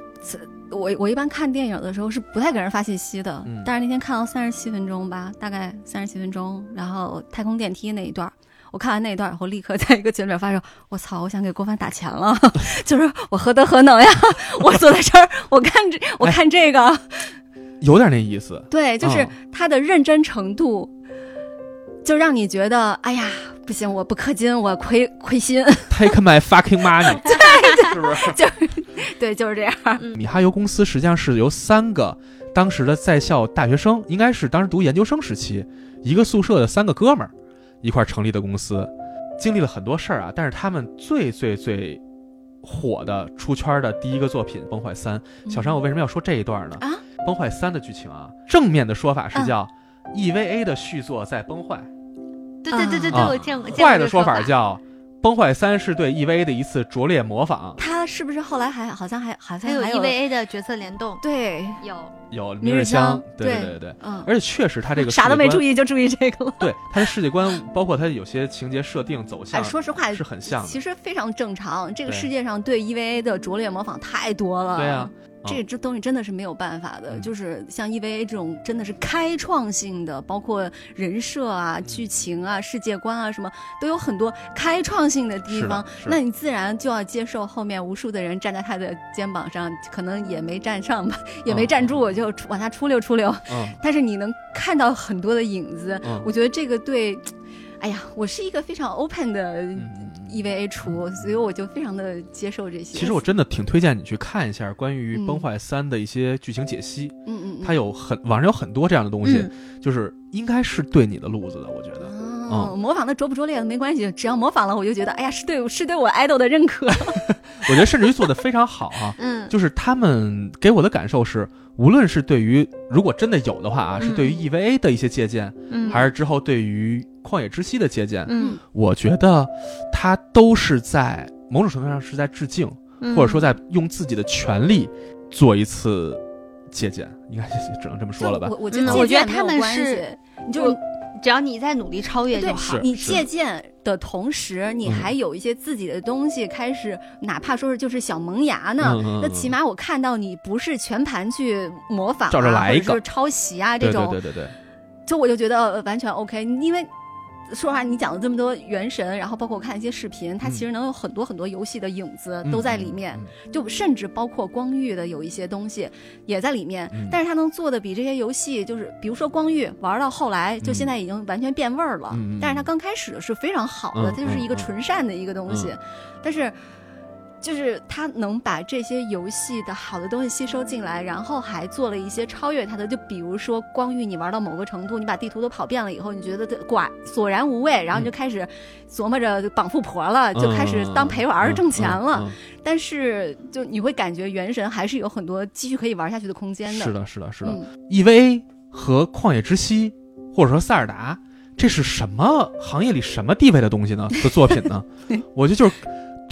[SPEAKER 3] 我我一般看电影的时候是不太给人发信息的，
[SPEAKER 2] 嗯
[SPEAKER 3] 但是那天看到三十七分钟吧，大概三十七分钟，然后太空电梯那一段。我看完那一段以后，立刻在一个群里发说：“我操，我想给郭帆打钱了，(laughs) 就是我何德何能呀？(laughs) 我坐在这儿，我看这，我看这个，
[SPEAKER 2] 有点那意思。
[SPEAKER 3] 对，就是
[SPEAKER 2] 嗯
[SPEAKER 3] 他的认真程度，就让你觉得，哎呀，不行，我不氪金，我亏亏心。
[SPEAKER 2] Take my fucking money，(laughs) 是不是？(laughs)
[SPEAKER 3] 对，就是这样。
[SPEAKER 2] 米哈游公司实际上是由三个当时的在校大学生，应该是当时读研究生时期，一个宿舍的三个哥们儿一块儿成立的公司，经历了很多事儿啊。但是他们最最最火的出圈的第一个作品《崩坏三》，小山，我为什么要说这一段呢？
[SPEAKER 3] 啊，《
[SPEAKER 2] 崩坏三》的剧情啊，正面的说法是叫 EVA 的续作在崩坏，
[SPEAKER 1] 对对对对对，
[SPEAKER 2] 啊
[SPEAKER 1] 我见过。
[SPEAKER 2] 坏的说
[SPEAKER 1] 法
[SPEAKER 2] 法叫《崩坏三》是对 EVA 的一次拙劣模仿。
[SPEAKER 3] 他是不是后来还好像还好像
[SPEAKER 1] 还有 EVA 的角色联动，
[SPEAKER 3] 对，
[SPEAKER 1] 有
[SPEAKER 2] 有
[SPEAKER 3] 明日
[SPEAKER 2] 香
[SPEAKER 3] 香，
[SPEAKER 2] 对
[SPEAKER 3] 对
[SPEAKER 2] 对对。
[SPEAKER 3] 嗯，
[SPEAKER 2] 而且确实，他这个 (laughs)
[SPEAKER 3] 啥都没注
[SPEAKER 2] 意，
[SPEAKER 3] 就注意这个了。(laughs)
[SPEAKER 2] 对他的世界观，包括他有些情节设定走
[SPEAKER 3] 哎，
[SPEAKER 2] 向，
[SPEAKER 3] 说实话，
[SPEAKER 2] 是很像的。
[SPEAKER 3] 其实非常正常。这个世界上对 EVA 的拙劣模仿太多了。
[SPEAKER 2] 对啊，
[SPEAKER 3] 这这东西真的是没有办法的，
[SPEAKER 2] 嗯。
[SPEAKER 3] 就是像 EVA 这种真的是开创性的，包括人设啊、
[SPEAKER 2] 嗯。
[SPEAKER 3] 剧情啊、世界观啊什么，都有很多开创性的地方。那你自然就要接受后面无数的人站在他的肩膀上，可能也没站上吧，也没站住，就往下出溜出溜。
[SPEAKER 2] 嗯。(laughs)
[SPEAKER 3] 但是你能看到很多的影子，
[SPEAKER 2] 嗯。
[SPEAKER 3] 我觉得这个对，哎呀，我是一个非常 open 的 EVA 出，所以我就非常的接受这些。
[SPEAKER 2] 其实我真的挺推荐你去看一下关于
[SPEAKER 3] 嗯《
[SPEAKER 2] 崩坏三》的一些剧情解析，
[SPEAKER 3] 嗯嗯嗯，
[SPEAKER 2] 它有很网上有很多这样的东西，
[SPEAKER 1] 嗯
[SPEAKER 2] 就是应该是对你的路子的，我觉得。
[SPEAKER 3] 哦，模仿的拙不拙劣没关系，只要模仿了，我就觉得，哎呀，是对是对我 idol 的认可。(laughs)
[SPEAKER 2] 我觉得甚至于做的非常好啊，
[SPEAKER 1] 嗯 (laughs)
[SPEAKER 2] 就是他们给我的感受是，无论是对于如果真的有的话啊，是对于 EVA 的一些借鉴，
[SPEAKER 1] 嗯，
[SPEAKER 2] 还是之后对于《旷野之息》的借鉴，
[SPEAKER 1] 嗯，
[SPEAKER 2] 我觉得他都是在某种程度上是在致敬，
[SPEAKER 1] 嗯。
[SPEAKER 2] 或者说在用自己的权利做一次借鉴，应该只能这么说了吧。
[SPEAKER 3] 我？我觉
[SPEAKER 1] 嗯。
[SPEAKER 3] 得
[SPEAKER 1] 我觉得他们是
[SPEAKER 3] 你就
[SPEAKER 1] 只要你在努力超越就好。
[SPEAKER 3] 你借鉴的同时，你
[SPEAKER 2] 嗯。
[SPEAKER 3] 还有一些自己的东西开始，哪怕说是就是小萌芽呢，那起码我看到你不是全盘去模仿、啊，
[SPEAKER 2] 照着来一个。
[SPEAKER 3] 或者是抄袭啊这种，
[SPEAKER 2] 对对对对，
[SPEAKER 3] 就我就觉得呃完全 OK，因为说实话，你讲了这么多原神，然后包括我看一些视频，它
[SPEAKER 2] 嗯
[SPEAKER 3] 其实能有很多很多游戏的影子
[SPEAKER 2] 嗯
[SPEAKER 3] 都在里面，
[SPEAKER 2] 嗯
[SPEAKER 3] 就甚至包括光遇的有一些东西也在里面。
[SPEAKER 2] 嗯
[SPEAKER 3] 但是它能做的比这些游戏，就是比如说光遇玩到后来，就现在已经完全变味儿了。但是它刚开始是非常好的，
[SPEAKER 2] 嗯
[SPEAKER 3] 它就是一个纯善的一个东西。但是就是他能把这些游戏的好的东西吸收进来，然后还做了一些超越它的，就比如说光遇，你玩到某个程度，你把地图都跑遍了以后，你觉得这寡索然无味，然后你就开始琢磨着绑富婆了，就开始当陪玩儿挣钱了。
[SPEAKER 2] 嗯嗯嗯
[SPEAKER 3] 但是就你会感觉原神还是有很多继续可以玩下去的空间的。
[SPEAKER 2] 是的，是的，是的。
[SPEAKER 3] 嗯
[SPEAKER 2] EVA 和旷野之息，或者说塞尔达，这是什么行业里什么地位的东西呢？的作品呢？(laughs) 我觉得就是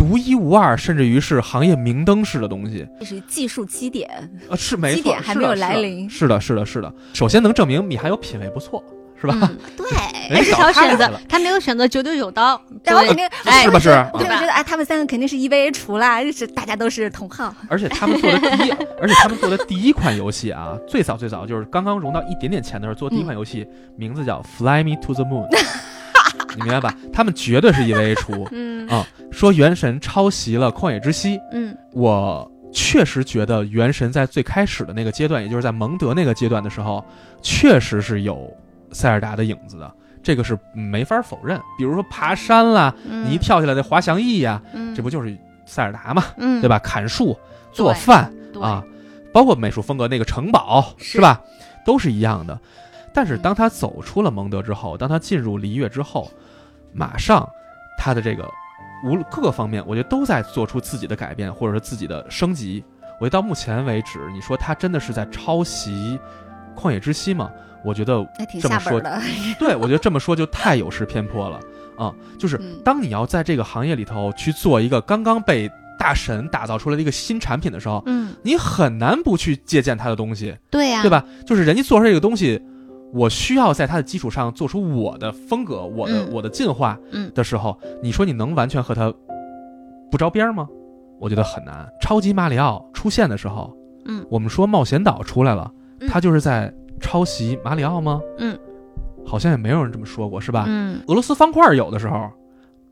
[SPEAKER 2] 独一无二，甚至于是行业明灯式的东西。
[SPEAKER 3] 这是技术基点，
[SPEAKER 2] 啊，是没错，
[SPEAKER 3] 基点还没有来临。
[SPEAKER 2] 是的，是的，是的。首先能证明米还有品味不错，是吧？
[SPEAKER 3] 嗯，(laughs)
[SPEAKER 4] 对，
[SPEAKER 2] 人家
[SPEAKER 1] 至少选择
[SPEAKER 2] 他
[SPEAKER 1] 没有选择九九九刀，对
[SPEAKER 3] 然后肯定，哎，
[SPEAKER 2] 是吧是？
[SPEAKER 3] 我就
[SPEAKER 1] 对吧
[SPEAKER 3] 觉得，哎，他们三个肯定是 EVA 除了，就是大家都是同行。
[SPEAKER 2] 而且他们做的第一，(laughs) 而且他们做的第一款游戏啊，最早最早就是刚刚融到一点点钱的时候做第一款游戏，名字叫《Fly Me to the Moon》，你明白吧？他们绝对是 EVA 出
[SPEAKER 1] 嗯
[SPEAKER 2] 啊。说《原神》抄袭了《旷野之息》，
[SPEAKER 1] 嗯
[SPEAKER 2] 我确实觉得《原神》在最开始的那个阶段，也就是在蒙德那个阶段的时候，确实是有塞尔达的影子的，这个是没法否认。比如说爬山啦，
[SPEAKER 1] 嗯，
[SPEAKER 2] 你一跳下来的滑翔翼呀、
[SPEAKER 1] 嗯，
[SPEAKER 2] 这不就是塞尔达嘛，
[SPEAKER 1] 嗯
[SPEAKER 2] 对吧？砍树、做饭啊，包括美术风格那个城堡
[SPEAKER 1] 是
[SPEAKER 2] 是吧，都是一样的。但是
[SPEAKER 3] 嗯
[SPEAKER 2] 当他走出了蒙德之后，当他进入璃月之后，马上他的这个无论各个方面，我觉得都在做出自己的改变，或者说自己的升级。我觉得到目前为止，你说他真的是在抄袭《旷野之息》吗？我觉得，这么说。(laughs) (laughs) 对我觉得这么说就太有失偏颇了啊！就是
[SPEAKER 3] 嗯
[SPEAKER 2] 当你要在这个行业里头去做一个刚刚被大神打造出来的一个新产品的时候，
[SPEAKER 1] 嗯，
[SPEAKER 2] 你很难不去借鉴他的东西，
[SPEAKER 1] 对呀，
[SPEAKER 2] 对？吧？就是人家做出这个东西，我需要在它的基础上做出我的风格、我的、
[SPEAKER 1] 嗯
[SPEAKER 2] 我的进化
[SPEAKER 1] 嗯
[SPEAKER 2] 的时候，你说你能完全和他不着边儿吗？我觉得很难。超级马里奥出现的时候，
[SPEAKER 1] 嗯，
[SPEAKER 2] 我们说冒险岛出来了，
[SPEAKER 1] 嗯
[SPEAKER 2] 他就是在抄袭马里奥吗？
[SPEAKER 1] 嗯，
[SPEAKER 2] 好像也没有人这么说过，是吧？
[SPEAKER 1] 嗯
[SPEAKER 2] 俄罗斯方块有的时候，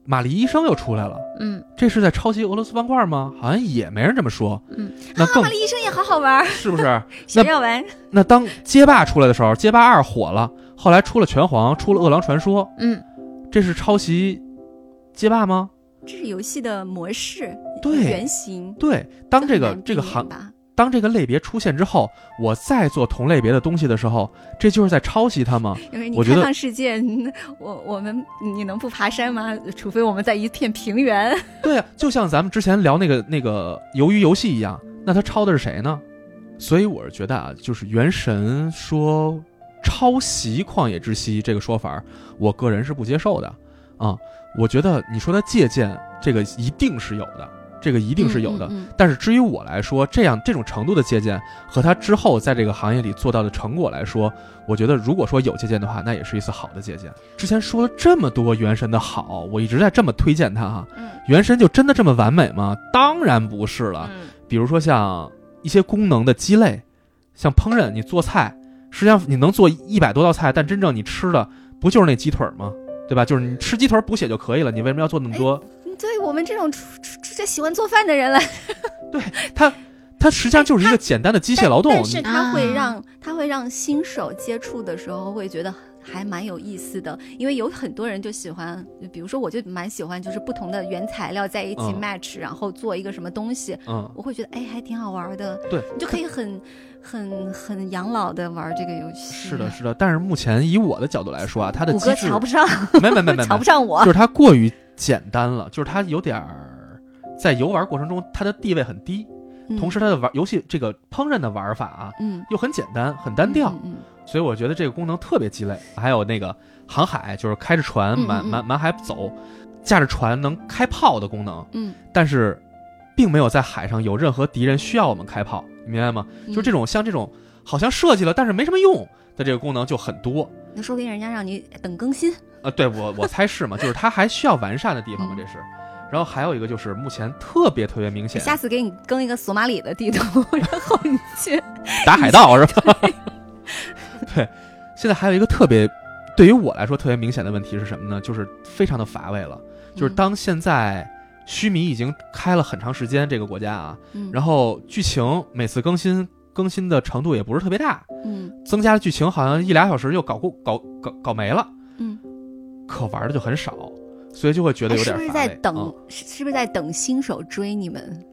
[SPEAKER 2] 玛丽医生又出来了，
[SPEAKER 1] 嗯
[SPEAKER 2] 这是在抄袭俄罗斯方块吗？好像也没人这么说。
[SPEAKER 1] 嗯，
[SPEAKER 2] 那更
[SPEAKER 3] 玛丽医生也好好玩，
[SPEAKER 2] 是不是？(laughs)
[SPEAKER 3] 谁要玩？
[SPEAKER 2] 那当街霸出来的时候，街霸二火了，后来出了拳皇，出了饿狼传说，
[SPEAKER 1] 嗯
[SPEAKER 2] 这是抄袭街霸吗？
[SPEAKER 3] 这是游戏的模式，
[SPEAKER 2] 对
[SPEAKER 3] 原型。
[SPEAKER 2] 对，当这个这个行当这个类别出现之后，我再做同类别的东西的时候，这就是在抄袭它吗？
[SPEAKER 3] 因为你
[SPEAKER 2] 我觉得
[SPEAKER 3] 开放世界，你我我们你能不爬山吗？除非我们在一片平原。(laughs)
[SPEAKER 2] 对啊，就像咱们之前聊那个那个鱿鱼游戏一样，那他抄的是谁呢？所以我是觉得啊，就是《原神》说抄袭《旷野之息》这个说法，我个人是不接受的啊。我觉得你说他借鉴这个一定是有的，这个一定是有的。
[SPEAKER 3] 嗯嗯
[SPEAKER 2] 但是至于我来说，这样这种程度的借鉴和他之后在这个行业里做到的成果来说，我觉得如果说有借鉴的话，那也是一次好的借鉴。之前说了这么多《原神》的好，我一直在这么推荐它哈。
[SPEAKER 3] 嗯
[SPEAKER 2] 原神就真的这么完美吗？当然不是了。
[SPEAKER 1] 嗯
[SPEAKER 2] 比如说像一些功能的鸡肋，像烹饪，你做菜，实际上你能做一百多道菜，但真正你吃的不就是那鸡腿儿吗？对吧？就是你吃鸡腿儿补血就可以了，你为什么要做那么多？
[SPEAKER 3] 嗯，对我们这种出出出这喜欢做饭的人来，(laughs)
[SPEAKER 2] 对他，他实际上就是一个简单的机械劳动。
[SPEAKER 3] 但是它会
[SPEAKER 1] 啊
[SPEAKER 3] 让它会让新手接触的时候会觉得还蛮有意思的，因为有很多人就喜欢，比如说我就蛮喜欢，就是不同的原材料在一起
[SPEAKER 2] 嗯
[SPEAKER 3] match，、然后做一个什么东西，
[SPEAKER 2] 嗯，
[SPEAKER 3] 我会觉得哎还挺好玩的，
[SPEAKER 2] 对，
[SPEAKER 3] 你就可以很很很养老的玩这个游戏。
[SPEAKER 2] 是的，，是的。但是目前以我的角度来说啊，它的
[SPEAKER 3] 谷歌
[SPEAKER 2] 机制
[SPEAKER 3] 瞧不上，
[SPEAKER 2] 没没没没没
[SPEAKER 3] 瞧不，上我
[SPEAKER 2] 就。是它过于简单了，就是它有点儿在游玩过程中它的地位很低，同时它的玩游戏这个烹饪的玩法啊
[SPEAKER 3] 嗯，
[SPEAKER 2] 又很简单很单调，所以我觉得这个功能特别鸡肋。还有那个航海，就是开着船满满满海走，驾着船能开炮的功能，
[SPEAKER 3] 嗯，
[SPEAKER 2] 但是并没有在海上有任何敌人需要我们开炮，你明白吗？
[SPEAKER 3] 嗯
[SPEAKER 2] 就这种像这种好像设计了但是没什么用的这个功能就很多。
[SPEAKER 3] 那说不定人家让你等更新。
[SPEAKER 2] 呃，对我我猜是嘛，就是它还需要完善的地方嘛，
[SPEAKER 3] 嗯
[SPEAKER 2] 这是。然后还有一个就是目前特别特别明显，
[SPEAKER 3] 下次给你更一个索马里的地图，然后你去。(laughs)
[SPEAKER 2] 打海盗是吧？(laughs) 对，现在还有一个特别对于我来说特别明显的问题是什么呢？就是非常的乏味了。就是
[SPEAKER 3] 嗯
[SPEAKER 2] 当现在须弥已经开了很长时间，这个国家啊，
[SPEAKER 3] 嗯
[SPEAKER 2] 然后剧情每次更新更新的程度也不是特别大，
[SPEAKER 3] 嗯
[SPEAKER 2] 增加的剧情好像一俩小时就搞过搞搞搞没了，
[SPEAKER 3] 嗯，
[SPEAKER 2] 可玩的就很少，所以就会觉得有
[SPEAKER 3] 哎是不是。在等
[SPEAKER 2] 嗯？
[SPEAKER 3] 是是不是在等新手追你们？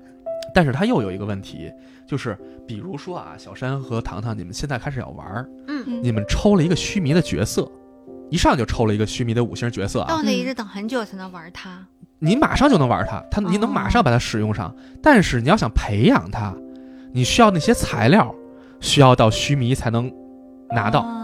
[SPEAKER 2] 但是他又有一个问题，就是比如说啊，小山和糖糖，你们现在开始要玩，
[SPEAKER 1] 嗯，
[SPEAKER 3] 嗯
[SPEAKER 2] 你们抽了一个须弥的角色，一上就抽了一个须弥的五星角色啊，
[SPEAKER 1] 到那一直等很久才能玩它。
[SPEAKER 2] 你马上就能玩它，它你能马上把它使用上。但是你要想培养它，你需要那些材料，需要到须弥才能拿到。
[SPEAKER 1] 哦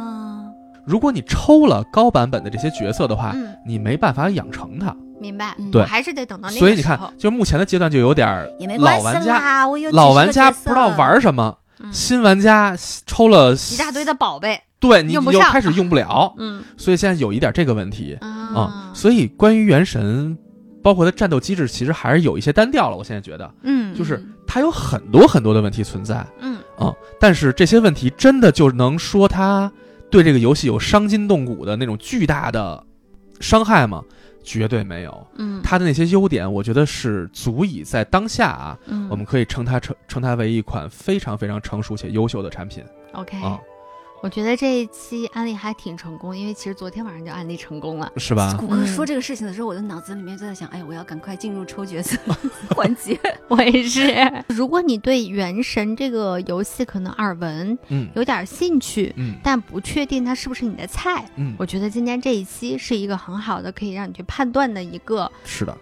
[SPEAKER 2] 如果你抽了高版本的这些角色的话，
[SPEAKER 1] 嗯，
[SPEAKER 2] 你没办法养成它。
[SPEAKER 1] 明白。
[SPEAKER 3] 嗯
[SPEAKER 2] 对。
[SPEAKER 1] 我还是得等到那个
[SPEAKER 2] 所以你看，就目前的阶段就有点老玩家老玩家不知道玩什么，
[SPEAKER 1] 嗯。
[SPEAKER 2] 新玩家抽了
[SPEAKER 1] 一大堆的宝贝，
[SPEAKER 2] 对你又开始用不了，(laughs)
[SPEAKER 1] 嗯。
[SPEAKER 2] 所以现在有一点这个问题啊、
[SPEAKER 1] 啊，
[SPEAKER 2] 所以关于原神，包括它战斗机制，其实还是有一些单调了。我现在觉得，
[SPEAKER 1] 嗯。
[SPEAKER 2] 就是它有很多很多的问题存在
[SPEAKER 1] 嗯。
[SPEAKER 2] 啊、但是这些问题真的就能说它对这个游戏有伤筋动骨的那种巨大的伤害吗？绝对没有。
[SPEAKER 1] 嗯，
[SPEAKER 2] 它的那些优点，我觉得是足以在当下啊，
[SPEAKER 1] 嗯
[SPEAKER 2] 我们可以称它称称它为一款非常非常成熟且优秀的产品
[SPEAKER 1] OK，
[SPEAKER 2] 啊，
[SPEAKER 1] 我觉得这一期安利还挺成功，因为其实昨天晚上就安利成功了。
[SPEAKER 2] 是吧？
[SPEAKER 3] 谷歌
[SPEAKER 1] 嗯
[SPEAKER 3] 说这个事情的时候，我的脑子里面就在想，哎，我要赶快进入抽角色环节。(laughs) (laughs)
[SPEAKER 1] 我也是。如果你对《原神》这个游戏可能耳闻，
[SPEAKER 2] 嗯
[SPEAKER 1] 有点兴趣，
[SPEAKER 2] 嗯
[SPEAKER 1] 但不确定它是不是你的菜，
[SPEAKER 2] 嗯，
[SPEAKER 1] 我觉得今天这一期是一个很好的可以让你去判断的一个，
[SPEAKER 2] 是的，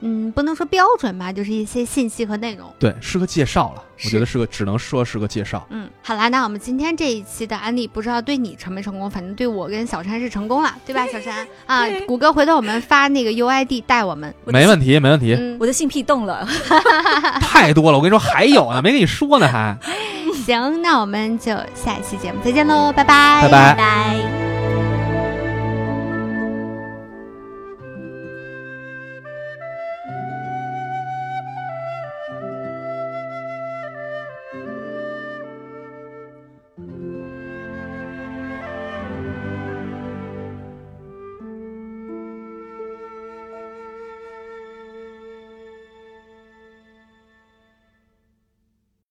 [SPEAKER 1] 嗯，不能说标准吧，就是一些信息和内容。
[SPEAKER 2] 对，是个介绍了，我觉得是个，只能说是个介绍。
[SPEAKER 1] 嗯，好啦，那我们今天这一期的安利，不知道对你成没成功，反正对我跟小山是成功了，对吧？(laughs) 小山啊，谷歌回头我们发那个 UID 带我们。
[SPEAKER 3] 我
[SPEAKER 2] 没问题，没问题，
[SPEAKER 1] 嗯，
[SPEAKER 3] 我的性癖动了，(laughs)
[SPEAKER 2] 太多了。我跟你说，还有呢，没跟你说呢，还。(laughs)
[SPEAKER 1] 行，那我们就下一期节目再见喽，拜拜，
[SPEAKER 2] 拜拜
[SPEAKER 3] 拜。